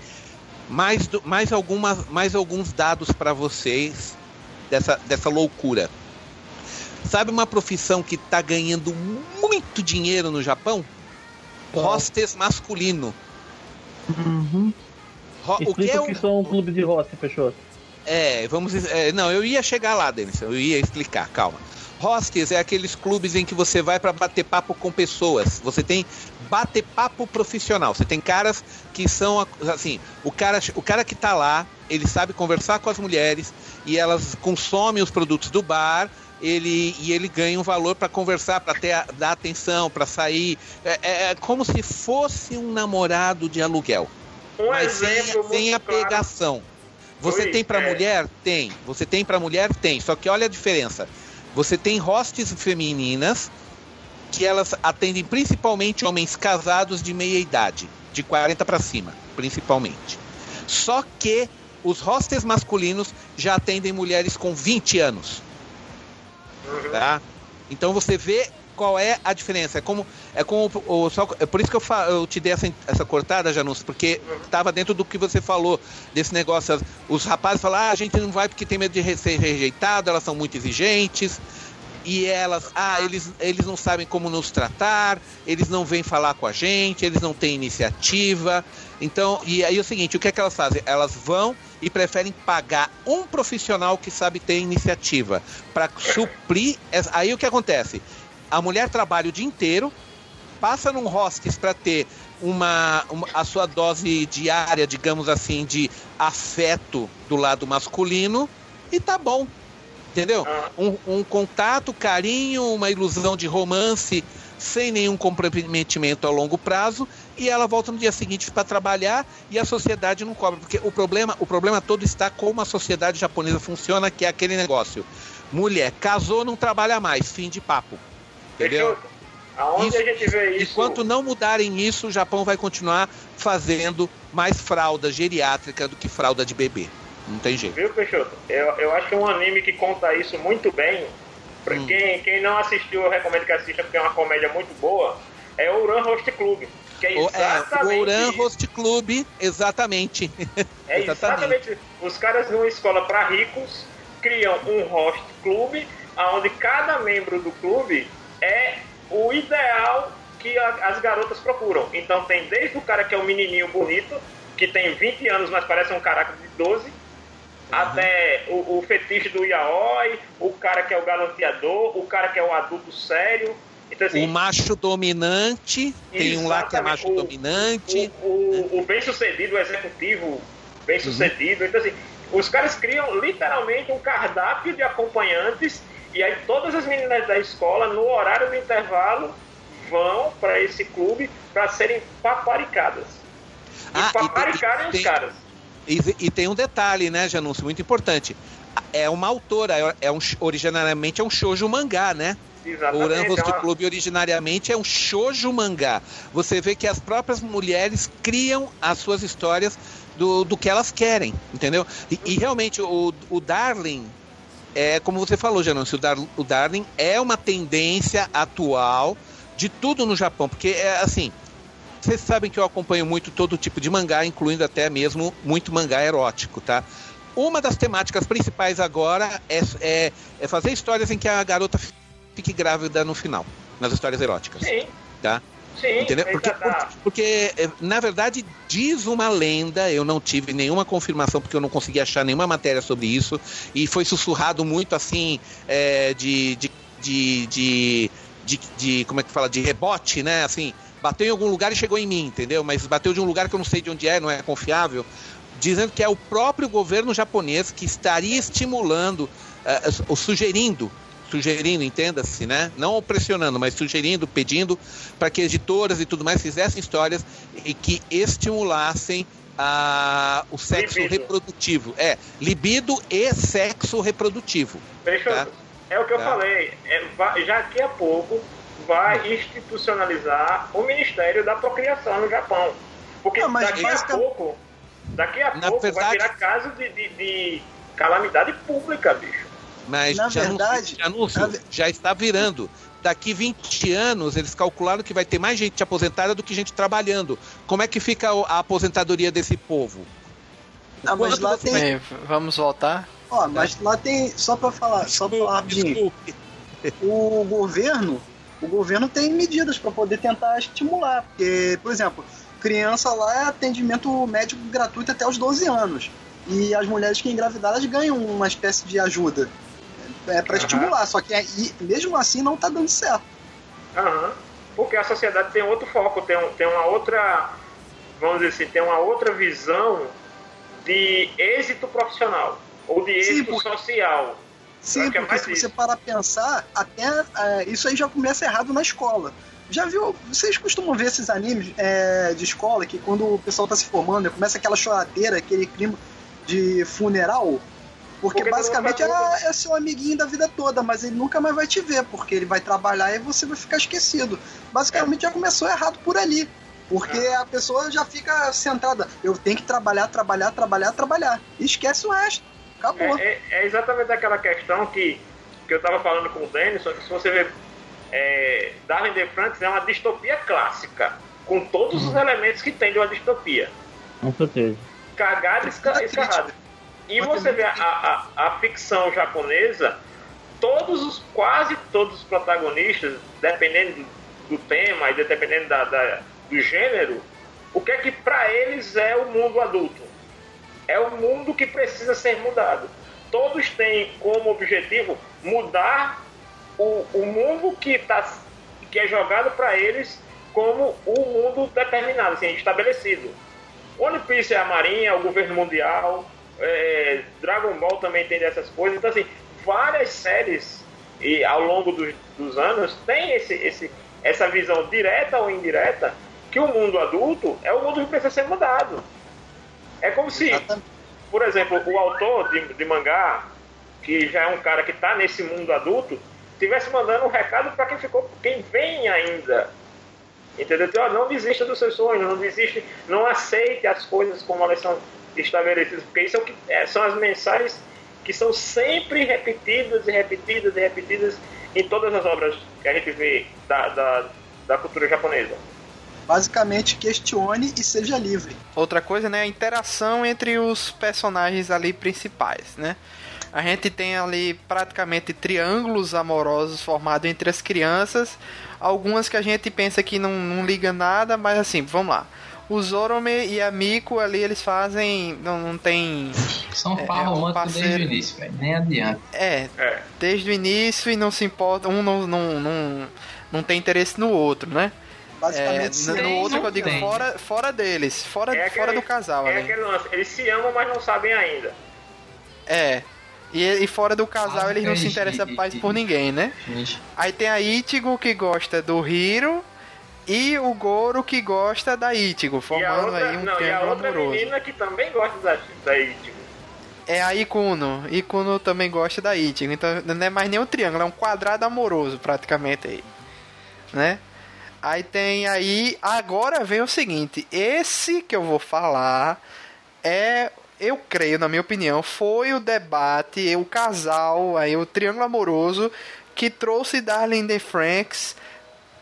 Mais, do- mais, algumas, mais alguns dados para vocês dessa, dessa loucura. Sabe uma profissão que está ganhando muito dinheiro no Japão? Hostess masculino. Ro- o que é o que são um clube de roça, fechou? é, vamos. é, não, eu ia chegar lá, Denis. Eu ia explicar, calma. Hostels é aqueles clubes em que você vai para bater papo com pessoas. Você tem bater papo profissional. Você tem caras que são assim, o cara, o cara que tá lá, ele sabe conversar com as mulheres e elas consomem os produtos do bar. Ele, e ele ganha um valor para conversar, para dar atenção, para sair. É, é- é como se fosse um namorado de aluguel Um mas sem, sem a claro. pegação. Você Oi, tem para é. mulher? Tem. Você tem para mulher? Tem. Só que olha a diferença. Você tem hostes femininas que elas atendem principalmente homens casados de meia idade, de 40 para cima, principalmente. Só que os hostels masculinos já atendem mulheres com 20 anos. Uhum. Tá? Então você vê qual é a diferença. É como é como o, só, é por isso que eu, fa- eu te dei essa, essa cortada, Janus, porque estava dentro do que você falou desse negócio. Os rapazes falam: ah, a gente não vai porque tem medo de ser rejeitado, elas são muito exigentes. E elas, ah, eles, eles não sabem como nos tratar, eles não vêm falar com a gente, eles não têm iniciativa. Então, e aí é o seguinte, o que é que elas fazem? Elas vão e preferem pagar um profissional que sabe ter iniciativa para suprir. essa- Aí o que acontece? A mulher trabalha o dia inteiro, passa num hostes para ter uma, uma- a sua dose diária, digamos assim, de afeto do lado masculino e tá bom. Entendeu? Ah. Um, um contato, carinho, uma ilusão de romance sem nenhum comprometimento a longo prazo e ela volta no dia seguinte para trabalhar e a sociedade não cobra porque o problema o problema todo está como a sociedade japonesa funciona que é aquele negócio mulher casou não trabalha mais fim de papo entendeu aonde Isso- a gente vê isso? Enquanto não mudarem isso, o Japão vai continuar fazendo mais fralda geriátrica do que fralda de bebê. Não tem jeito. Viu, Peixoto? Eu, eu acho que um anime que conta isso muito bem. Pra Hum. quem, quem não assistiu, eu recomendo que assista, porque é uma comédia muito boa. É o Uran Host Club. Que é O, é, exatamente. o Oran isso. Host Club, exatamente. É exatamente. Os caras numa escola para ricos criam um host clube, onde cada membro do clube é o ideal que a- as garotas procuram. Então tem desde o cara que é um menininho bonito, que tem 20 anos, mas parece um caraca de 12, até o, o fetiche do yaoi, o cara que é o galanteador, o cara que é o adulto sério. Então, assim, O macho dominante, tem um lá que é macho. O- dominante. O, o- o bem-sucedido, o executivo bem-sucedido. Então, assim, os caras criam literalmente um cardápio de acompanhantes e aí todas as meninas da escola, no horário do intervalo, vão para esse clube para serem paparicadas. E Ah, e tem- paparicarem tem- os caras. E, e tem um detalhe, né, Janúncio, muito importante. É uma autora, é- é um, originariamente é um shoujo mangá, né? O Exatamente. Uranvos é do uma- Clube originariamente é um shoujo mangá. Você vê que as próprias mulheres criam as suas histórias do, do que elas querem, entendeu? E, e realmente o, o Darling, é como você falou, Janúncio, o, Dar, o Darling é uma tendência atual de tudo no Japão, porque é assim. Vocês sabem que eu acompanho muito todo tipo de mangá, incluindo até mesmo muito mangá erótico, tá? Uma das temáticas principais agora é, é, é fazer histórias em que a garota fique grávida no final, nas histórias eróticas, Sim, tá? sim. Entendeu? aí Porque, porque, eh, na verdade, diz uma lenda, eu não tive nenhuma confirmação, porque eu não consegui achar nenhuma matéria sobre isso, e foi sussurrado muito assim, eh, de, de, de, de, de, de- como é que fala, de rebote, né? Assim, bateu em algum lugar e chegou em mim, entendeu? Mas bateu de um lugar que eu não sei de onde é, não é confiável, dizendo que é o próprio governo japonês que estaria estimulando, eh, ou sugerindo, sugerindo, entenda-se, né? Não pressionando, mas sugerindo, pedindo para que editoras e tudo mais fizessem histórias e que estimulassem a, o sexo Libido. reprodutivo. É, libido e sexo reprodutivo. Fechou? Tá. É o que eu Tá. falei. É, vai- já daqui a pouco vai institucionalizar o Ministério da Procriação no Japão. Porque Não, mas daqui a pouco, daqui a Na pouco vai verdade- virar caso de, de- de calamidade pública, bicho. Mas Na já, verdade, já, anúncio, já está virando. Daqui 20 anos, eles calcularam que vai ter mais gente aposentada do que gente trabalhando. Como é que fica a aposentadoria desse povo? Ah, mas lá você- tem. Bem, vamos voltar. Ó, mas lá tem. Só pra falar, só pra falar rapidinho. O governo, o governo tem medidas para poder tentar estimular, porque, por exemplo, criança lá é atendimento médico gratuito até os 12 anos. E as mulheres que engravidaram elas ganham uma espécie de ajuda. É para Aham. estimular, só que é- mesmo assim não tá dando certo. Aham. Porque a sociedade tem outro foco, tem, tem uma outra, vamos dizer assim, tem uma outra visão de êxito profissional ou de Sim, êxito porque- social. Sim, é porque mais se isso. você parar pensar, até é, isso aí já começa errado na escola. Já viu? Vocês costumam ver esses animes é, de escola que quando o pessoal tá se formando, começa aquela choradeira, aquele clima de funeral? Porque, Porque basicamente é, é seu amiguinho da vida toda, mas ele nunca mais vai te ver, porque ele vai trabalhar e você vai ficar esquecido. Basicamente já começou errado por ali. Porque a pessoa já fica centrada. Eu tenho que trabalhar, trabalhar, trabalhar, trabalhar. E esquece o resto. Acabou. É, é- é exatamente aquela questão que, que eu estava falando com o Denis, só que se você ver é, Darwin de Francis é uma distopia clássica, com todos os elementos que tem de uma distopia. Com certeza. Cagado e esca- Uma escarrado. E você vê a, a, a ficção japonesa, todos os, quase todos os protagonistas, dependendo do, do tema e dependendo da, da- do gênero, o que é que para eles é o mundo adulto? É o mundo que precisa ser mudado. Todos têm como objetivo mudar o, o mundo que, tá, que é jogado para eles como o mundo determinado, assim, estabelecido. One Piece é a Marinha, o governo mundial, é, Dragon Ball também tem dessas coisas. Então, assim, várias séries e ao longo dos, dos anos tem esse, esse, essa visão direta ou indireta que o mundo adulto é o mundo que precisa ser mudado. É como se, por exemplo, o autor de, de mangá, que já é um cara que está nesse mundo adulto, tivesse mandando um recado para quem ficou, quem vem ainda. Entendeu? Então, não desista dos seus sonhos, não desiste, não aceite as coisas como elas são estabelecidas, porque isso é o que, é, são as mensagens que são sempre repetidas e repetidas e repetidas em todas as obras que a gente vê da, da, da cultura japonesa. Basicamente, questione e seja livre. Outra coisa, né, a interação entre os personagens ali principais, né? A gente tem ali praticamente triângulos amorosos formados entre as crianças, algumas que a gente pensa que não, não liga nada, mas assim, vamos lá. O Zorome e a Miko ali, eles fazem. Não, não tem. São É, par é um romântico desde o parceiro. início, velho. Nem adianta. É, É. desde o início e não se importa. Um não. não, não não tem interesse no outro, né? É, Basicamente, sim. no, no outro que eu digo, tem. fora, fora deles, fora, É fora aquele- do casal É ali. aquele lance, eles se amam, mas não sabem ainda. É. E, e fora do casal, Ah, eles não se interessam mais por ninguém, né? Gente, Aí tem a Ichigo que gosta do Hiro e o Goro que gosta da Ichigo, a formando outra, aí um não, e a triângulo outra amoroso. menina que também gosta da, da Ichigo. É a Ikuno. Ikuno também gosta da Ichigo. Então não é mais nem um triângulo, é um quadrado amoroso praticamente aí. Né? Aí tem aí. Agora vem o seguinte: esse que eu vou falar é. Eu creio, na minha opinião, foi o debate, o casal, aí o triângulo amoroso que trouxe Darling the Franks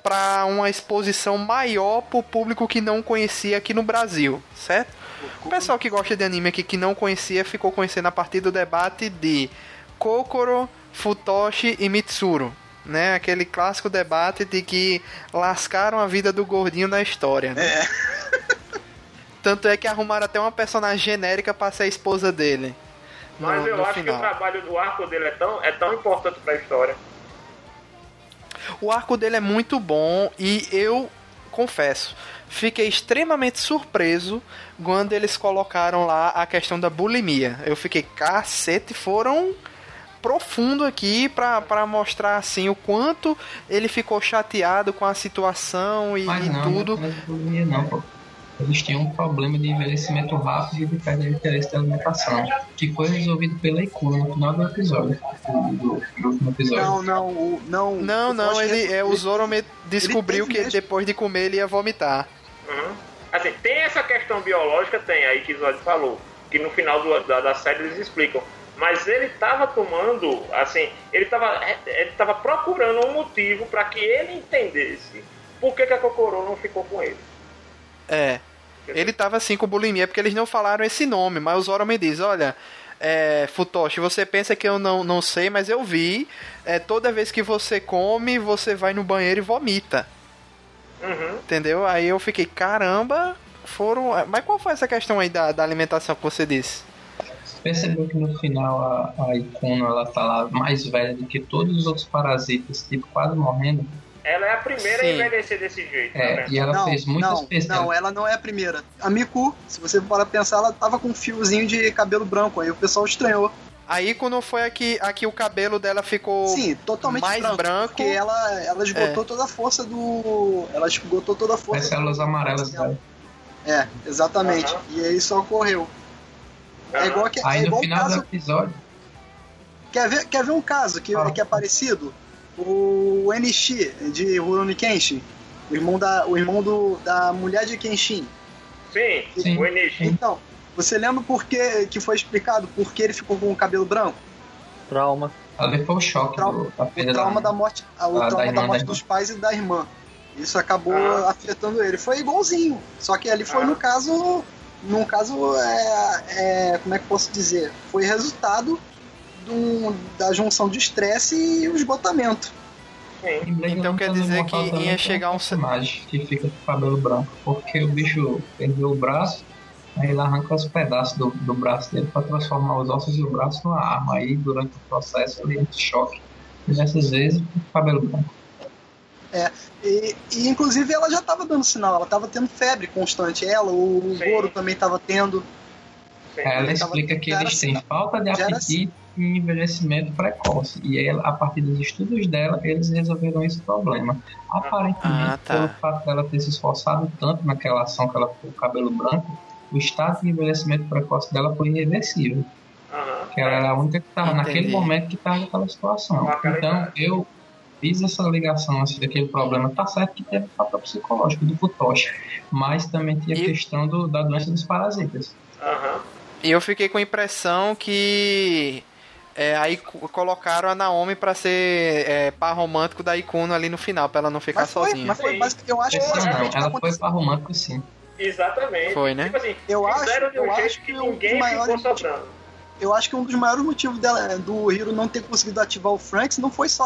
para uma exposição maior pro público que não conhecia aqui no Brasil, certo? O pessoal que gosta de anime aqui que não conhecia ficou conhecendo a partir do debate de Kokoro, Futoshi e Mitsuru. Né? Aquele clássico debate de que lascaram a vida do gordinho na história. Né? É. Tanto é que arrumaram até uma personagem genérica pra ser a esposa dele. no- Mas eu no acho final. que o trabalho do arco dele é tão, é tão importante pra história. O arco dele é muito bom e eu confesso, fiquei extremamente surpreso quando eles colocaram lá a questão da bulimia. Eu fiquei, cacete, foram profundo aqui pra, pra mostrar assim o quanto ele ficou chateado com a situação e, mas e não, tudo. não bulimia não, pô. Eles tinham um problema de envelhecimento rápido e de perda de interesse da alimentação, que foi resolvido pela Ikura no final do episódio, do, do- do último episódio. Não, não, o- não. Não, não, que ele, é, o Zoro me- descobriu que mesmo. depois de comer ele ia vomitar. Uhum. Assim, tem essa questão biológica, tem aí que o Zod falou, que no final do- da, da série eles explicam. Mas ele estava tomando, assim, ele estava ele tava procurando um motivo para que ele entendesse por que, que a Kokoro não ficou com ele. É. Ele tava assim com bulimia porque eles não falaram esse nome, mas o Zoro me diz, olha, é, Futoshi, você pensa que eu não, não sei, mas eu vi. É, toda vez que você come, você vai no banheiro e vomita. Uhum. Entendeu? Aí eu fiquei, caramba, foram. Mas qual foi essa questão aí da, da alimentação que você disse? Percebeu que no final a, a Ikuno, ela tá lá mais velha do que todos os outros parasitas, tipo, quase morrendo? Ela é a primeira a envelhecer desse jeito, É, vendo? e ela não, fez muitas não, pesquisas. não, ela não é a primeira. A Miku, se você para pensar, ela tava com um fiozinho de cabelo branco, aí o pessoal estranhou. Aí quando foi aqui, aqui o cabelo dela ficou Sim, totalmente mais branco, branco. porque ela, ela esgotou toda a força do... Ela esgotou toda a As força células do- amarelas dela. É, exatamente. Aham. E aí isso ocorreu. É igual, que, é Aí no igual um final do caso... episódio, Quer ver, quer ver um caso que, Ah. que é parecido? O Enishi, de Rurouni Kenshin. O irmão, da, o irmão do, da mulher de Kenshin. Sim, Sim. o Enishi. Então, você lembra por que, que foi explicado por que ele ficou com o cabelo branco? Trauma. ali foi o choque Trauma- do, da O perda trauma da morte, ah, o da- da trauma irmã, da da morte irmã. dos pais e da irmã. Isso acabou Ah. afetando ele. Foi igualzinho. Só que ali foi Ah. no caso. Num caso, é, é, como é que eu posso dizer? Foi resultado do- da junção de estresse e o esgotamento. Sim. Blade Então quer Runner dizer que ia chegar um- personagem que fica com o cabelo branco, porque o bicho perdeu o braço, aí ele arranca os pedaços do, do braço dele para transformar os ossos do braço numa arma. Aí durante o processo ele entra choque. E dessas vezes com o cabelo branco. E, e, inclusive ela já estava dando sinal, ela estava tendo febre constante. Ela, o. Goro também estava tendo. sim. Ela explica que eles têm falta de Já apetite e envelhecimento precoce. E aí, a partir dos estudos dela, eles resolveram esse problema. Aparentemente, Ah, tá. pelo fato dela ter se esforçado tanto naquela ação que ela ficou com o cabelo branco, o estado de envelhecimento precoce dela foi irreversível. Aham. Que ela era a única que estava naquele momento que estava naquela situação. Então, eu fiz essa ligação assim, daquele problema. Tá certo que teve o fator psicológico do Futoshi, mas também tinha a E- questão do- da doença dos parasitas. Aham. E eu fiquei com a impressão que é, aí co- colocaram a Naomi pra ser é, par romântico da Ikuno ali no final, pra ela não ficar Mas foi, sozinha. mas foi basic- eu acho que não, ela foi para romântico sim. Exatamente. Foi, né? Tipo assim, Eu acho- um eu acho que um ninguém maiores ficou sobrando. eu acho que um dos maiores motivos dela, do Hiro não ter conseguido ativar o Franks não foi só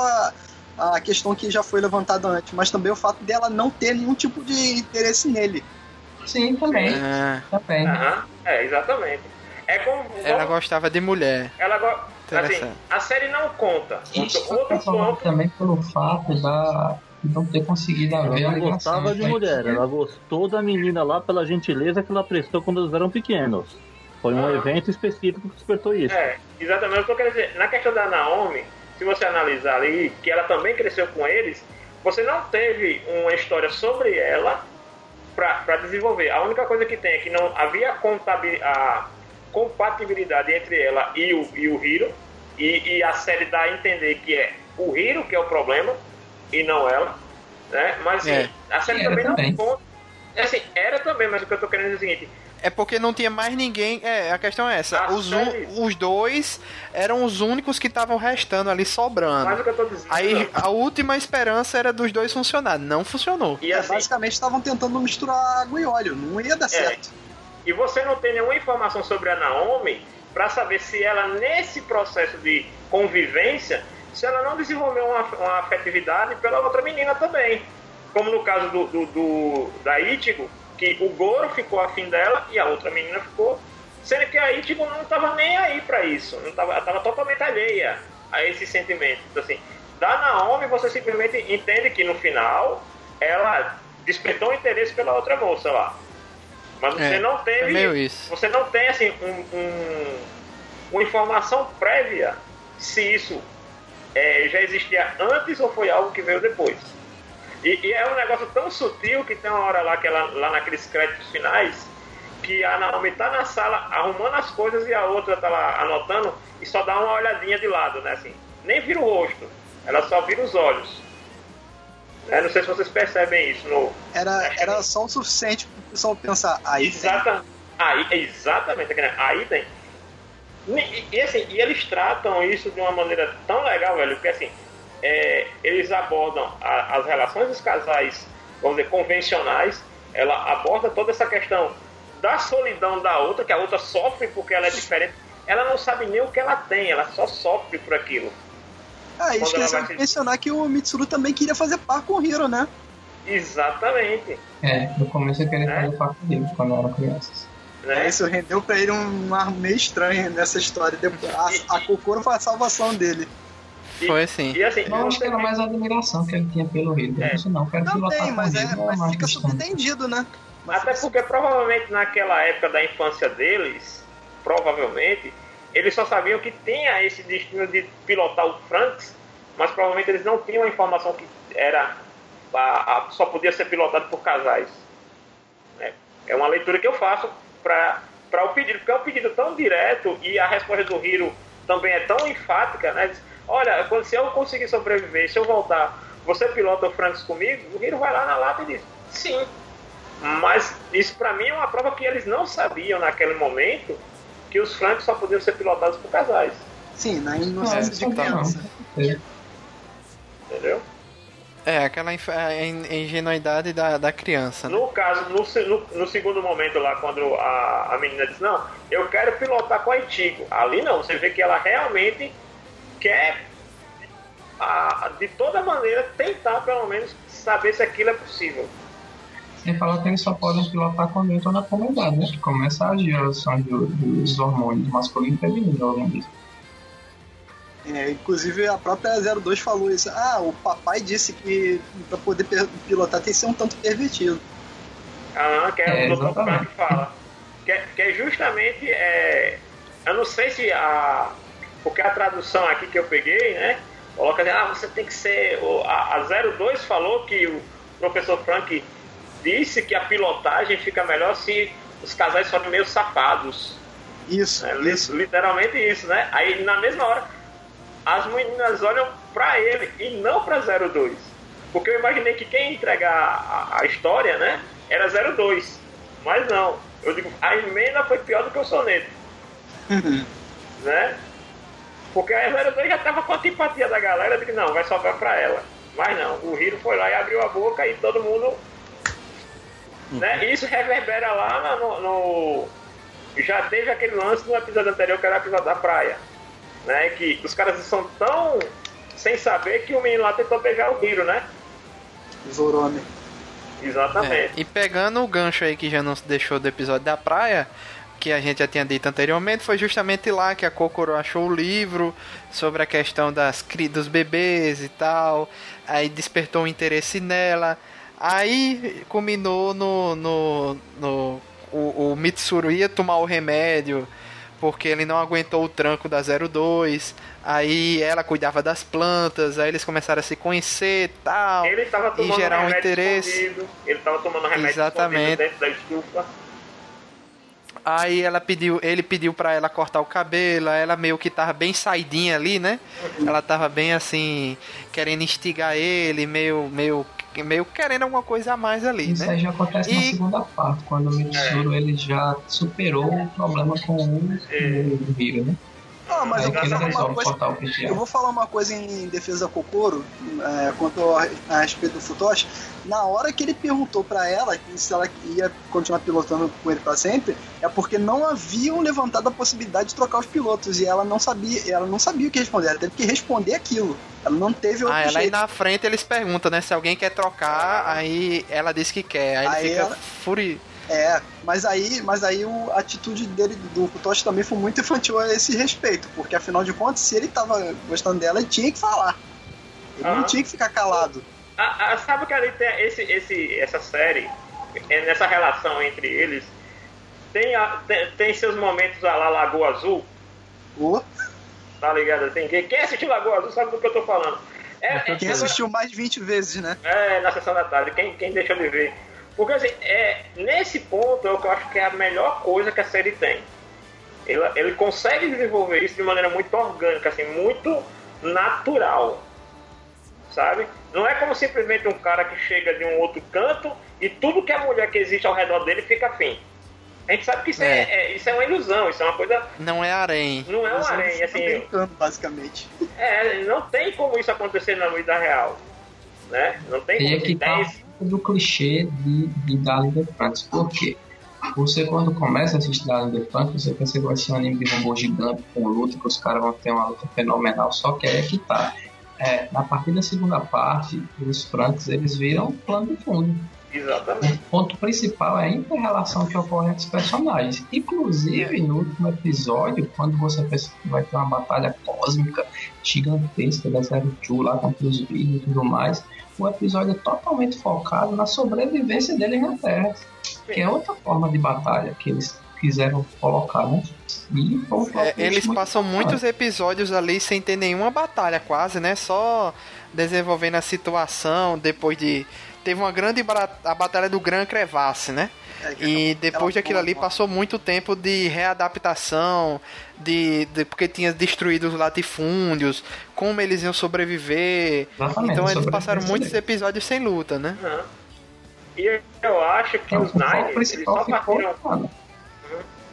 a, questão que já foi levantada antes, mas também o fato dela não ter nenhum tipo de interesse nele. Sim, também. Ah, Também. Aham. É, exatamente. É como. ela como- gostava de mulher. ela go- assim, a série não conta. Isso Outro, foi outro ponto. também pelo fato da não ter conseguido Ela a não ligação. gostava de mulher, ela gostou da menina lá pela gentileza que ela prestou quando eles eram pequenos. Foi um Ah. evento específico que despertou isso. É, exatamente o que eu quero dizer. Na questão da Naomi, se você analisar ali, que ela também cresceu com eles, você não teve uma história sobre ela para desenvolver. A única coisa que tem é que não havia a compatibilidade entre ela e o, e o Hiro, e, e a série dá a entender que é o Hiro que é o problema, e não ela. Né? Mas assim, É. a série Era também não também. conta. Assim, era também, mas o que eu tô querendo dizer é o seguinte: É porque não tinha mais ninguém. É, a questão é essa. A Os, série- os dois eram os únicos que estavam restando ali mas sobrando. o que eu tô dizendo. Aí a última esperança era dos dois funcionar. Não funcionou. e É, assim, basicamente estavam tentando misturar água e óleo, não ia dar certo. E você não tem nenhuma informação sobre a Naomi para saber se ela, nesse processo de convivência, se ela não desenvolveu uma, uma afetividade pela outra menina também. Como no caso do, do, do- da Ichigo, que o Goro ficou afim dela e a outra menina ficou. Sendo que a Ichigo não estava nem aí para isso. Não tava, ela estava totalmente alheia a esse sentimento. Então, assim, da Naomi você simplesmente entende que no final ela despertou interesse pela outra moça lá. Mas você É, não teve. é. Você não tem assim um, um- uma informação prévia se isso é, já existia antes ou foi algo que veio depois. E, e é um negócio tão sutil que tem uma hora lá que ela, lá naqueles créditos finais que a Naomi tá na sala arrumando as coisas e a outra tá lá anotando e só dá uma olhadinha de lado, né? Assim, nem vira o rosto, ela só vira os olhos. É, não sei se vocês percebem isso no, Era, era só o suficiente pro pessoal pensar, aí tem. Exata, aí, exatamente, né? aí tem. E, e, assim, e eles tratam isso de uma maneira tão legal, velho, porque assim, é, eles abordam a- as relações dos casais, vamos dizer, convencionais, ela aborda toda essa questão da solidão da outra, que a outra sofre porque ela é diferente. Ela não sabe nem o que ela tem, ela só sofre por aquilo. Ah, e Quando esqueceu ela de vai- mencionar que o Mitsuru também queria fazer par com o Hiro, né? Exatamente. É, no começo eu queria É. fazer parte dele quando eu era criança. Né? Isso rendeu pra ele um ar meio estranho nessa história. Depois, a, a Kokoro foi a salvação dele. Foi assim. E assim, Eu acho que era mais a admiração que ele tinha pelo Rio. É. Disse, não, quero Não pilotar tem, com mas, é, Rio, mas fica subentendido, né? Mas Até porque provavelmente naquela época da infância deles, provavelmente, eles só sabiam que tinha esse destino de pilotar o Franks, mas provavelmente eles não tinham a informação que era a- a- só podia ser pilotado por casais. É, é uma leitura que eu faço para o pedido, porque é um pedido tão direto e a resposta do Hiro também é tão enfática, né? Olha, se eu conseguir sobreviver, se eu voltar, você pilota o Franks comigo? O Hiro vai lá na lata e diz, sim. Mas isso para mim é uma prova que eles não sabiam naquele momento que os Franks só podiam ser pilotados por casais, Sim, na inocência É, de criança. É. entendeu? É, aquela ingenuidade da, da criança. Né? No caso, no, no, no segundo momento lá, quando a, a menina diz, não, eu quero pilotar com a Itigo. Ali não, você vê que ela realmente quer, a- de toda maneira, tentar pelo menos saber se aquilo é possível. Sem falar que eles só podem pilotar quando entram na comunidade, né? Que começa a agir a ação do- dos hormônios masculino e feminino no organismo. É, inclusive a própria 02 falou isso. Ah, o papai disse que pra poder pilotar tem que ser um tanto pervertido. Ah, que é, É, o. Frank fala. Que, é- que é justamente. É, eu não sei se a. Porque a tradução aqui que eu peguei, né? Coloca assim, ah, você tem que ser. o- A, a 02 falou que o professor Frank disse que a pilotagem fica melhor se os casais forem meio safados. Isso? Li- isso. Literalmente isso, né? Aí na mesma hora, as meninas olham pra ele e não pra 02. Porque eu imaginei que quem entregar a, a história, né, era 02. Mas não. Eu digo, a emenda foi pior do que o soneto, né? Porque a 02 já tava com a antipatia da galera, eu digo, não, vai sobrar pra ela. Mas não, o Hiro foi lá e abriu a boca e todo mundo. Né? E isso reverbera lá no, no- Já teve aquele lance no episódio anterior que era o episódio da praia. Né? Que os caras são tão sem saber que o menino lá tentou beijar o Hiro, né? Zorome. É, Exatamente. e pegando o gancho aí que já não se deixou do episódio da praia, que a gente já tinha dito anteriormente, foi justamente lá que a Kokoro achou o livro sobre a questão das dos bebês e tal. Aí despertou um interesse nela. Aí culminou no. no, no o, o Mitsuru ia tomar o remédio porque ele não aguentou o tranco da 02. Aí ela cuidava das plantas, aí eles começaram a se conhecer tal, ele tava tomando e gerar um remédio interesse. Ele tava tomando remédio Exatamente. dentro da estufa. Aí ela pediu, ele pediu pra ela cortar o cabelo, aí ela meio que tava bem saidinha ali, né? Ela tava bem assim, querendo instigar ele, meio meio meio querendo alguma coisa a mais ali, Isso né? aí já acontece na E- segunda parte, quando o Mitsuru ele já superou o problema com o, o Hiro, né? Ah, mas aí eu vou falar uma coisa. Eu vou falar uma coisa em defesa da Kokoro, é, quanto a, a respeito do Futoshi. Na hora que ele perguntou pra ela se ela ia continuar pilotando com ele pra sempre, é porque não haviam levantado a possibilidade de trocar os pilotos e ela não sabia, ela não sabia o que responder, ela teve que responder aquilo. Ela não teve outro Ah, ela aí jeito. na frente eles perguntam, né? Se alguém quer trocar, aí ela diz que quer. Aí, Aí ele fica ela- furi... É, mas aí, mas aí o, a atitude dele do Futoshi também foi muito infantil a esse respeito, porque afinal de contas, se ele tava gostando dela, ele tinha que falar. Ele não tinha que ficar calado. Sabe que ali tem esse, esse, essa série, é, nessa relação entre eles, tem, a- tem, tem seus momentos a lá Lagoa Azul, Ô, tá ligado? Assim, quem, quem assistiu Lagoa Azul sabe do que eu tô falando. É, é, Quem assistiu mais de 20 vezes, né? é, na sessão da tarde, quem, quem deixou de ver. Porque assim, é, nesse ponto é o que eu acho que é a melhor coisa que a série tem. Ele, ele consegue desenvolver isso de maneira muito orgânica, assim, muito natural. Sabe? Não é como simplesmente um cara que chega de um outro canto e tudo que a mulher que existe ao redor dele fica afim. A gente sabe que isso é, é- isso é uma ilusão, isso é uma coisa. Não é harém. Não é um eles assim. brincando, basicamente. É, não tem como isso acontecer na vida real. Né? Não tem E como. aqui tá Dez- do clichê de, de Darling the Franks. Por quê? Você, quando começa a assistir Darling the Franks, você pensa que vai ser um anime de robô gigante com luta, que os caras vão ter uma luta fenomenal. Só que aí é que tá. É, na partir da segunda parte, os Franks eles viram plano de fundo. Exatamente. O ponto principal é a inter-relação que ocorre entre os personagens. Inclusive, no último episódio, quando você pensa que vai ter uma batalha cósmica gigantesca da Zero Two lá contra os vídeos e tudo mais, o episódio é totalmente focado na sobrevivência deles na Terra. Que é outra forma de batalha que eles quiseram colocar, né? E É, eles muito passam muitos episódios ali sem ter nenhuma batalha, quase, né? Só desenvolvendo a situação depois de. Teve uma grande a batalha do Gran Crevasse, né? É, E depois daquilo ali passou muito tempo de readaptação, de, de- porque tinha destruído os latifúndios, como eles iam sobreviver. Exatamente, então eles passaram muitos episódios sem luta, né? Aham. E eu acho que Então, os o foco Nines, eles só partiram mano,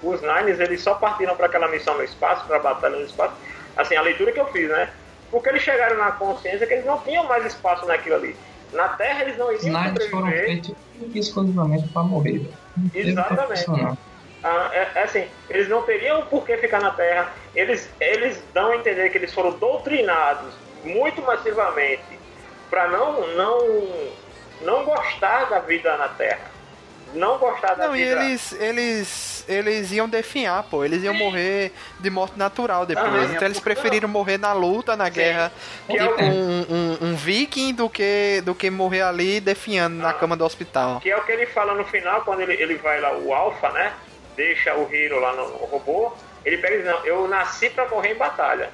os Nines eles só partiram para aquela missão no espaço, para batalha no espaço. Assim, a leitura que eu fiz, né? Porque eles chegaram na consciência que eles não tinham mais espaço naquilo ali. Na Terra eles não Os iriam foram sobreviver. feitos exclusivamente para morrer. Não Exatamente. não. Ah, é, é assim, eles não teriam por que ficar na Terra. Eles, eles dão a entender que eles foram doutrinados muito massivamente para não, não, não gostar da vida na Terra. Não gostar da Não, e vida. eles, eles, eles iam definhar, pô. Eles iam morrer de morte natural depois. Aham. então eles preferiram morrer na luta, na guerra, Que é tipo o- um, um, um viking, do que, do que morrer ali definhando na Ah. cama do hospital. Que é o que ele fala no final, quando ele, ele vai lá, o Alpha, né? Deixa o Hiro lá no, no robô. Ele pega e diz, não, eu nasci pra morrer em batalha.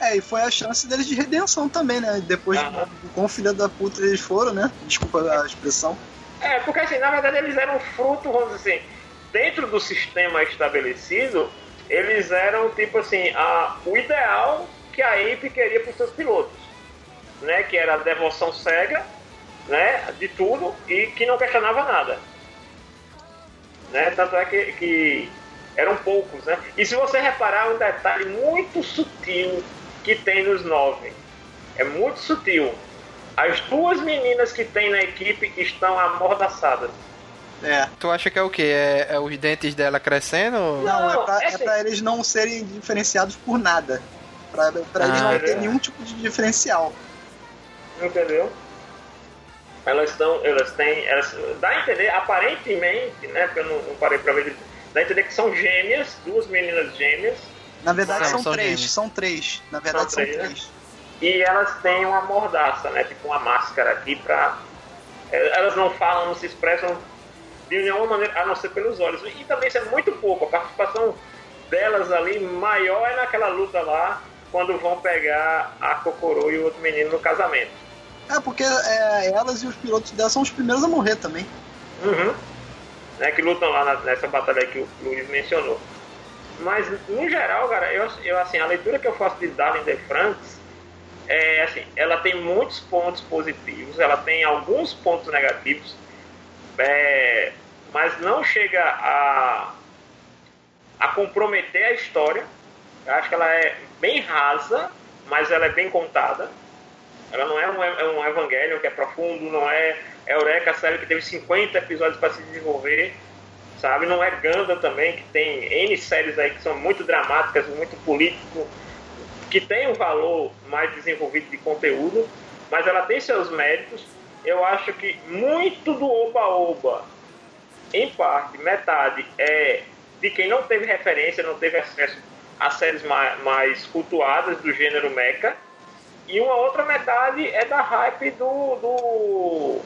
É, e foi a chance deles de redenção também, né? Depois Aham. de quão filha da puta eles foram, né? Desculpa a expressão. É, porque assim, na verdade eles eram fruto, vamos dizer assim, dentro do sistema estabelecido, eles eram tipo assim, a, o ideal que a IP queria para os seus pilotos, né? Que era a devoção cega, né? De tudo e que não questionava nada. Né? Tanto é que, que eram poucos, né? E se você reparar um detalhe muito sutil que tem nos nove, é muito sutil. As duas meninas que tem na equipe estão amordaçadas. É. Tu acha que é o quê? É, é os dentes dela crescendo? Não, Não, é, pra, é é assim- pra eles não serem diferenciados por nada. Pra, pra eles Ah, não é. ter nenhum tipo de diferencial. Entendeu? Elas estão, elas têm, elas, dá a entender, aparentemente, né? Porque eu não, não parei pra ver, Dá a entender que são gêmeas, duas meninas gêmeas. Na verdade Não, são, são três, gêmeos. são três. Na verdade São são três, né? três. E elas têm uma mordaça, né? Tipo uma máscara aqui pra. Elas não falam, não se expressam de nenhuma maneira, a não ser pelos olhos. E também isso é muito pouco. A participação delas ali maior é naquela luta lá, quando vão pegar a Kokoro e o outro menino no casamento. É, porque é, elas e os pilotos dela são os primeiros a morrer também. Uhum. Né, que lutam lá nessa batalha que o Luiz mencionou. Mas, no geral, cara, eu, eu, assim, a leitura que eu faço de Darling de Franks é assim, ela tem muitos pontos positivos, ela tem alguns pontos negativos, é, mas não chega a, a comprometer a história. Eu acho que ela é bem rasa, mas ela é bem contada. Ela não é um, é um Evangelion que é profundo, não é Eureka, a série que teve 50 episódios para se desenvolver, sabe? Não é Ganda também, que tem N séries aí que são muito dramáticas, muito político, que tem um valor mais desenvolvido de conteúdo, mas ela tem seus méritos. Eu acho que muito do Oba-Oba, em parte, metade, é de quem não teve referência, não teve acesso a séries mais, mais cultuadas do gênero mecha. E uma outra metade é da hype do, do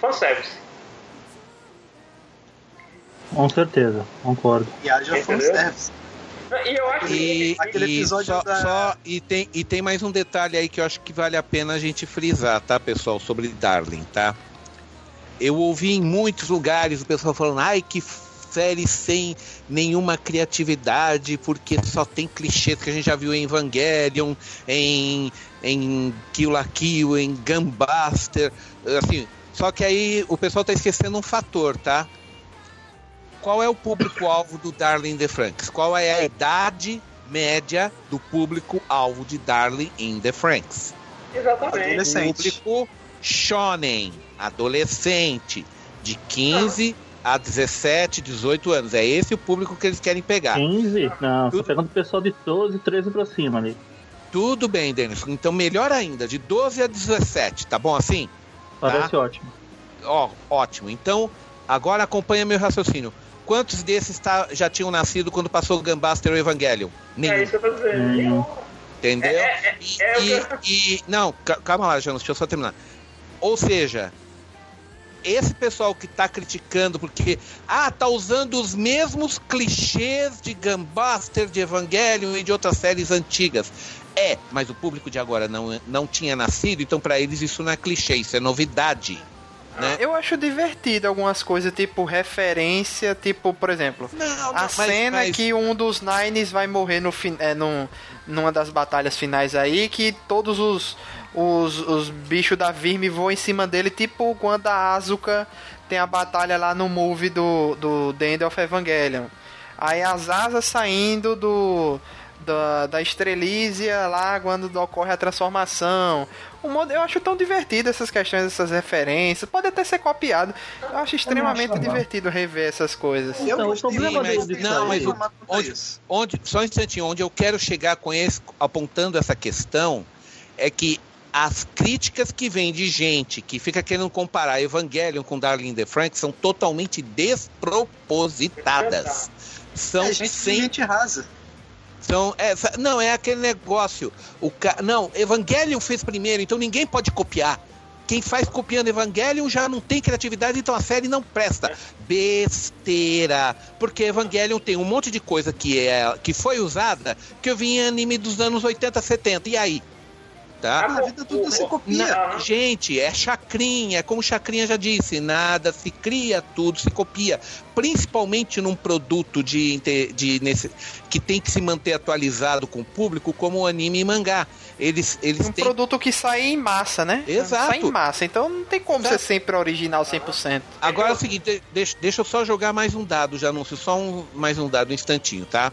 fanservice. Com certeza, concordo. E haja fanservice. E eu acho E, que. Aquele e episódio só, da- só- e, tem, e tem mais um detalhe aí que eu acho que vale a pena a gente frisar, tá, pessoal, sobre Darling, tá? Eu ouvi em muitos lugares o pessoal falando, ai, que série sem nenhuma criatividade, porque só tem clichês que a gente já viu em Evangelion, em, em Kill la Kill, em Gunbuster, assim. Só que aí o pessoal tá esquecendo um fator, tá? Qual é o público-alvo do Darling the Franks? Qual é a idade média do público-alvo de Darling in the Franks? Exatamente. Adolescente. Público shonen, adolescente, de 15 a 17, 18 anos. É esse o público que eles querem pegar. 15? Não, tô Tudo- pegando o pessoal de 12, 13 pra cima ali. Tudo bem, Denis. Então, melhor ainda, de 12 a 17, tá bom assim? Parece ótimo. Ó, ótimo. Então, agora acompanha meu raciocínio. Quantos desses tá- já tinham nascido quando passou o Gunbuster ou Evangelion? Nenhum. É isso que eu tô dizendo. Hum. Nenhum. Entendeu? É, é, E, é o e- eu- e- não, ca- calma lá, Janus, deixa eu só terminar. Ou seja, esse pessoal que tá criticando porque ah, tá usando os mesmos clichês de Gunbuster, de Evangelion e de outras séries antigas. É, mas o público de agora não, não tinha nascido, então pra eles isso não é clichê, isso é novidade. Né? Eu acho divertido algumas coisas, tipo referência, tipo, por exemplo, Não, a cena que um dos Nines vai morrer no é, num, numa das batalhas finais aí, que todos os, os, os bichos da Virme voam em cima dele, tipo quando a Asuka tem a batalha lá no movie do, do The End of Evangelion. Aí as asas saindo do. Da, da Estrelízia lá quando ocorre a transformação. O modo, eu acho tão divertido essas questões, essas referências. Pode até ser copiado. Eu acho extremamente legal. divertido rever essas coisas. Eu Então, o gostei mas- disso não, mas o- mas onde- onde, só um instantinho, onde eu quero chegar com esse, apontando essa questão, é que as críticas que vêm de gente que fica querendo comparar Evangelion com Darling in the Frank são totalmente despropositadas. São É gente, sem gente rasa. são, é, sa- não, é aquele negócio. O ca... Não, Evangelion fez primeiro, então ninguém pode copiar. Quem faz copiando Evangelion já não tem criatividade, então a série não presta. Besteira. Porque Evangelion tem um monte de coisa que, é, que foi usada que eu vi em anime dos anos 80, 70. E aí? Tá? Na vida tudo se copia. Na- gente, é chacrinha, é como Chacrinha já disse, nada se cria, tudo se copia. Principalmente num produto de, de nesse, que tem que se manter atualizado com o público, como o anime e mangá. Eles, eles Um têm. produto que sai em massa, né? Exato. Sai em massa, então não tem como Exato. ser sempre original 100%. Agora é o seguinte, de- deixa, deixa eu só jogar mais um dado, já anúncio, só um, mais um dado, um instantinho, tá?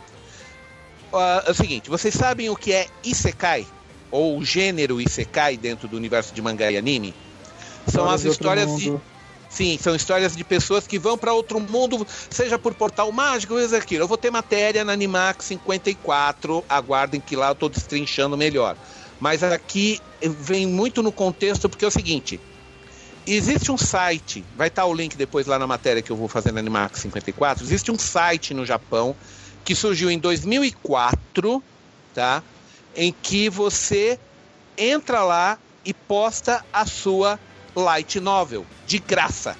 Ah, é o seguinte, vocês sabem o que é Isekai? Ou o gênero Isekai dentro do universo de mangá e anime? São as histórias de. Sim, são histórias de pessoas que vão para outro mundo, seja por portal mágico, coisa aquilo. Eu vou ter matéria na Animax 54, aguardem que lá eu estou destrinchando melhor. Mas aqui vem muito no contexto, porque é o seguinte: existe um site, vai estar o link depois lá na matéria que eu vou fazer na Animax 54. Existe um site no Japão que surgiu em 2004, tá? Em que você entra lá e posta a sua light novel de graça.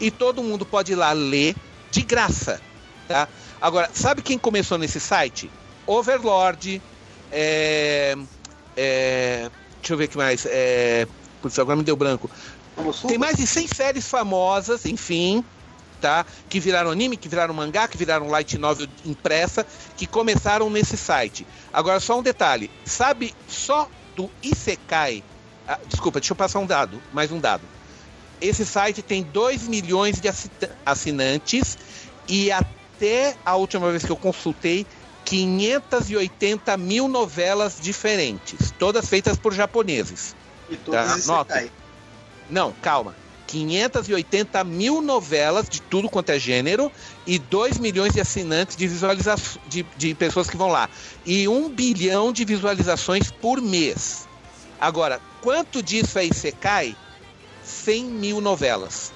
E todo mundo pode ir lá ler de graça, tá? Agora, sabe quem começou nesse site? Overlord, é, é, deixa eu ver o que mais. É, putz, agora me deu branco. Tem mais de 100 séries famosas, enfim, tá? Que viraram anime, que viraram mangá, que viraram light novel impressa, que começaram nesse site. Agora, só um detalhe: sabe só do Isekai? Ah, desculpa, deixa eu passar um dado, mais um dado. Esse site tem 2 milhões de assinantes e até a última vez que eu consultei, 580 mil novelas diferentes, todas feitas por japoneses. E todas tá? Nota. Não, calma. 580 mil novelas de tudo quanto é gênero e 2 milhões de assinantes de visualizações de, de pessoas que vão lá. E 1 bilhão de visualizações por mês. Agora, quanto disso aí você cai? 100 mil novelas.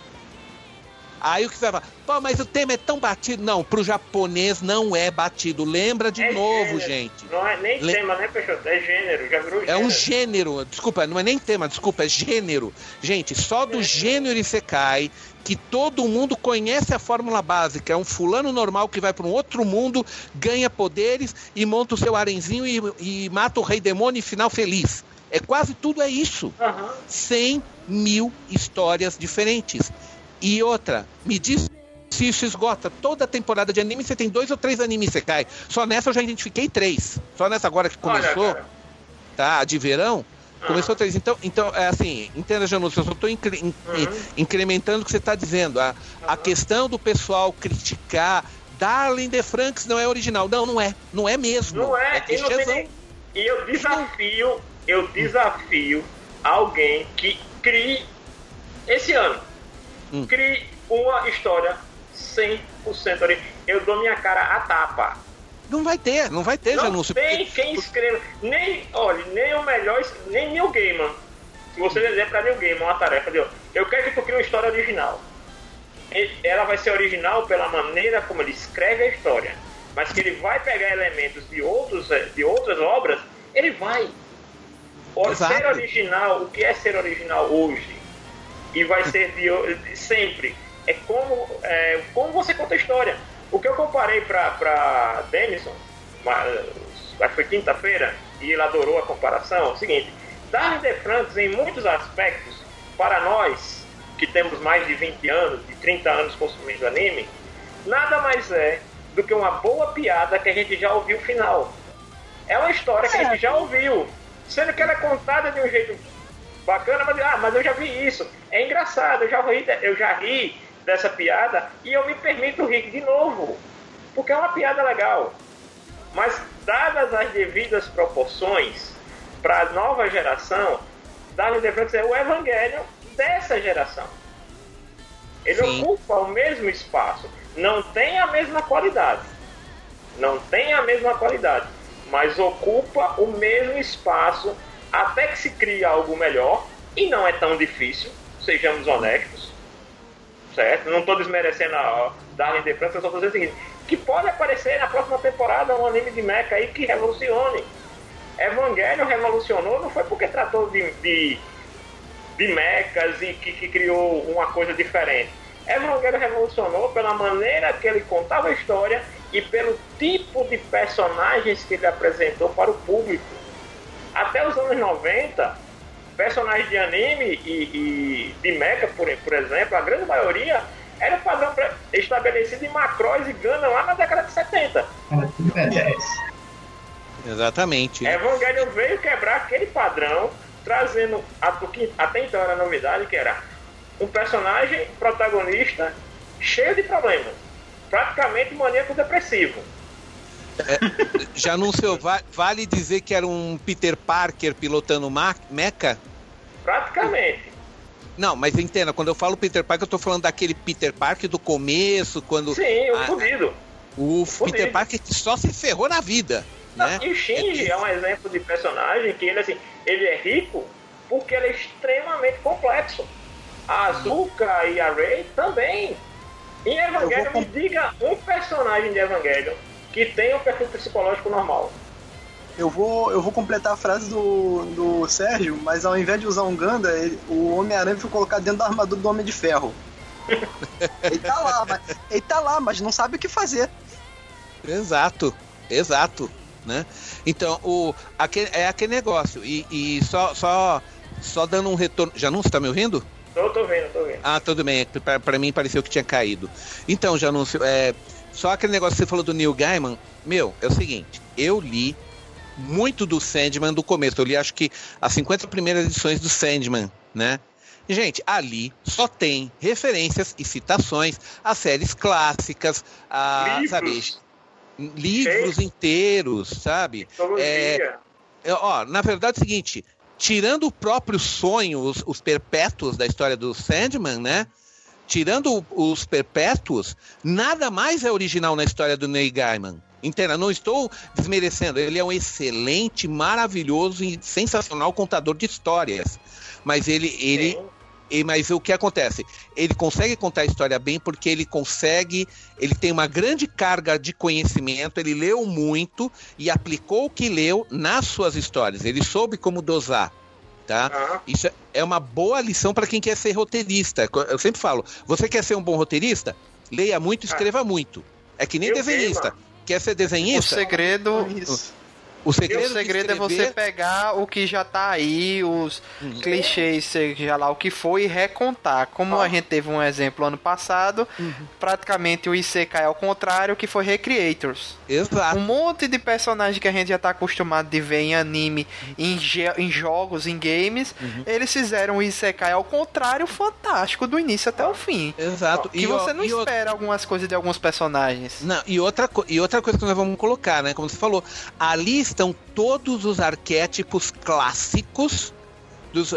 Aí o que você vai falar? Pô, mas o tema é tão batido. Não, pro japonês não é batido. Lembra de É novo, gênero. gente. Não é nem Le- tema, né, Peixoto? É gênero, já virou É gênero. um gênero, desculpa, não é nem tema, desculpa, é gênero. Gente, só do gênero Isekai, que todo mundo conhece a fórmula básica. É um fulano normal que vai para um outro mundo, ganha poderes e monta o seu arenzinho e, e mata o rei demônio e final feliz. É quase tudo é isso. Aham. 100 mil histórias diferentes. E outra, me diz se isso esgota. Toda temporada de anime você tem dois ou três animes Isekai. Só nessa eu já identifiquei três. Só nessa agora que começou Olha, tá? A de verão, Ah. começou três. Então, então é assim, entenda, Janus, eu só estou incre- in- Uhum. incrementando o que você está dizendo. A, a questão do pessoal criticar Darling the Franks não é original. Não, não é. Não é mesmo. Não é, e, não tem clichêzão. nem- e eu desafio, eu desafio alguém que crie esse ano. Hum. Crie uma história 100% original. Eu dou minha cara a tapa. Não vai ter, não vai ter, Não Janus. tem quem escreva. Nem, olha, nem o melhor, nem Neil Gaiman. Se você dizer pra Neil Gaiman uma tarefa de, eu quero que tu crie uma história original. Ela vai ser original pela maneira como ele escreve a história. Mas que ele vai pegar elementos de, outros, eh, de outras obras, ele vai. Exato. ser original, o que é ser original hoje? E vai ser de, sempre. É como, é, como você conta a história. O que eu comparei pra Denison, ma- acho que foi quinta-feira, e ele adorou a comparação, é o seguinte, Darren de Franks, em muitos aspectos, para nós, que temos mais de 20 anos, de 30 anos consumindo anime, nada mais é do que uma boa piada que a gente já ouviu o final. É uma história que a gente já ouviu, sendo que ela é contada de um jeito bacana, mas, ah, mas eu já vi isso. É engraçado, eu já ri, eu já ri dessa piada e eu me permito rir de novo, porque é uma piada legal. Mas dadas as devidas proporções para a nova geração, Darwin de Franks é o evangelho dessa geração. Ele Sim. ocupa o mesmo espaço, não tem a mesma qualidade, não tem a mesma qualidade, mas ocupa o mesmo espaço até que se crie algo melhor e não é tão difícil, sejamos honestos, certo? Não estou desmerecendo a Darwin de França, só dizendo o seguinte, que pode aparecer na próxima temporada um anime de mecha aí que revolucione. Evangelion revolucionou não foi porque tratou de, de, de mechas e que, que criou uma coisa diferente. Evangelion revolucionou pela maneira que ele contava a história e pelo tipo de personagens que ele apresentou para o público. Até os anos 90, personagens de anime e, e de mecha, por, por exemplo, a grande maioria era o padrão estabelecido em Macross e Gana lá na década de 70. Era tudo B10. Exatamente. Evangelion veio quebrar aquele padrão, trazendo a- o que até então era novidade, que era um personagem protagonista cheio de problemas, praticamente maníaco depressivo. Já anunciou, va- vale dizer que era um Peter Parker pilotando mecha? Praticamente. Não, mas entenda, quando eu falo Peter Parker, eu tô falando daquele Peter Parker do começo, quando Sim, o Ah, fudido. o Fudido. Peter Parker que só se ferrou na vida, né? E o Shinji é um exemplo de personagem que ele assim, ele é rico porque ele é extremamente complexo. a Azuka e a Rey também. Em Evangelion, vou me diga um personagem de Evangelion que tem um perfil psicológico normal. Eu vou, eu vou completar a frase do, do Sérgio, mas ao invés de usar um Ganda, ele- o Homem-Aranha foi colocado dentro da armadura do Homem de Ferro. ele tá lá, mas, ele tá lá, mas não sabe o que fazer. Exato, exato, né? Então, o, aquele, é aquele negócio. E, e só, só, só dando um retorno. Janúncio, tá me ouvindo? Tô, tô vendo, tô vendo. Ah, tudo bem. Pra, pra mim pareceu que tinha caído. Então, Janúncio, é, só aquele negócio que você falou do Neil Gaiman. Meu, é o seguinte. Eu li muito do Sandman do começo. Eu li acho que as 50 primeiras edições do Sandman, né? Gente, ali só tem referências e citações a séries clássicas, a, Livros. sabe, livros inteiros, sabe? Mitologia. É, ó, na verdade é o seguinte, tirando o próprio sonho, os, os perpétuos da história do Sandman, né? Tirando os perpétuos, nada mais é original na história do Neil Gaiman. Inteira, não estou desmerecendo. Ele é um excelente, maravilhoso e sensacional contador de histórias. Mas ele, ele, Sim. e- mas o que acontece? Ele consegue contar a história bem porque ele consegue, ele tem uma grande carga de conhecimento, ele leu muito e aplicou o que leu nas suas histórias. Ele soube como dosar, tá? Ah, Isso é- é uma boa lição para quem quer ser roteirista. Eu sempre falo, você quer ser um bom roteirista? Leia muito, escreva muito. É que nem Eu desenhista. Quer ser O desenhista? segredo, Isso. O segredo, o segredo é você escrever- pegar o que já tá aí, os Uhum. clichês, seja lá o que foi, e recontar. Como Ah. a gente teve um exemplo ano passado, Uhum. praticamente o Isekai ao contrário, que foi Recreators. Exato. Um monte de personagem que a gente já tá acostumado de ver em anime, em, em jogos, em games, Uhum. eles fizeram o Isekai ao contrário fantástico do início até o fim. Exato. Que ó, você não e o- espera algumas coisas de alguns personagens. Não, e outra, e outra coisa que nós vamos colocar, né? Como você falou, ali estão todos os arquétipos clássicos dos.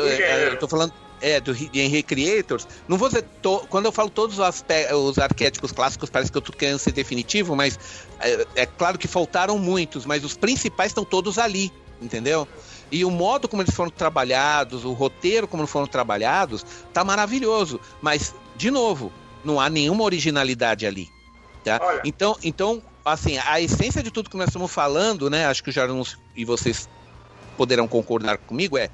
eu tô falando. É, do Re- em Recreators. Não vou dizer. to- quando eu falo todos os, os arquétipos clássicos, parece que eu tô querendo ser definitivo, mas é, é claro que faltaram muitos, mas os principais estão todos ali, entendeu? E o modo como eles foram trabalhados, o roteiro como foram trabalhados, tá maravilhoso. Mas, de novo, não há nenhuma originalidade ali. Tá? Olha. Então, então, assim, a essência de tudo que nós estamos falando, né? Acho que o Jarus e vocês poderão concordar comigo, é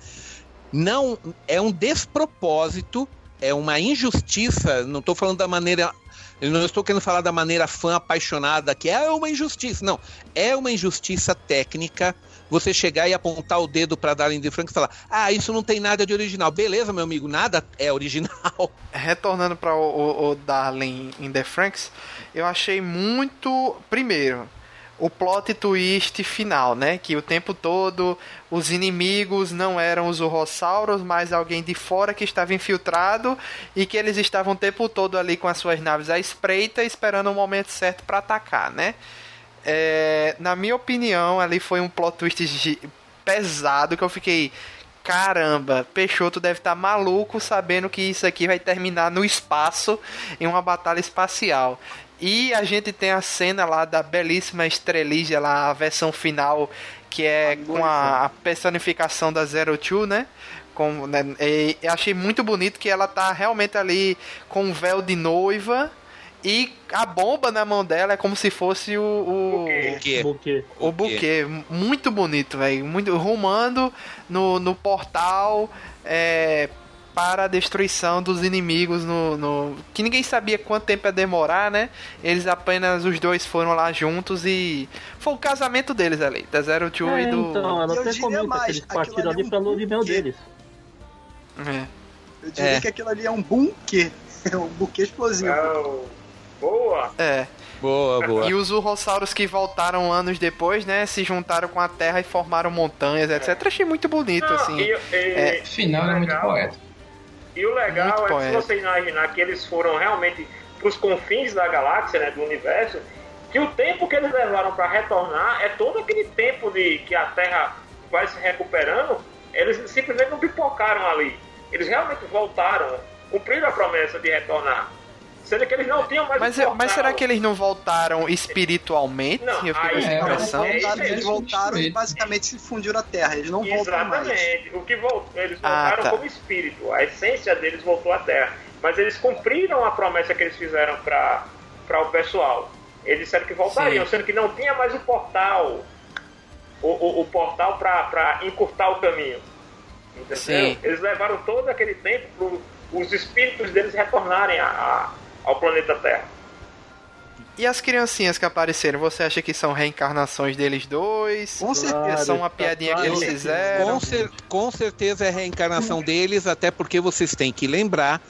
não é um despropósito, é uma injustiça, não estou falando da maneira. Eu não estou querendo falar da maneira fã apaixonada, que é uma injustiça. Não, é uma injustiça técnica você chegar e apontar o dedo para Darling de Frank e falar: Ah, isso não tem nada de original. Beleza, meu amigo, nada é original. retornando para o, o, o Darling in the Franks, eu achei muito. Primeiro, o plot twist final, né? Que o tempo todo os inimigos não eram os urrossauros, mas alguém de fora que estava infiltrado e que eles estavam o tempo todo ali com as suas naves à espreita, esperando o momento certo para atacar, né? É, na minha opinião, ali foi um plot twist pesado que eu fiquei. Caramba, Peixoto deve estar maluco sabendo que isso aqui vai terminar no espaço em uma batalha espacial. E a gente tem a cena lá da belíssima Estrelígia, lá, a versão final, que é com a, a personificação da Zero Two, né? Com, né, e eu achei muito bonito que ela tá realmente ali com um véu de noiva e a bomba na mão dela é como se fosse o, o, Porque Buquê. o buquê. Muito bonito, velho. Muito rumando no, no portal é, para a destruição dos inimigos no, no- que ninguém sabia quanto tempo ia demorar, né? Eles apenas os dois foram lá juntos e foi o casamento deles ali, da Zero Two É, e do então, ela Eu até comenta mais, que eles partiram ali é ali um pra lua de mel buquê. deles. É. Eu diria É. que aquilo ali é um buquê. É um buquê explosivo. Não. Boa. É. boa, boa. E os urrossauros que voltaram anos depois, né, se juntaram com a Terra e formaram montanhas, etc. Achei muito bonito, Não, assim. e, e- é, Final é muito poético. E o legal Muito é que poético. se você imaginar que eles foram realmente pros confins da galáxia, né, do universo, que o tempo que eles levaram para retornar é todo aquele tempo de que a Terra vai se recuperando, eles simplesmente não pipocaram ali. Eles realmente voltaram, cumpriram a promessa de retornar. Sendo que eles não tinham mais Mas, o portal. mas será que eles não voltaram espiritualmente? Não, eu fiquei com aí- essa Eles É, impressão. é, voltaram, isso eles voltaram e basicamente se fundiram à Terra. Eles não voltam mais. Exatamente. O que voltou, eles Ah, voltaram tá. como espírito. A essência deles voltou à Terra. Mas eles cumpriram a promessa que eles fizeram para o pessoal. Eles disseram que voltariam, Sim. sendo que não tinha mais o portal. O, o, o portal para encurtar o caminho. Entendeu? Sim. Eles levaram todo aquele tempo para os espíritos deles retornarem a, a- ao planeta Terra. E as criancinhas que apareceram, você acha que são reencarnações deles dois? Com certeza. São uma tá piadinha que eles fizeram? Com, cer- com certeza é a reencarnação deles, até porque vocês têm que lembrar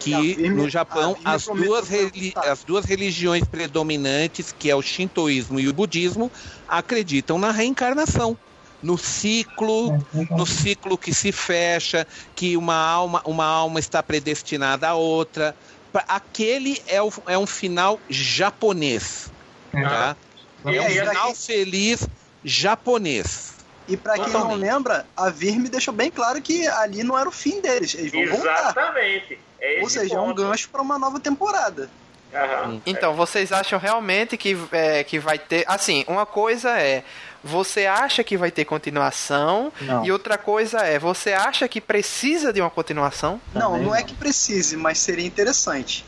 que no Japão Virme as duas, perguntar. as duas religiões predominantes, que é o shintoísmo e o budismo, acreditam na reencarnação. No ciclo, no ciclo que se fecha, que uma alma, uma alma está predestinada a outra. Aquele é, o- é um final japonês. Tá? E É um aí, final feliz japonês. E pra quem não lembra, a Virme deixou bem claro que ali não era o fim deles. Eles vão voltar. Exatamente. É Ou seja, é um ponto. gancho pra uma nova temporada. Aham. Então, vocês acham realmente que, é, que vai ter. Assim, uma coisa é. Você acha que vai ter continuação? Não. E outra coisa é. Você acha que precisa de uma continuação? Não, Também não é não. que precise, mas seria interessante.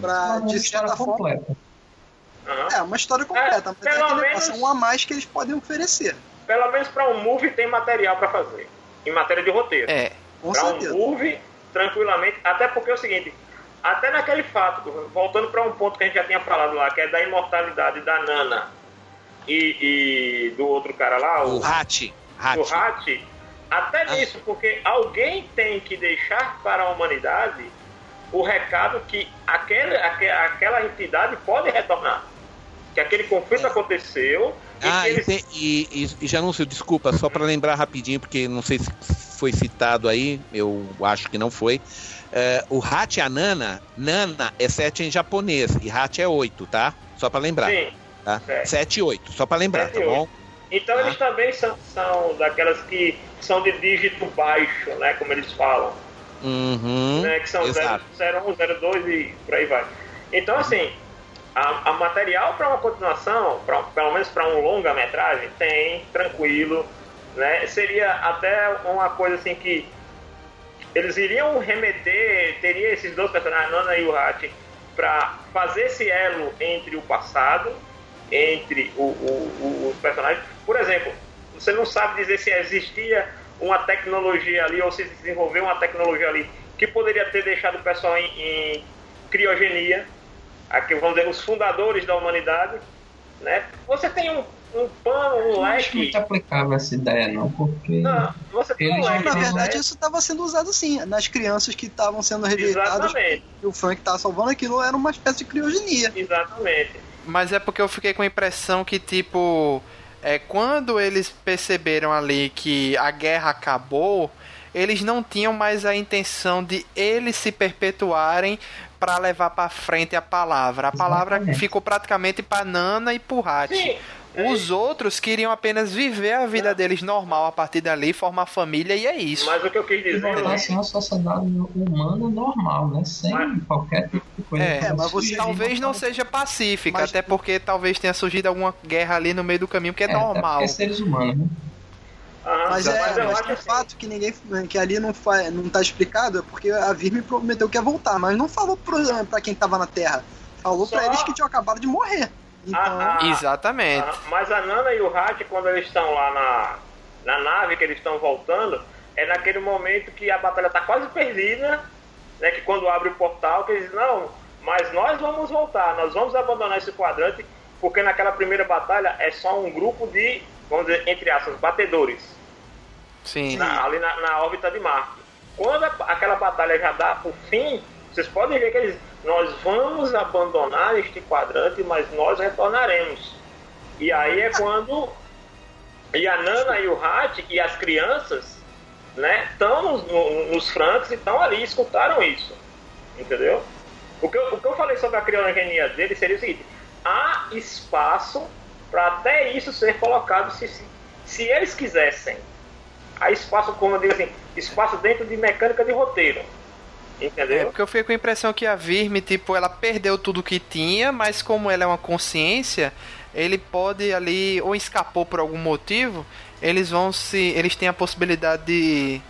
Pra, Uma de história certa forma. completa. É, uma história completa, mas é pelo aquele menos- negócio, um a mais que eles podem oferecer. Pelo menos para um movie tem material para fazer. Em matéria de roteiro. É. Com Para um movie, tranquilamente. Até porque é o seguinte: até naquele fato, voltando para um ponto que a gente já tinha falado lá, que é da imortalidade da Nana e, e do outro cara lá, O o, Hachi. do Hachi. Hat, até Ah. nisso, porque alguém tem que deixar para a humanidade o recado que aquele, aque- aquela entidade pode retornar. Que aquele conflito aconteceu e Ah, e, eles e, e, e já não sei, desculpa, só para lembrar rapidinho, porque não sei se foi citado aí, eu acho que não foi. É, o Hachi e a Nana, Nana é 7 em japonês e Hachi é 8, tá? Só para lembrar. Sim. Tá? certo. 7 e 8, só para lembrar, Sete tá bom? Então Ah. eles também são, são daquelas que são de dígito baixo, né? Como eles falam. Uhum. né, que são exato. 01, 02 e por aí vai. Então, assim, a, a material para uma continuação, pra, pelo menos para um longa-metragem, tem, tranquilo. Né? Seria até uma coisa assim que eles iriam remeter, teria esses dois personagens, a Nana e o Hat, para fazer esse elo entre o passado, entre o, o- o- os personagens. Por exemplo, você não sabe dizer se existia uma tecnologia ali ou se desenvolveu uma tecnologia ali que poderia ter deixado o pessoal em, em criogenia, aqui vamos dizer os fundadores da humanidade, né? Você tem um, um pano, um Eu não acho leque. muito aplicável essa ideia, não, porque. Não, você tem um leque. Na verdade, isso estava sendo usado sim. Nas crianças que estavam sendo rejeitadas, Exatamente, e o Frank estava salvando aquilo, era uma espécie de criogenia. exatamente. Mas é porque eu fiquei com a impressão que, tipo, é, quando eles perceberam ali que a guerra acabou, eles não tinham mais a intenção de eles se perpetuarem para levar para frente a palavra. A palavra Exatamente. ficou praticamente para Nana e. Sim. Os outros queriam apenas viver a vida deles normal a partir dali, formar família e é isso. Mas o que eu quis dizer voltar assim uma sociedade humana normal, né? Sem Mas- qualquer tipo de coisa. É, que mas você Talvez não uma- seja pacífica, Mas- até porque talvez tenha surgido alguma guerra ali no meio do caminho, que é, É, normal. é seres humanos, né? Mas, é, mas um assim, fato que ninguém que ali não, fa, não tá explicado é porque a Virme prometeu que ia voltar, mas não falou pro, pra quem tava na Terra. Falou pra Só- eles que tinham acabado de morrer. Então. Exatamente. Ah, mas a Nana e o Hat, quando eles estão lá na, na nave, que eles estão voltando, é naquele momento que a batalha está quase perdida, né? Que quando abre o portal, que eles dizem, não, mas nós vamos voltar, nós vamos abandonar esse quadrante, porque naquela primeira batalha é só um grupo de, vamos dizer, entre aspas, batedores, Sim. na- ali na, na órbita de Marte. Quando a- aquela batalha já dá o fim, vocês podem ver que eles, nós vamos abandonar este quadrante, mas nós retornaremos. E aí é quando e a Nana e o Hat e as crianças, né, estão nos, no- nos francos e estão ali, escutaram isso, entendeu? O que, eu, o que eu falei sobre a criogenia dele seria o seguinte: há espaço para até isso ser colocado se, se, se eles quisessem há espaço, como eu digo assim, espaço dentro de mecânica de roteiro. É, Entendeu? porque eu fiquei com a impressão que a Virme, tipo, ela perdeu tudo que tinha, mas como ela é uma consciência, ele pode ali, ou escapou por algum motivo, eles vão se. Eles têm a possibilidade de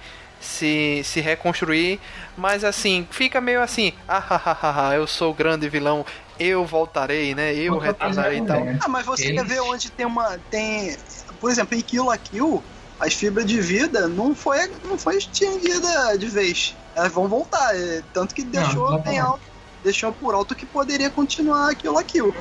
se, se reconstruir, mas assim, fica meio assim, ah, ah, ah, ah, ah, eu sou o grande vilão, eu voltarei, né? Eu retornarei e tal. Ah, mas você Eles- quer ver onde tem uma. Tem. Por exemplo, em Kill la Kill, as fibras de vida não foi, não foi extinguida de vez. Elas vão voltar. é, Tanto que deixou, exatamente. bem alto, deixou por alto que poderia continuar la Kill.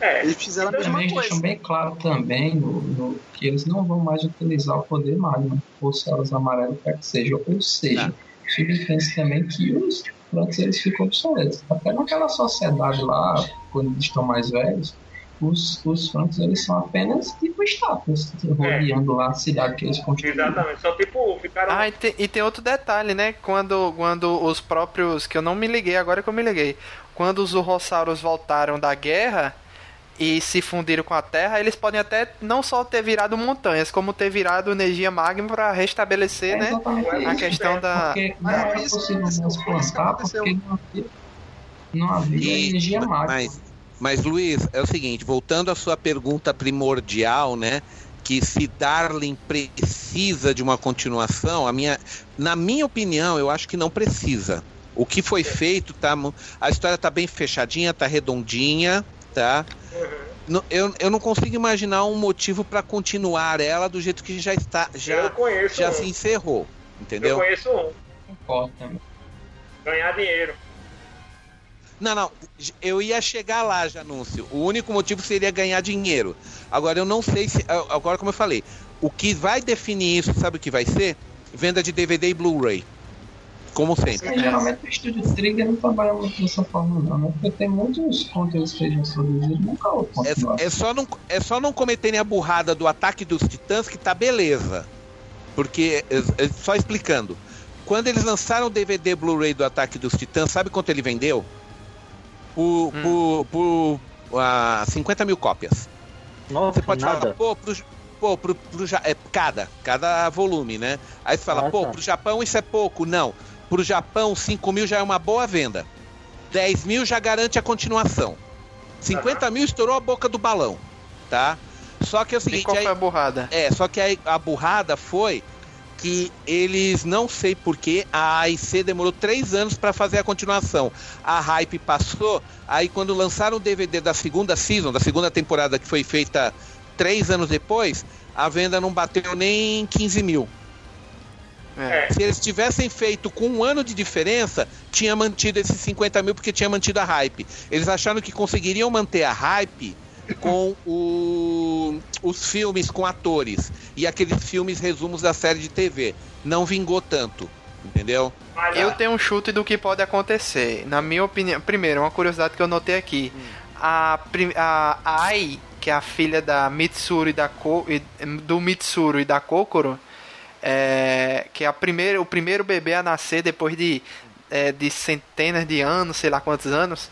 É. Eles fizeram a mesma Também eles coisa. deixam bem claro também no, no- que eles não vão mais utilizar o poder Magma, ou células amarelas, quer que seja. Ou seja, subentende também que os plantas eles ficam obsoletos. Até naquela sociedade lá, quando eles estão mais velhos, os, os Franks eles são apenas tipo estátuas, rodeando lá a cidade que eles construíram. Exatamente. Só tipo, ficaram. Ah, e tem, e tem outro detalhe, né? Quando, quando os próprios. Que eu não me liguei, agora que eu me liguei. Quando os urrossauros voltaram da guerra e se fundiram com a Terra, eles podem até não só ter virado montanhas, como ter virado energia magma para restabelecer, É né? A questão da. Porque não era possível porque havia, não havia energia mágica. mas, mas, Luiz, é o seguinte, voltando à sua pergunta primordial, né? Que se Darling precisa de uma continuação, a minha, na minha opinião, eu acho que não precisa. O que foi feito, tá, a história tá bem fechadinha, tá redondinha, tá? Não- Eu, eu não consigo imaginar um motivo para continuar ela do jeito que já está, eu já, conheço já um. se encerrou, Eu entendeu? conheço um. Também. Ganhar dinheiro. Não, não. Eu ia chegar lá, Janúncio. O único motivo seria ganhar dinheiro. Agora, eu não sei se. Agora, como eu falei, o que vai definir isso, sabe o que vai ser? Venda de DVD e Blu-ray. Como sempre. Mas, geralmente o estúdio Trigger não trabalha muito dessa forma, não, né? Porque tem muitos conteúdos que eles produziram nunca continuação. É, é só não, é só não cometerem a burrada do ataque dos titãs que tá beleza. Porque, é- é só explicando. Quando eles lançaram o DVD Blu-ray do Ataque dos Titãs, sabe quanto ele vendeu? Por, por, por ah, 50 mil cópias. Nossa, Você pode falar, nada. pô, pro, pô, pro, pro é, cada, cada volume, né? Aí você fala, Ah, pô, tá. pro Japão isso é pouco. Não. Pro Japão, 5 mil já é uma boa venda. 10 mil já garante a continuação. 50 mil estourou a boca do balão, tá? Só que é o E seguinte, qual aí- foi a burrada? é, só que aí a burrada foi que eles, não sei porquê, a AIC demorou três anos para fazer a continuação. A hype passou, aí quando lançaram o DVD da segunda season, da segunda temporada que foi feita três anos depois, a venda não bateu nem 15 mil. É. Se eles tivessem feito com um ano de diferença, tinha mantido esses 50 mil porque tinha mantido a hype. Eles acharam que conseguiriam manter a hype com o- os filmes com atores e aqueles filmes resumos da série de TV. Não vingou tanto, entendeu? Eu tenho um chute do que pode acontecer. Na minha opinião, primeiro, uma curiosidade que eu notei aqui. A, a, a Ai, que é a filha da Mitsuru e da Ko, e- do Mitsuru e da Kokoro, é, que é a primeira, o primeiro bebê a nascer depois de, é, de centenas de anos, sei lá quantos anos.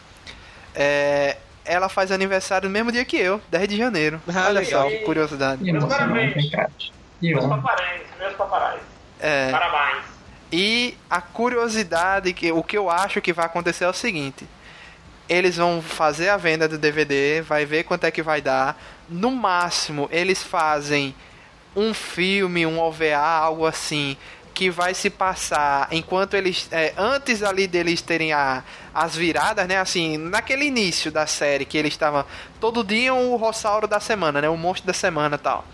é, ela faz aniversário no mesmo dia que eu, 10 de janeiro. Ah, Olha legal. só que curiosidade. E parabéns. meus eu, paparazzi, meus paparazzi. É, Parabéns. E a curiosidade, que o que eu acho que vai acontecer é o seguinte: eles vão fazer a venda do DVD, vai ver quanto é que vai dar. No máximo, eles fazem um filme, um OVA, algo assim, que vai se passar enquanto eles. é, antes ali deles terem a, as viradas, né? Assim, naquele início da série que eles estavam. Todo dia o Rossauro da semana, né? O monstro da semana tal.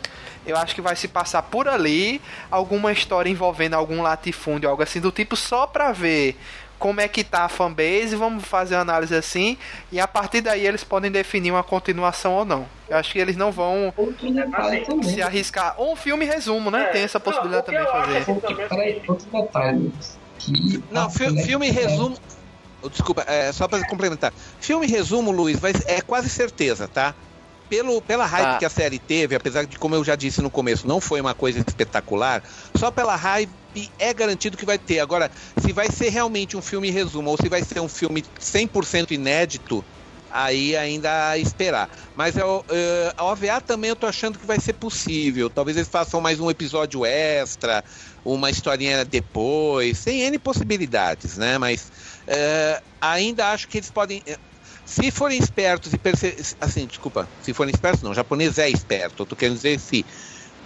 Eu acho que vai se passar por ali alguma história envolvendo algum latifúndio, algo assim do tipo, só pra ver como é que tá a fanbase, vamos fazer uma análise assim, e a partir daí eles podem definir uma continuação ou não. Eu acho que eles não vão Assim, também. se arriscar. Ou um filme resumo, né? É, Tem essa não, possibilidade o que também de fazer. assim- Outro, peraí, outro detalhe, que Não, fi- filme resumo. Oh, Desculpa, é, só para complementar. Filme resumo, Luiz, vai, é quase certeza, tá? Pelo, pela hype Tá. que a série teve, apesar de, como eu já disse no começo, não foi uma coisa espetacular, só pela hype é garantido que vai ter. Agora, se vai ser realmente um filme resumo ou se vai ser um filme 100% inédito, aí ainda a esperar. Mas eu, eh, a OVA também eu tô achando que vai ser possível. Talvez eles façam mais um episódio extra, uma historinha depois, tem N possibilidades, né? Mas eh, ainda acho que eles podem. Se forem espertos e perce... assim, desculpa, se forem espertos, não, o japonês é esperto, eu tô querendo dizer se.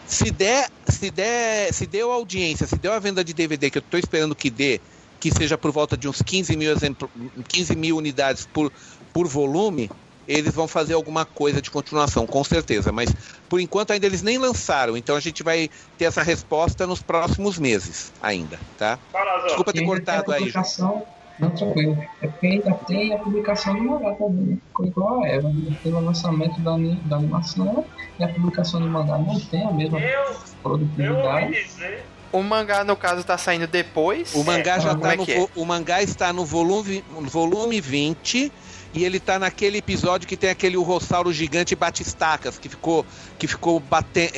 Se der, se der, se deu audiência, se deu a venda de DVD que eu estou esperando que dê, que seja por volta de uns 15 mil, exemplo, 15 mil unidades por, por volume, eles vão fazer alguma coisa de continuação, com certeza. Mas por enquanto ainda eles nem lançaram, então a gente vai ter essa resposta nos próximos meses ainda, tá? Desculpa ter cortado aí, João. Não, tranquilo. É porque ainda tem a publicação do mangá também, né? Ficou igual a Eva. Teve o lançamento da, da animação e a publicação do mangá não tem a mesma Eu, eu produtividade. dizer. O mangá, no caso, tá saindo depois. O mangá já como tá é no, é? o mangá está no volume, volume 20 e ele tá naquele episódio que tem aquele urossauro gigante batistacas que ficou que ficou bate,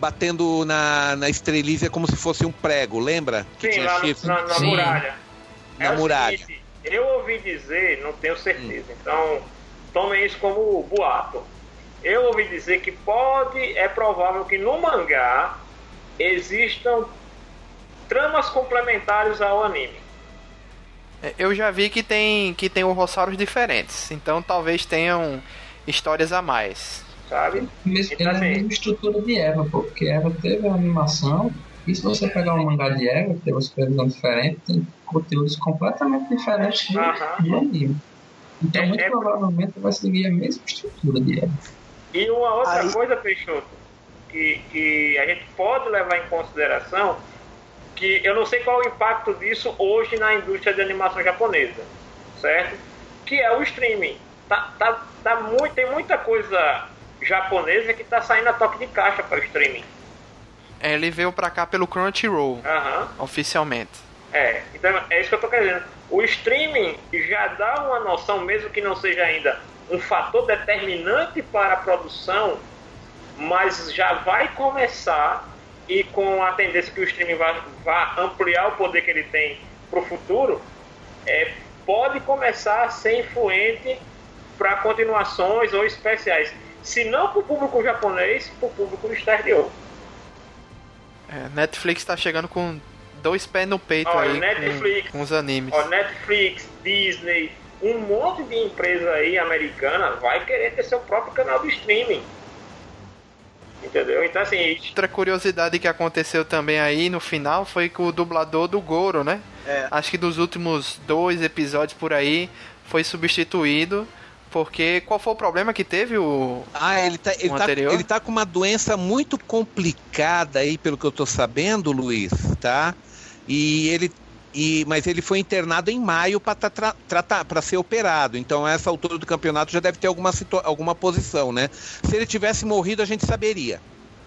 batendo na, na estrelízia como se fosse um prego, lembra? Que Sim, lá no- na, na Sim, muralha. Na É muralha. seguinte, eu ouvi dizer, não tenho certeza, então tomem isso como boato. Eu ouvi dizer que pode, é provável que no mangá existam tramas complementares ao anime. É, Eu já vi que tem que tem urrossauros diferentes, então talvez tenham histórias a mais. Sabe? Mesmo, Então, ele é a assim- mesma estrutura de Eva, pô, porque Eva teve a animação, e se você pegar o mangá de Eva, que tem uma supervisão diferente, tem conteúdos completamente diferentes do, do anime. Então, É- muito é- provavelmente vai seguir a mesma estrutura de Eva. E uma outra Aí- coisa, Peixoto, que, que a gente pode levar em consideração, que eu não sei qual é o impacto disso hoje na indústria de animação japonesa, certo? Que é o streaming. Tá, tá, tá muito, tem muita coisa japonesa que tá saindo a toque de caixa para o streaming. É, Ele veio pra cá pelo Crunchyroll, Aham. oficialmente. É, então é isso que eu tô querendo. O streaming já dá uma noção, mesmo que não seja ainda um fator determinante para a produção, mas já vai começar e com a tendência que o streaming vai, vai ampliar o poder que ele tem para o futuro, é, pode começar a ser influente para continuações ou especiais. Se não para o público japonês, para o público exterior. É, Netflix tá chegando com dois pés no peito Olha, aí Netflix. com, com os animes. Ó, Netflix, Disney, um monte de empresa aí americana vai querer ter seu próprio canal de streaming. Entendeu? Então assim, Outra curiosidade que aconteceu também aí no final foi que o dublador do Goro, né? É. Acho que dos últimos dois episódios por aí foi substituído. Porque qual foi o problema que teve o. Ah, ele tá, ele, tá, anterior? ele tá com uma doença muito complicada aí, pelo que eu tô sabendo, Luiz, tá? E ele. E, mas ele foi internado em maio para tra tratar, para ser operado. Então, a essa altura do campeonato já deve ter alguma, alguma posição, né? Se ele tivesse morrido, a gente saberia,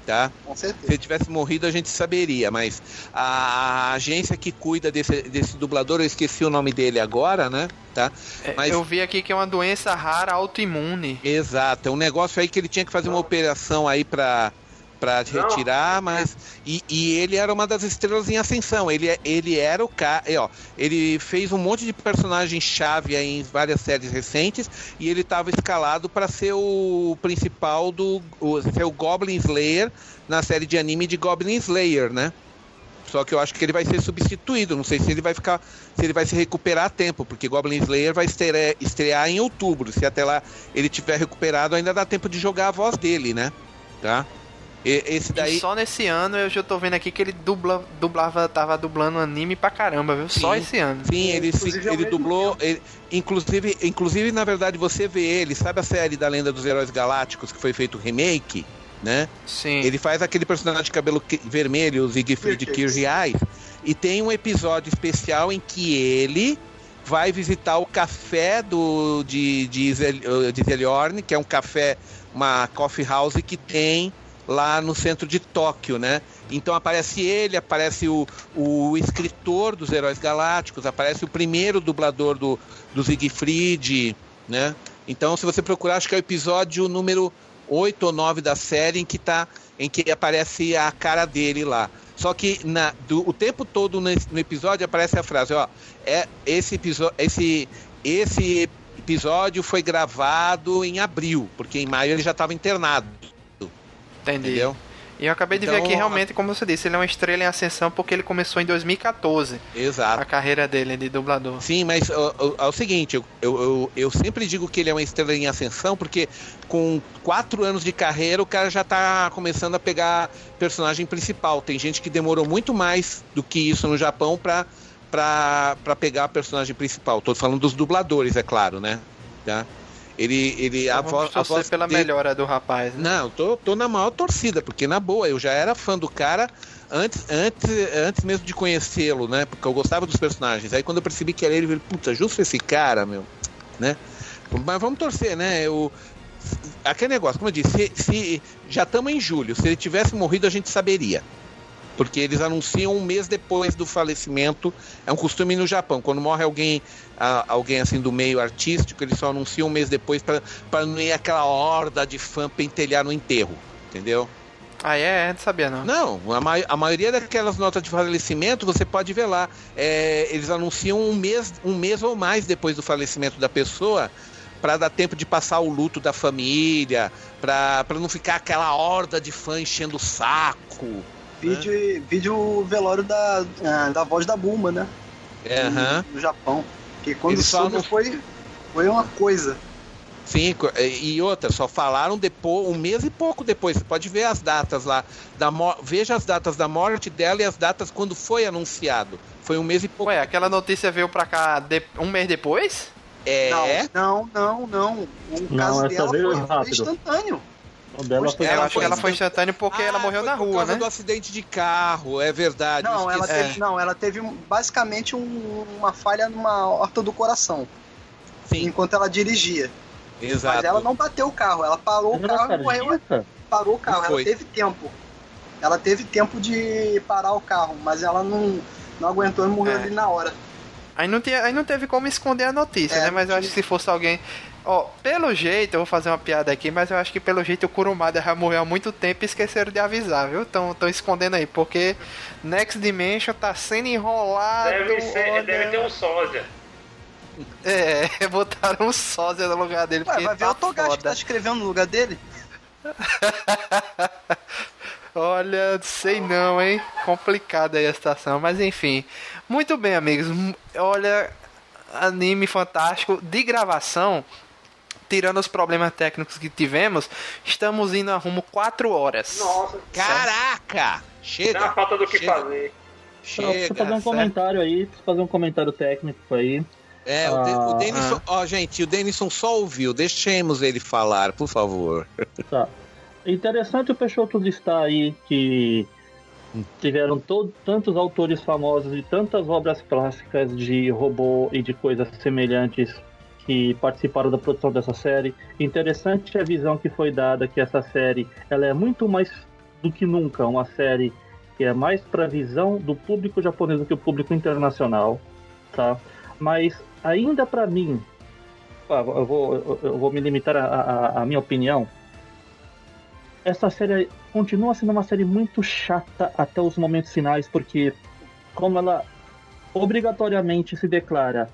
tá? Com Se ele tivesse morrido, a gente saberia, mas a agência que cuida desse, desse dublador, eu esqueci o nome dele agora, né? Tá? É, Mas- Eu vi aqui que é uma doença rara autoimune. Exato, é um negócio aí que ele tinha que fazer uma operação aí pra, Não. retirar, mas. E, e ele era uma das estrelas em ascensão. Ele, é- ele era o cara. Ó, ele fez um monte de personagem chave em várias séries recentes e ele estava escalado para ser o principal do. O, ser o Goblin Slayer na série de anime de Goblin Slayer, né? Só que eu acho que ele vai ser substituído. Não sei se ele vai ficar. Se ele vai se recuperar a tempo, porque Goblin Slayer vai estrear, estrear em outubro. Se até lá ele tiver recuperado, ainda dá tempo de jogar a voz dele, né? Tá? E- esse daí. E só nesse ano eu já tô vendo aqui que ele dubla, dublava, tava dublando anime pra caramba, viu? Só Sim. esse ano. Sim, ele, se- Inclusive, é ele dublou. ele- inclusive, inclusive, na verdade, você vê ele, sabe a série da Lenda dos Heróis Galácticos que foi feito o remake, né? Sim. Ele faz aquele personagem de cabelo que- vermelho, o Siegfried. Kirchhoff, e tem um episódio especial em que ele vai visitar o café do, de, de, Zel- de Zeliorn, que é um café, uma coffee house que tem lá no centro de Tóquio, né? Então aparece ele, aparece o, o escritor dos Heróis Galácticos, aparece o primeiro dublador do, do Siegfried, né? Então, se você procurar, acho que é o episódio número 8 ou 9 da série em que tá em que aparece a cara dele lá. Só que na, do, o tempo todo nesse- no episódio aparece a frase, ó, é esse esse esse episódio foi gravado em abril, porque em maio ele já estava internado. Entendi. Entendeu? E eu acabei de ver Então, aqui, a- realmente, como você disse, ele é uma estrela em ascensão porque ele começou em 2014, a Exato. carreira dele de dublador. Sim, mas é o seguinte, eu, eu, eu, sempre digo que ele é uma estrela em ascensão, porque com quatro anos de carreira o cara já tá começando a pegar personagem principal. Tem gente que demorou muito mais do que isso no Japão pra, pra, pra pegar a personagem principal. Tô falando dos dubladores, é claro, né? Tá? Ele, ele, a, Então, vo, vamos a voz pela dele- melhora do rapaz. Né? Não, tô, tô na maior torcida, porque na boa, eu já era fã do cara antes, antes, antes mesmo de conhecê-lo, né? Porque eu gostava dos personagens. Aí quando eu percebi que era ele, eu falei, puta, justo esse cara, meu, né? Mas vamos torcer, né? Eu, aquele negócio, como eu disse, se, se- já estamos em julho, se ele tivesse morrido a gente saberia. Porque eles anunciam um mês depois do falecimento. É um costume no Japão. Quando morre alguém, ah, alguém assim do meio artístico, eles só anunciam um mês depois para não ir aquela horda de fã pentelhar no enterro. Entendeu? Ah, é? Não sabia não. Não, a, ma- a maioria daquelas notas de falecimento você pode ver lá. É, eles anunciam um mês, um mês ou mais depois do falecimento da pessoa para dar tempo de passar o luto da família, para não ficar aquela horda de fã enchendo o saco. Vídeo, vídeo o velório da, ah, da voz da Bulma, né? É, aham. No Japão. Que quando Eles soube não- foi, foi uma coisa. Sim, e outra, só falaram depois, um mês e pouco depois. Você pode ver as datas lá. Da Veja as datas da morte dela e as datas quando foi anunciado. Foi um mês e pouco. Ué, aquela notícia veio pra cá de- um mês depois? É. Não, não, não, não. O Não, caso dela foi rápido. instantâneo. Dela foi eu Ela acho foi que ela foi instan- instantânea porque Ah, ela morreu foi na por rua, causa né? do acidente de carro, é verdade. Não, ela teve, não, ela teve basicamente um- uma falha numa horta do coração. Sim, Enquanto ela dirigia. exato. Mas ela não bateu o carro, ela parou o carro e morreu. Parou o carro, ela teve tempo. Ela teve tempo de parar o carro, mas ela não, não aguentou e morreu É. ali na hora. Aí não, tinha, aí não teve como esconder a notícia, É, né? Mas eu acho que se fosse alguém. Ó, pelo jeito, eu vou fazer uma piada aqui, mas eu acho que pelo jeito o Kurumada já morreu há muito tempo e esqueceram de avisar, viu? Estão escondendo aí, porque Next Dimension tá sendo enrolado. Deve, ser, olha. deve ter um sósia. É, botaram um sósia no lugar dele. Ué, vai ver tá o Togashi que tá escrevendo no lugar dele? Olha, sei não, hein? Complicada aí a situação, mas enfim. Muito bem, amigos. Olha, anime fantástico de gravação. Tirando os problemas técnicos que tivemos, estamos indo a rumo 4 horas. Nossa, Caraca! Chega! dá falta do que chega, fazer. Chega! fazer um certo. comentário aí, você fazer um comentário técnico aí. É, o, De- o Ah, Denison. Ó, gente, o Denison só ouviu. Deixemos ele falar, por favor. Tá. Interessante o Peixoto listar aí que tiveram to- tantos autores famosos e tantas obras clássicas de robô e de coisas semelhantes que participaram da produção dessa série. Interessante a visão que foi dada que essa série ela é muito mais do que nunca uma série que é mais para a visão do público japonês do que o público internacional, tá? Mas ainda para mim, ah, eu vou, eu- vou me limitar a minha opinião essa série continua sendo uma série muito chata até os momentos finais, porque como ela obrigatoriamente se declara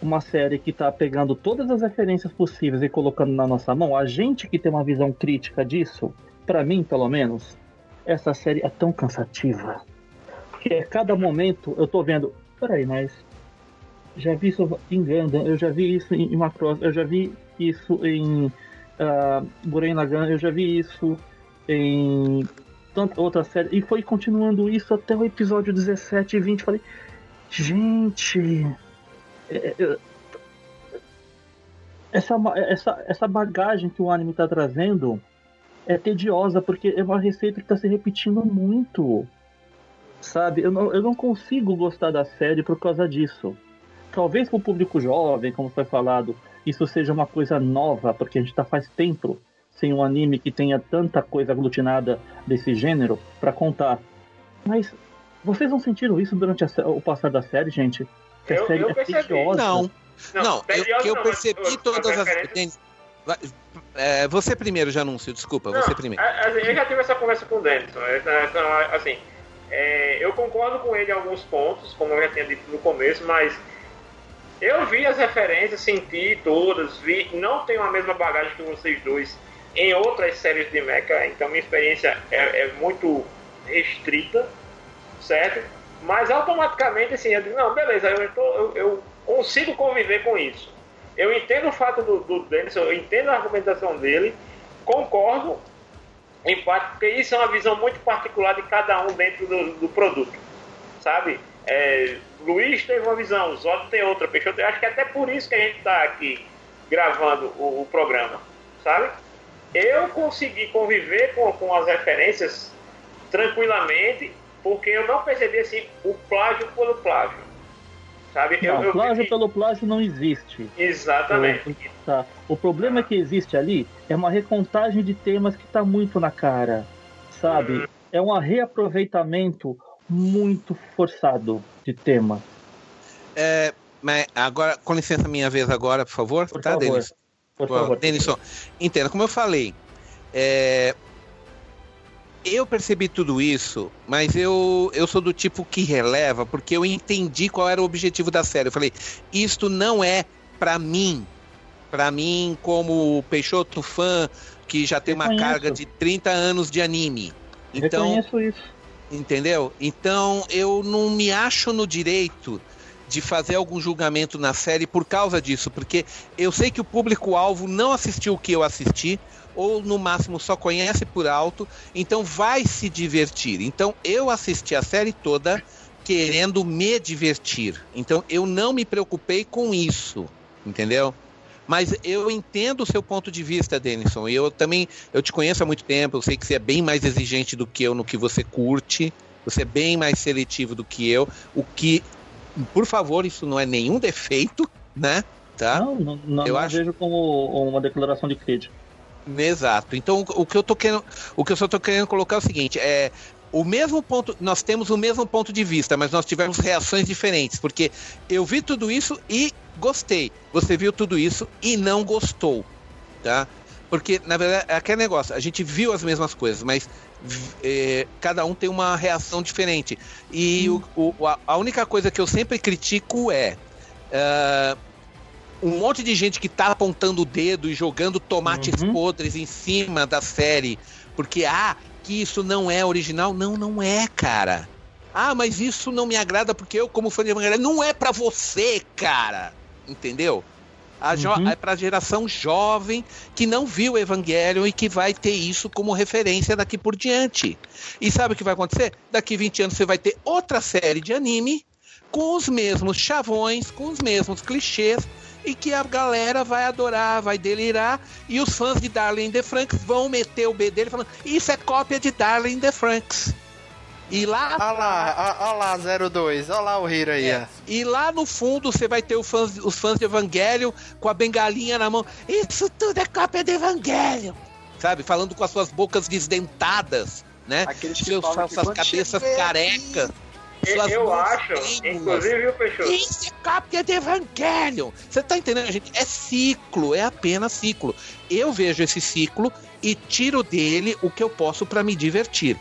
uma série que está pegando todas as referências possíveis e colocando na nossa mão, a gente que tem uma visão crítica disso, para mim pelo menos, essa série é tão cansativa. Porque a cada momento eu tô vendo, peraí, mas já vi isso em Gundam, eu já vi isso em Macross, eu já vi isso em uh, Gurren Lagann, eu já vi isso em tanta outra série, e foi continuando isso até o episódio 17 e 20. Falei, gente, é, é, essa, essa, essa bagagem que o anime está trazendo é tediosa, porque é uma receita que está se repetindo muito. Sabe, eu não, eu não consigo gostar da série por causa disso. Talvez para o público jovem, como foi falado, isso seja uma coisa nova, porque a gente está faz tempo sem um anime que tenha tanta coisa aglutinada desse gênero para contar. Mas vocês não sentiram isso durante a o passar da série, gente? Que Eu- a série eu é percebi. tediosa. Não, não, eu, que eu não, mas percebi todas as. é, você primeiro, Janúncio, desculpa, Não, você primeiro. a- assim, eu já tive essa conversa com o Denison. é, Então, assim, é, eu concordo com ele em alguns pontos, como eu já tinha dito no começo, mas Eu vi as referências, senti todas, vi, não tenho a mesma bagagem que vocês dois em outras séries de mecha, então minha experiência é, é muito restrita, certo? Mas automaticamente assim, eu digo, não, beleza, eu, tô, eu, eu, consigo conviver com isso. Eu entendo o fato do, do Dennis, eu entendo a argumentação dele, concordo em parte, porque isso é uma visão muito particular de cada um dentro do, do produto, sabe? É, Luiz teve uma visão, Zod tem outra, Peixoto, eu acho que é até por isso que a gente está aqui gravando o, o, programa, sabe? Eu consegui conviver com, com as referências tranquilamente, porque eu não percebi assim o plágio pelo plágio. Sabe? Não, eu, eu plágio pelo plágio não existe. Exatamente. tá. O problema que existe ali é uma recontagem de temas que está muito na cara, sabe? Hum. É um reaproveitamento muito forçado de tema. É, mas agora, com licença, minha vez agora, por favor. Por tá, favor. Denis? Por favor. Denison, entenda, como eu falei, é, eu percebi tudo isso, mas eu, eu sou do tipo que releva, porque eu entendi qual era o objetivo da série. Eu falei, isto não é para mim, para mim como Peixoto fã, que já tem uma carga de 30 anos de anime. Então, Reconheço isso. Entendeu? Então eu não me acho no direito de fazer algum julgamento na série por causa disso, porque eu sei que o público-alvo não assistiu o que eu assisti, ou no máximo só conhece por alto, então vai se divertir. Então eu assisti a série toda querendo me divertir. Então eu não me preocupei com isso, entendeu? Mas eu entendo o seu ponto de vista, Denison. Eu também, eu te conheço há muito tempo, eu sei que você é bem mais exigente do que eu no que você curte, você é bem mais seletivo do que eu, o que, por favor, isso não é nenhum defeito, né? Tá? Não, não, não, eu não acho... vejo como uma declaração de crítica. Exato. Então o que eu tô querendo, o que eu só tô querendo colocar é o seguinte, é o mesmo ponto, nós temos o mesmo ponto de vista, mas nós tivemos reações diferentes, porque eu vi tudo isso e gostei. Você viu tudo isso e não gostou, tá? Porque na verdade é aquele negócio, a gente viu as mesmas coisas, mas é, cada um tem uma reação diferente. E hum. o, o, a única coisa que eu sempre critico é uh, um monte de gente que tá apontando o dedo e jogando tomates uhum. podres em cima da série, porque ah, que isso não é original. Não, não é, cara. Ah, mas isso não me agrada porque eu, como fã de Evangelho, não é para você, cara. Entendeu? Uhum. É pra geração jovem que não viu o Evangelho e que vai ter isso como referência daqui por diante. E sabe o que vai acontecer? Daqui 20 anos você vai ter outra série de anime com os mesmos chavões, com os mesmos clichês, e que a galera vai adorar, vai delirar, e os fãs de Darling the Franks vão meter o B dele falando: Isso é cópia de Darling the Franks. E lá. Olha lá, olha lá, 02, olha lá o Hiro aí. É. E lá no fundo você vai ter os fãs, os fãs de Evangelho com a bengalinha na mão. Isso tudo é cópia de Evangelho. Sabe? Falando com as suas bocas desdentadas, né? Aqueles que Seus, suas cabeças carecas. Eu acho, inclusive o Peixoto. Isso é cópia de Evangelho. Você tá entendendo, gente? É ciclo, é apenas ciclo. Eu vejo esse ciclo e tiro dele o que eu posso para me divertir.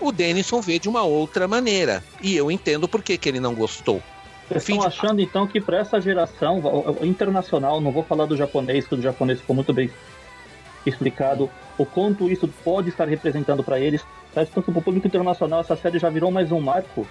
O Denison vê de uma outra maneira. E eu entendo por que, que ele não gostou. Vocês estão achando então que para essa geração internacional, não vou falar do japonês, que o japonês ficou muito bem explicado, o quanto isso pode estar representando para eles. Mas para o público internacional essa série já virou mais um marco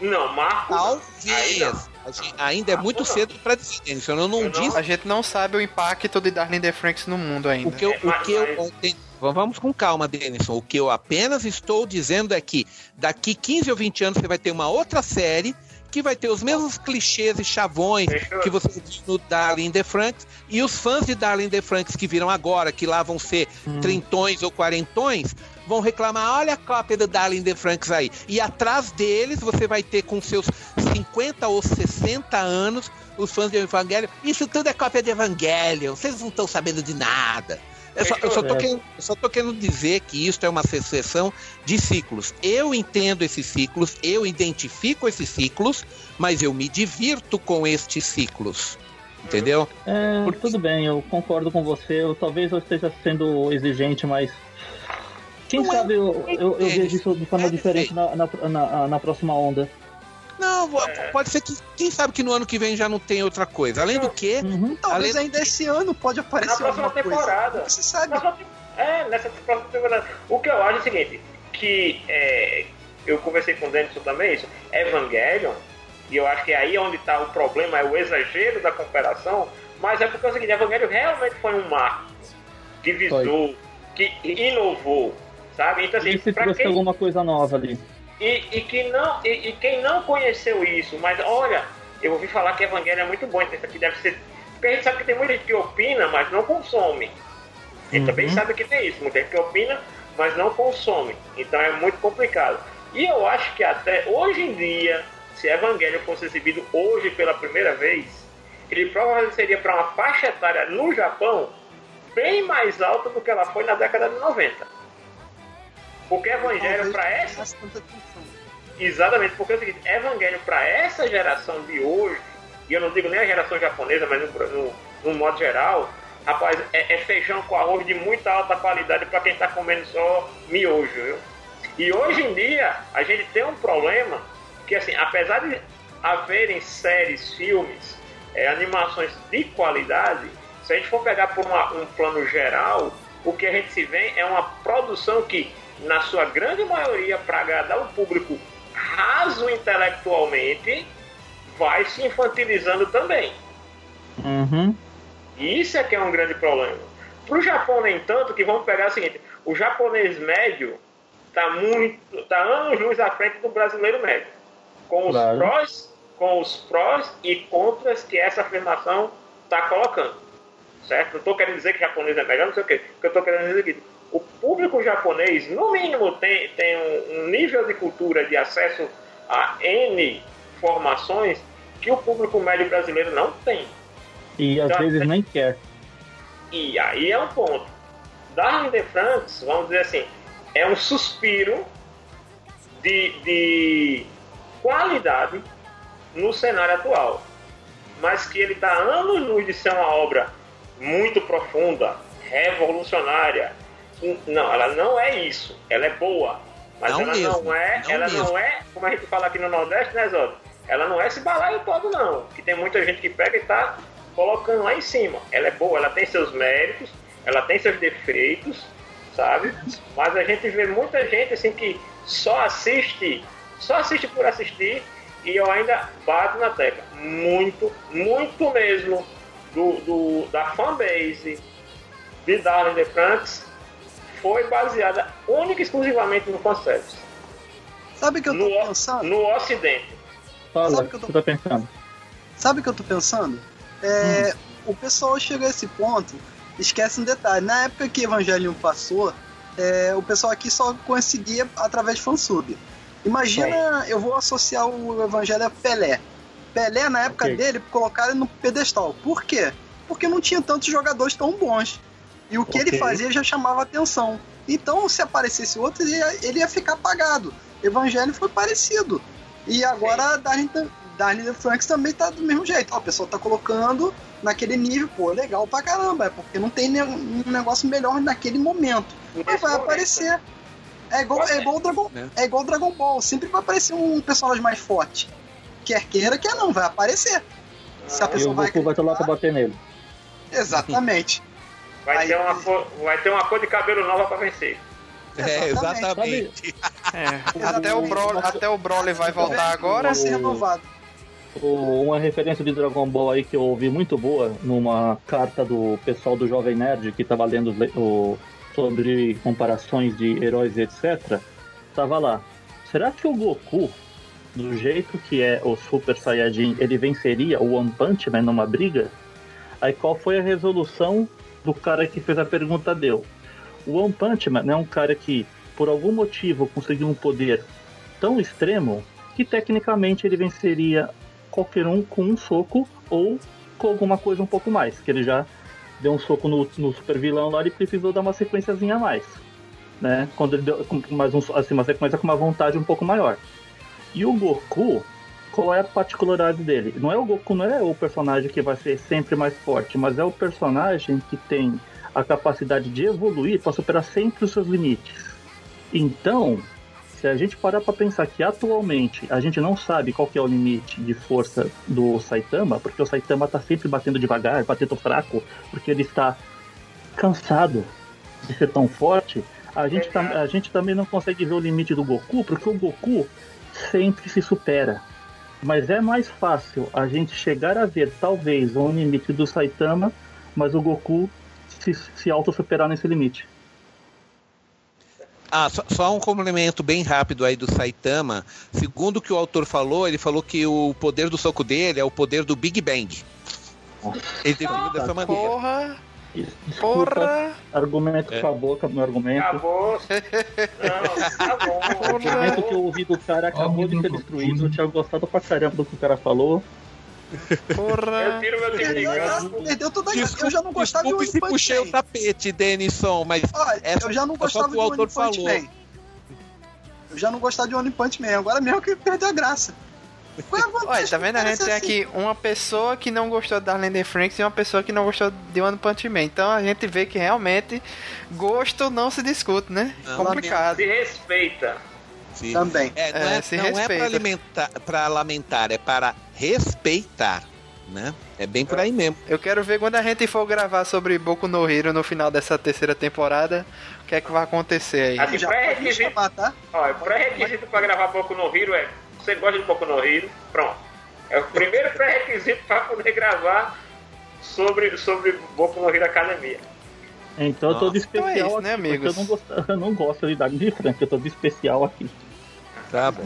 não, Marco. Talvez. Ainda é muito cedo para dizer, Denison. Eu não eu disse. Não... A gente não sabe o impacto de Darling the Franks no mundo ainda. O que eu, o que eu Vamos com calma, Denison. O que eu apenas estou dizendo é que daqui 15 ou 20 anos você vai ter uma outra série que vai ter os mesmos clichês e chavões que você viu no Darling the Franks e os fãs de Darling the Franks que viram agora, que lá vão ser hum. trintões ou quarentões, vão reclamar, olha a cópia do Darling the Franks aí. E atrás deles você vai ter com seus 50 ou 60 anos os fãs de Evangelho. Isso tudo é cópia de Evangelho. Vocês não estão sabendo de nada. Eu só, eu, só tô querendo, eu só tô querendo dizer que isso é uma sucessão de ciclos. Eu entendo esses ciclos, eu identifico esses ciclos, mas eu me divirto com estes ciclos. Entendeu? É, Porque... Tudo bem, eu concordo com você. Eu, talvez eu esteja sendo exigente, mas quem não é sabe é, eu, eu, eu, vejo isso de forma é diferente na, na, na, na, próxima onda. Não, pode ser que. Quem sabe que no ano que vem já não tem outra coisa. Além do que. Uhum. Talvez Além- ainda esse ano pode Na aparecer próxima alguma coisa. temporada. Você sabe. Na próxima- É, nessa próxima temporada. O que eu acho é o seguinte, que é, eu conversei com o Denison também, isso, Evangelion, e eu acho que aí é onde está o problema, é o exagero da comparação, mas é porque é o seguinte, Evangelion realmente foi um marco, divisor, que inovou, sabe? Então assim, E se trouxe quem alguma coisa nova ali? E, e que não, e, e quem não conheceu isso, mas olha, eu ouvi falar que Evangelho é muito bom, então isso aqui deve ser. Porque a gente sabe que tem muita gente que opina, mas não consome. A gente também sabe que tem isso, muita gente que opina, mas não consome. Então é muito complicado. E eu acho que até hoje em dia, se Evangelho fosse exibido hoje pela primeira vez, ele provavelmente seria para uma faixa etária no Japão bem mais alta do que ela foi na década de 90. Porque Evangelho, para essa. Exatamente, porque é o seguinte, Evangelho para essa geração de hoje, e eu não digo nem a geração japonesa, mas no, no, no modo geral, rapaz, é, é feijão com arroz de muita alta qualidade para quem está comendo só miojo, viu? E hoje em dia, a gente tem um problema que, assim, apesar de haverem séries, filmes, é, animações de qualidade, se a gente for pegar por uma- um plano geral, o que a gente se vê é uma produção que, na sua grande maioria, para agradar o público raso intelectualmente, vai se infantilizando também. Uhum. E isso é que é um grande problema. Para o Japão, nem tanto, que vamos pegar o seguinte: o japonês médio está muito, tá anos luz à frente do brasileiro médio, com os Claro. prós, com os prós e contras que essa afirmação está colocando, certo? Não estou querendo dizer que japonês é melhor, não sei o quê. O que eu estou querendo dizer aqui, o público japonês, no mínimo, tem, tem um, um nível de cultura, de acesso a N formações que o público médio brasileiro não tem. E às Tá. vezes nem quer. E aí é um ponto. Darwin de Franks, vamos dizer assim, é um suspiro de, de qualidade no cenário atual. Mas que ele está anos luz de ser uma obra muito profunda, revolucionária. Não, ela não é isso. Ela é boa. Mas Não ela mesmo, não é, não ela mesmo. não é, como a gente fala aqui no Nordeste, né, Zóio? Ela não é esse balaio todo, não. Que tem muita gente que pega e tá colocando lá em cima. Ela é boa, ela tem seus méritos, ela tem seus defeitos, sabe? Mas a gente vê muita gente assim que só assiste, só assiste por assistir, e eu ainda bato na tecla. Muito, muito mesmo do, do- da fanbase de Darwin de Franks foi baseada única e exclusivamente no fanservice. Sabe o que eu tô No, pensando? no Ocidente. Fala, Sabe o que eu tô- tá pensando? Sabe o que eu tô pensando? É, O pessoal chega a esse ponto, esquece um detalhe. Na época que Evangelion passou, é, o pessoal aqui só conseguia através de fansub. Imagina, eu vou associar o Evangelho a Pelé. Pelé, na época Ok. dele, colocaram ele no pedestal. Por quê? Porque não tinha tantos jogadores tão bons. E o que ele Ok. fazia já chamava atenção. Então, se aparecesse outro, ele ia, ele ia ficar apagado. Evangelho foi parecido. E agora Darwin, Darwin the Franks também tá do mesmo jeito. Ó, o pessoal tá colocando naquele nível, pô, legal pra caramba. É porque não tem ne- um negócio melhor naquele momento. Mas Nesse vai momento. aparecer. É igual, é igual o Dragon, É. é igual o Dragon Ball. Sempre vai aparecer um personagem mais forte. Quer queira, quer não, vai aparecer. Se a Ah, E pessoa o vai Goku vai estar lá pra bater nele. Exatamente. Vai, Aí- ter uma cor, vai ter uma cor de cabelo nova pra vencer. É, Exatamente. exatamente. É, até o Broly, até o Broly vai voltar agora. Vai ser renovado. O- Uma referência de Dragon Ball aí que eu ouvi muito boa numa carta do pessoal do Jovem Nerd que tava lendo le- o- sobre comparações de heróis e etc. Tava lá. Será que o Goku, do jeito que é o Super Saiyajin, ele venceria o One Punch Man numa briga? Aí qual foi a resolução do cara que fez a pergunta deu? O One Punch Man é um cara que, por algum motivo, conseguiu um poder tão extremo que tecnicamente ele venceria qualquer um com um soco ou com alguma coisa um pouco mais. Que ele já deu um soco no, no super vilão lá, ele precisou dar uma sequenciazinha a mais. Né? Quando ele deu mais um, assim, uma sequência com uma vontade um pouco maior. E o Goku, qual é a particularidade dele? Não é o Goku, não é o personagem que vai ser sempre mais forte, mas é o personagem que tem a capacidade de evoluir para superar sempre os seus limites. Então, se a gente parar pra pensar que atualmente a gente não sabe qual é o limite de força do Saitama, porque o Saitama tá sempre batendo devagar, batendo fraco, porque ele está cansado de ser tão forte, a gente, tá, a gente também não consegue ver o limite do Goku, porque o Goku sempre se supera. Mas é mais fácil a gente chegar a ver, talvez, um limite do Saitama, mas o Goku se, se auto-superar nesse limite. Ah, só, só, um complemento bem rápido aí do Saitama. Segundo o que o autor falou, ele falou que o poder do soco dele é o poder do Big Bang. Ele definiu dessa maneira. Porra! Desculpa, Porra! Argumento É. com a boca, meu argumento. Acabou. Não, acabou. O argumento que eu ouvi do cara acabou de ser destruído. Eu tinha gostado pra caramba do que o cara falou. Eu Porra! tiro meu Perdeu, toda a graça. Eu já não gostava de One se puxei o tapete, Denison, mas Olha, essa eu já não só gostava que de o One autor Punch falou. Man. Eu já não gostava de One Punch Man. Agora mesmo que perdeu a graça. Olha, tá vendo? A gente tem assim? aqui uma pessoa que não gostou de Darlene Franks e uma pessoa que não gostou de One Punch Man. Então a gente vê que realmente gosto não se discute, né? Não. Complicado. Se respeita. Sim. Também. É, não É, é, se não é respeita. para alimentar, para lamentar, é para respeitar, né? É bem por aí mesmo. Eu quero ver quando a gente for gravar sobre Boku no Hero no final dessa terceira temporada, o que é que vai acontecer aí. Assim, pré-requisito chamar, tá? Pré-requisito pra gravar Boku no Hero é você gosta de Boku no Hero, pronto. É o primeiro pré-requisito pra poder gravar sobre, sobre Boku no Hero Academia. Então eu tô de Então é especial isso, aqui, né, amigos? eu não, gosto, eu não gosto de Dark de Frank, eu tô de especial aqui. Tá bom.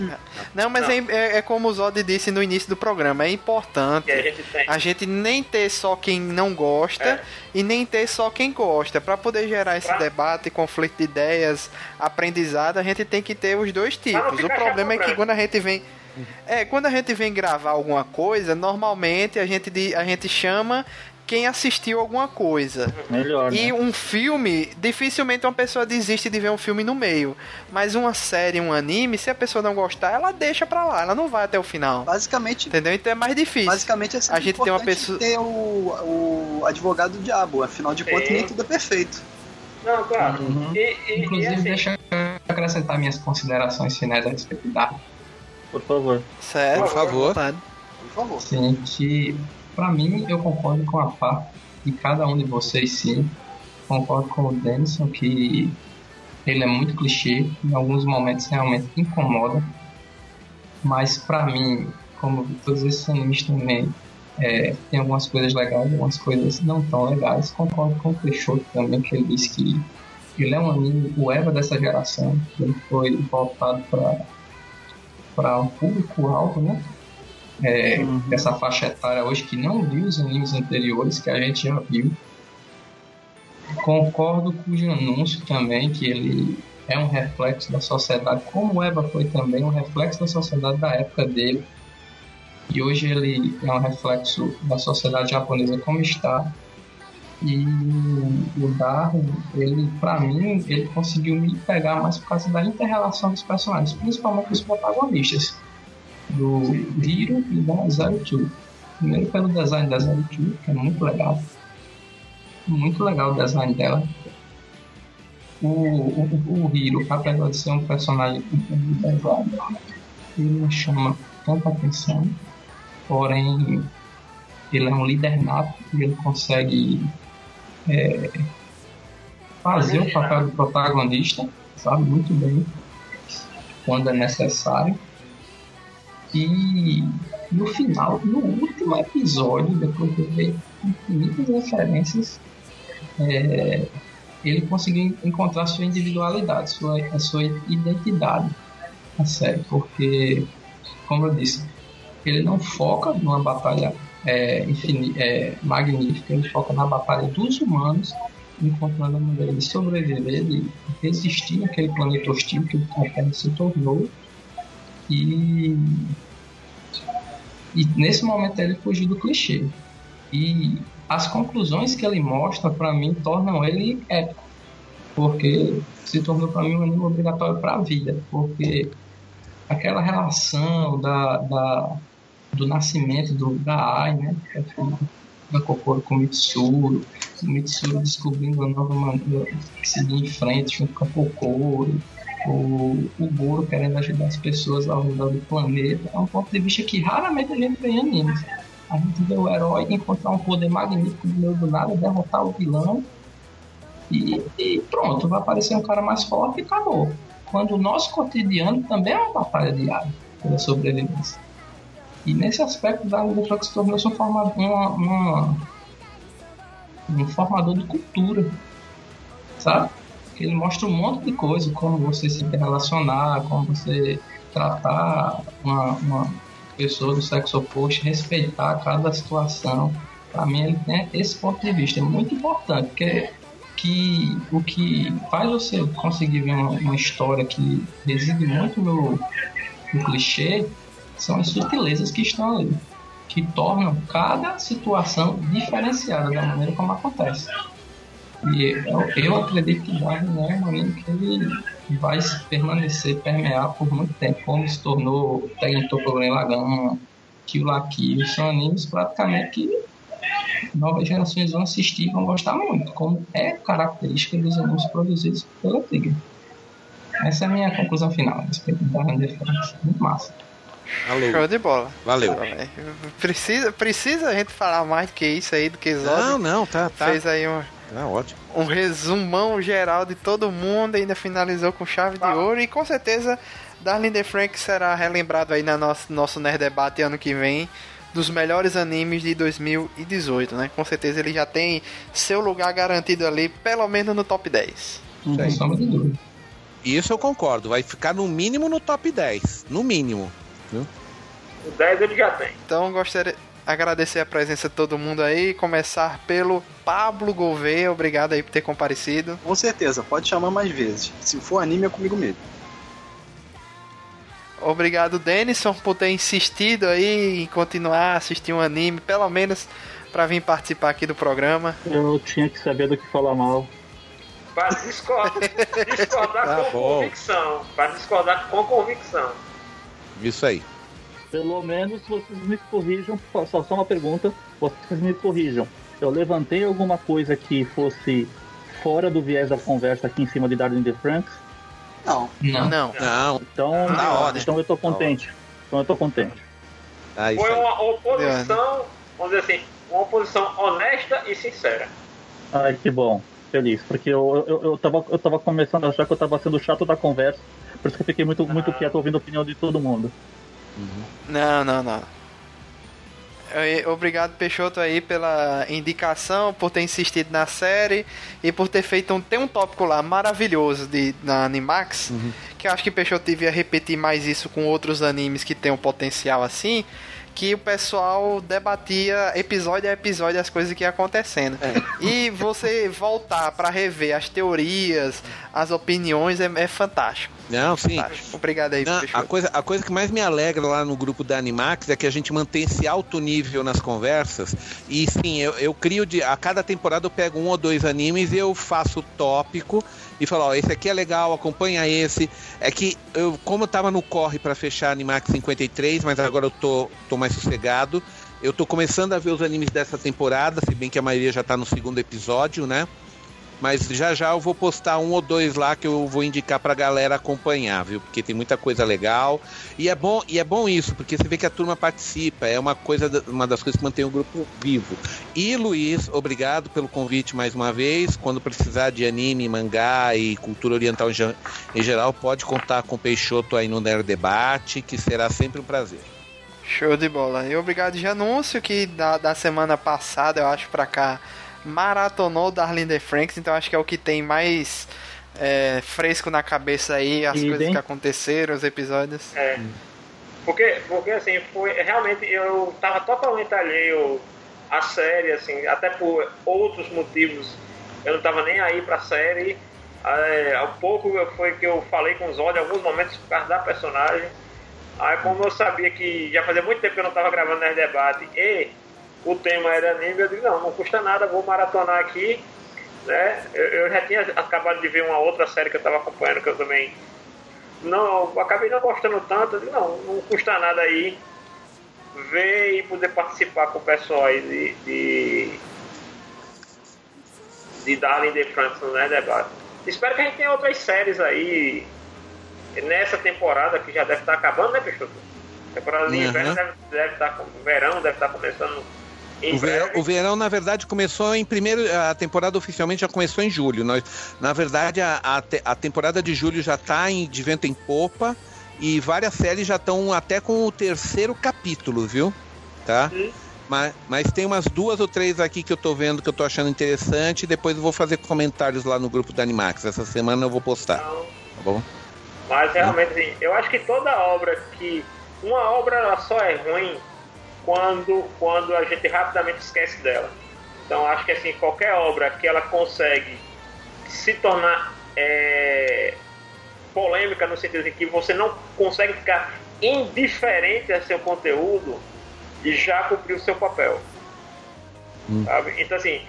Não, mas é, é- é como o Zod disse no início do programa, é importante a gente a gente nem ter só quem não gosta É. e nem ter só quem gosta. Pra poder gerar esse Pra- debate, conflito de ideias, aprendizado, a gente tem que ter os dois não tipos. O problema é que quando a gente vem é, quando a gente vem gravar alguma coisa, normalmente a gente a gente chama quem assistiu alguma coisa. Melhor, E né? um filme, dificilmente uma pessoa desiste de ver um filme no meio. Mas uma série, um anime, se a pessoa não gostar, ela deixa pra lá, ela não vai até o final. Basicamente, Entendeu? Então é mais difícil. basicamente é sempre A gente tem uma pessoa- ter o, o advogado do diabo. Afinal de contas, Sim. nem tudo é perfeito. Não, claro. Uhum. E, e, e Inclusive, assim, deixa eu acrescentar minhas considerações finais a respeito da Por favor. Certo? Por favor. Vontade. Por favor. Sim, que pra mim eu concordo com a parte de cada um de vocês, sim. Concordo com o Denison que ele é muito clichê, em alguns momentos realmente incomoda. Mas pra mim, como todos esses animes também, é, tem algumas coisas legais, algumas coisas não tão legais. Concordo com o Peixoto também, que ele disse que ele é um anime, o Eva dessa geração, ele foi voltado para para um público alto, né? É, Uhum. Essa faixa etária hoje que não viu os animes anteriores que a gente já viu. Concordo com o anúncio também que ele é um reflexo da sociedade, como o Eva foi também um reflexo da sociedade da época dele. E hoje ele é um reflexo da sociedade japonesa como está. E o Darwin, ele, pra mim, ele conseguiu me pegar mais por causa da inter-relação dos personagens, principalmente dos protagonistas, do Hiro e da Zero Two. Primeiro pelo design da Zero Two, que é muito legal. Muito legal o design dela. O, o, o Hiro, apesar de ser um personagem um design, ele não chama tanta atenção, porém ele é um líder nato e ele consegue é, fazer o papel do protagonista, sabe, muito bem, quando é necessário. E no final, no último episódio, depois de ver infinitas referências, é, ele conseguiu encontrar sua individualidade, sua, sua identidade na série, porque, como eu disse, ele não foca numa batalha é, é, magnífica, ele foca na batalha dos humanos, encontrando a maneira de sobreviver, de resistir naquele planeta hostil que a Terra se tornou. E, e nesse momento ele fugiu do clichê. E as conclusões que ele mostra, para mim, tornam ele épico. Porque se tornou para mim um anime obrigatório para a vida. Porque aquela relação da, da, do nascimento do, da Ai, né? que é Da Kokoro com o Mitsuru. O Mitsuru descobrindo uma nova maneira de seguir em frente junto com a Kokoro. O, o Goro querendo ajudar as pessoas ao redor do planeta. É um ponto de vista que raramente a gente vê animes. A gente vê o herói encontrar um poder magnífico do meio do nada, derrotar o vilão e, e pronto, vai aparecer um cara mais forte e acabou. Quando o nosso cotidiano também é uma batalha diária pela sobrevivência. E nesse aspecto, da Reflex tornou-se um, uma, uma, um formador de cultura, sabe? Ele mostra um monte de coisa, como você se relacionar, como você tratar uma, uma pessoa do sexo oposto, respeitar cada situação. Para mim, ele tem esse ponto de vista. É muito importante, porque que o que faz você conseguir ver uma, uma história que reside muito no, no, clichê são as sutilezas que estão ali, que tornam cada situação diferenciada da maneira como acontece. E eu, eu acredito que Darwin é um anime que ele vai permanecer, permear por muito tempo, como se tornou Tentou Problema Lagan, Kill La Kill, são animes praticamente que novas gerações vão assistir e vão gostar muito, como é característica dos animes produzidos pela Trigger. Essa é a minha conclusão final a respeito da Defense. Muito massa. Alô. Show de bola. Valeu. Precisa, precisa a gente falar mais do que isso aí, do que Zod. Não, não, tá, tá. Fez aí um, tá ótimo. um resumão geral de todo mundo, ainda finalizou com chave de ouro e com certeza Darling the Frank será relembrado aí no nosso, nosso Nerd Debate ano que vem dos melhores animes de 2018, né? Com certeza ele já tem seu lugar garantido ali, pelo menos no top 10. Uhum. Isso eu concordo, vai ficar no mínimo no top 10, no mínimo. Viu? O 10 ele já tem. Então gostaria de agradecer a presença de todo mundo aí, começar pelo Pablo Gouveia, obrigado aí por ter comparecido. Com certeza, pode chamar mais vezes. Se for anime é comigo mesmo. Obrigado, Denison, por ter insistido aí em continuar a assistir um anime, pelo menos para vir participar aqui do programa. Eu tinha que saber do que falar mal. Para discordar, discordar ah, com bom. convicção. Para discordar com convicção. Isso aí. Pelo menos vocês me corrijam, só, só uma pergunta, vocês me corrijam. Eu levantei alguma coisa que fosse fora do viés da conversa aqui em cima de Darwin the Franks? Não. Não. Não. não. Então, tá então eu tô contente. Então eu tô contente. Ah, Foi uma oposição, vamos dizer assim, uma oposição honesta e sincera. Ai, que bom. Feliz. Porque eu, eu, eu, tava, eu tava começando a achar que eu tava sendo chato da conversa. Por isso que eu fiquei muito, muito ah. quieto ouvindo a opinião de todo mundo. Uhum. Não, não, não. Obrigado, Peixoto, aí, pela indicação, por ter insistido na série e por ter feito um. Tem um tópico lá maravilhoso de, na Animax, uhum. que eu acho que Peixoto devia repetir mais isso com outros animes que tem um potencial assim que o pessoal debatia episódio a episódio as coisas que iam acontecendo. É. E você voltar para rever as teorias, as opiniões é, é fantástico. Não, sim. Fantástico. Obrigado aí, Não, a coisa, a coisa que mais me alegra lá no grupo da Animax é que a gente mantém esse alto nível nas conversas. E sim, eu, eu crio de. A cada temporada eu pego um ou dois animes e eu faço tópico e falar, ó, esse aqui é legal, acompanha esse. É que eu, como eu tava no corre para fechar Animax 53, mas agora eu tô, tô mais sossegado. Eu tô começando a ver os animes dessa temporada, se bem que a maioria já tá no segundo episódio, né? Mas já já eu vou postar um ou dois lá que eu vou indicar pra galera acompanhar, viu? Porque tem muita coisa legal. E é bom, e é bom isso, porque você vê que a turma participa, é uma coisa, uma das coisas que mantém o grupo vivo. E Luiz, obrigado pelo convite mais uma vez. Quando precisar de anime, mangá e cultura oriental em geral, pode contar com o Peixoto aí no Nerd Debate, que será sempre um prazer. Show de bola. E obrigado de anúncio que da, da semana passada, eu acho, pra cá maratonou Darlene the Franks, então acho que é o que tem mais é, fresco na cabeça aí, as e coisas bem? que aconteceram, os episódios. É. Porque, porque assim, foi realmente eu tava totalmente alheio à série, assim, até por outros motivos. Eu não tava nem aí pra série. É, ao pouco foi que eu falei com os olhos, em alguns momentos por causa da personagem. Aí como eu sabia que já fazia muito tempo que eu não tava gravando nesse debate e o tema era anime, eu digo, não, não custa nada, vou maratonar aqui. Né? Eu, eu já tinha acabado de ver uma outra série que eu estava acompanhando, que eu também não, acabei não gostando tanto, eu digo, não, não custa nada aí ver e poder participar com o pessoal aí de, de, de Darling the France, né, debate. Espero que a gente tenha outras séries aí nessa temporada que já deve estar acabando, né, Peixoto? Temporada de Uhum. inverno deve, deve estar com verão, deve estar começando O verão, o verão, na verdade, começou em primeiro. A temporada oficialmente já começou em julho. Nós, na verdade, a, a, te- a temporada de julho já está de vento em popa e várias séries já estão até com o terceiro capítulo, viu? Tá? Mas, mas tem umas duas ou três aqui que eu tô vendo que eu tô achando interessante e depois eu vou fazer comentários lá no grupo da Animax. Essa semana eu vou postar, tá Então, bom? Mas realmente, assim, eu acho que toda obra que. Uma obra só é ruim quando, quando a gente rapidamente esquece dela. Então acho que assim, qualquer obra que ela consegue se tornar é, polêmica no sentido de que você não consegue ficar indiferente a seu conteúdo e já cumpriu o seu papel. Sabe? Então assim,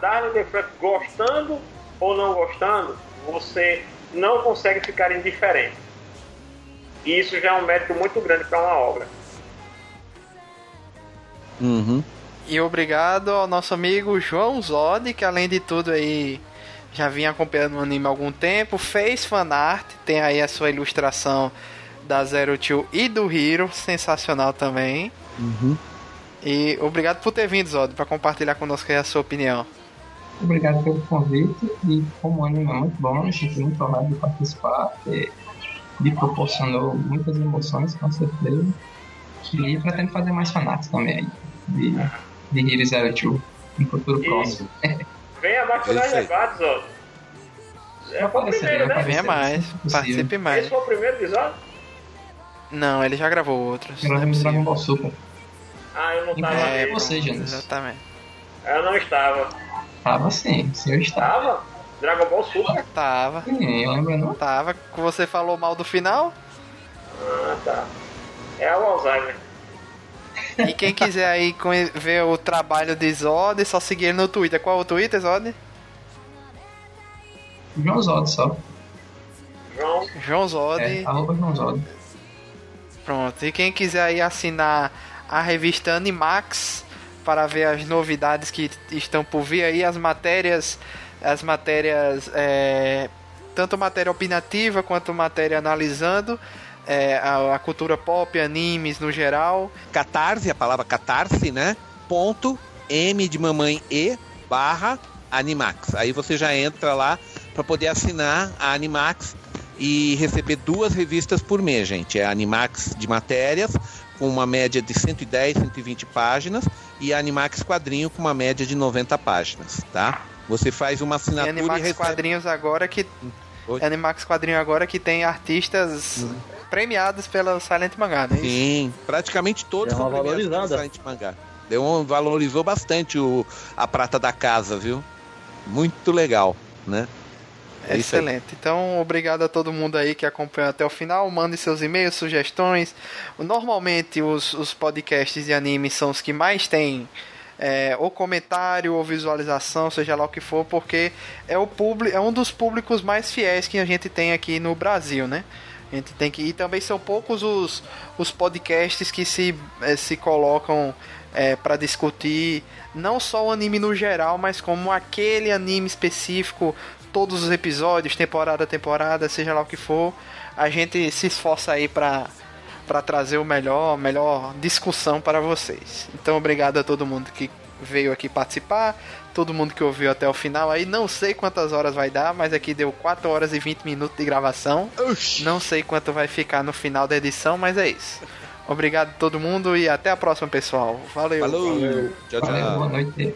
Darwin the Frank gostando ou não gostando, você não consegue ficar indiferente. E isso já é um mérito muito grande para uma obra. Uhum. E obrigado ao nosso amigo João Zod, que além de tudo aí já vinha acompanhando o anime há algum tempo, fez fanart, tem aí a sua ilustração da Zero Two e do Hiro, sensacional também. Uhum. E obrigado por ter vindo, Zod, para compartilhar conosco aí a sua opinião. Obrigado pelo convite e como o anime é muito bom, a gente muito honrado de participar, que me proporcionou muitas emoções, com certeza. E pretendo fazer mais fanarts também aí, de, de Hero Zero Two, em futuro E- próximo. Venha mais para os Isso aí. debates, ó. É o primeiro, né? Venha mais, participe mais. Esse foi o primeiro episódio? Não, ele já gravou outros. Não é Gravamos Dragon possível. Ball Super. Ah, eu não tava. Inclusive É, você, Janis. Exatamente. Eu não estava. Tava sim, o senhor estava. Tava? Dragon Ball Super? Tava, Sim, lembra não? tava. Você falou mal do final? Ah, tá. É o Alzheimer. E quem quiser aí ver o trabalho de Zod, é só seguir ele no Twitter. Qual é o Twitter, Zod? João Zod só. João, João Zod. É, arroba João Zod. Pronto. E quem quiser aí assinar a revista Animax para ver as novidades que estão por vir aí, as matérias, as matérias, é, tanto matéria opinativa quanto matéria analisando é, a, a cultura pop, animes no geral. Catarse, a palavra catarse, né? Ponto M de mamãe E barra Animax. Aí você já entra lá para poder assinar a Animax e receber duas revistas por mês, gente. É a Animax de matérias, com uma média de 110, 120 páginas, e a Animax quadrinho com uma média de 90 páginas, tá? Você faz uma E assinatura e, Animax recebe... Quadrinhos agora que Oi? Animax Quadrinho agora que tem artistas premiados pela Silent Mangá, né? Sim, praticamente todos são premiados pelo Silent Mangá. Deu um, valorizou bastante o, a prata da casa, viu? Muito legal, né? É. Excelente. Então, obrigado a todo mundo aí que acompanhou até o final. Mande seus e-mails, sugestões. Normalmente, os, os podcasts de anime são os que mais têm é, ou comentário ou visualização, seja lá o que for, porque é, o publi é um dos públicos mais fiéis que a gente tem aqui no Brasil, né? A gente tem que e também são poucos os, os podcasts que se, eh, se colocam para discutir não só o anime no geral, mas como aquele anime específico, todos os episódios, temporada a temporada, seja lá o que for, a gente se esforça aí para para trazer o melhor, a melhor discussão para vocês. Então, obrigado a todo mundo que veio aqui participar, todo mundo que ouviu até o final aí. Não sei quantas horas vai dar, mas aqui deu 4 horas e 20 minutos de gravação. Não sei quanto vai ficar no final da edição, mas é isso. Obrigado a todo mundo e até a próxima, pessoal. Valeu. Falou! Tchau, tchau. Valeu, boa noite.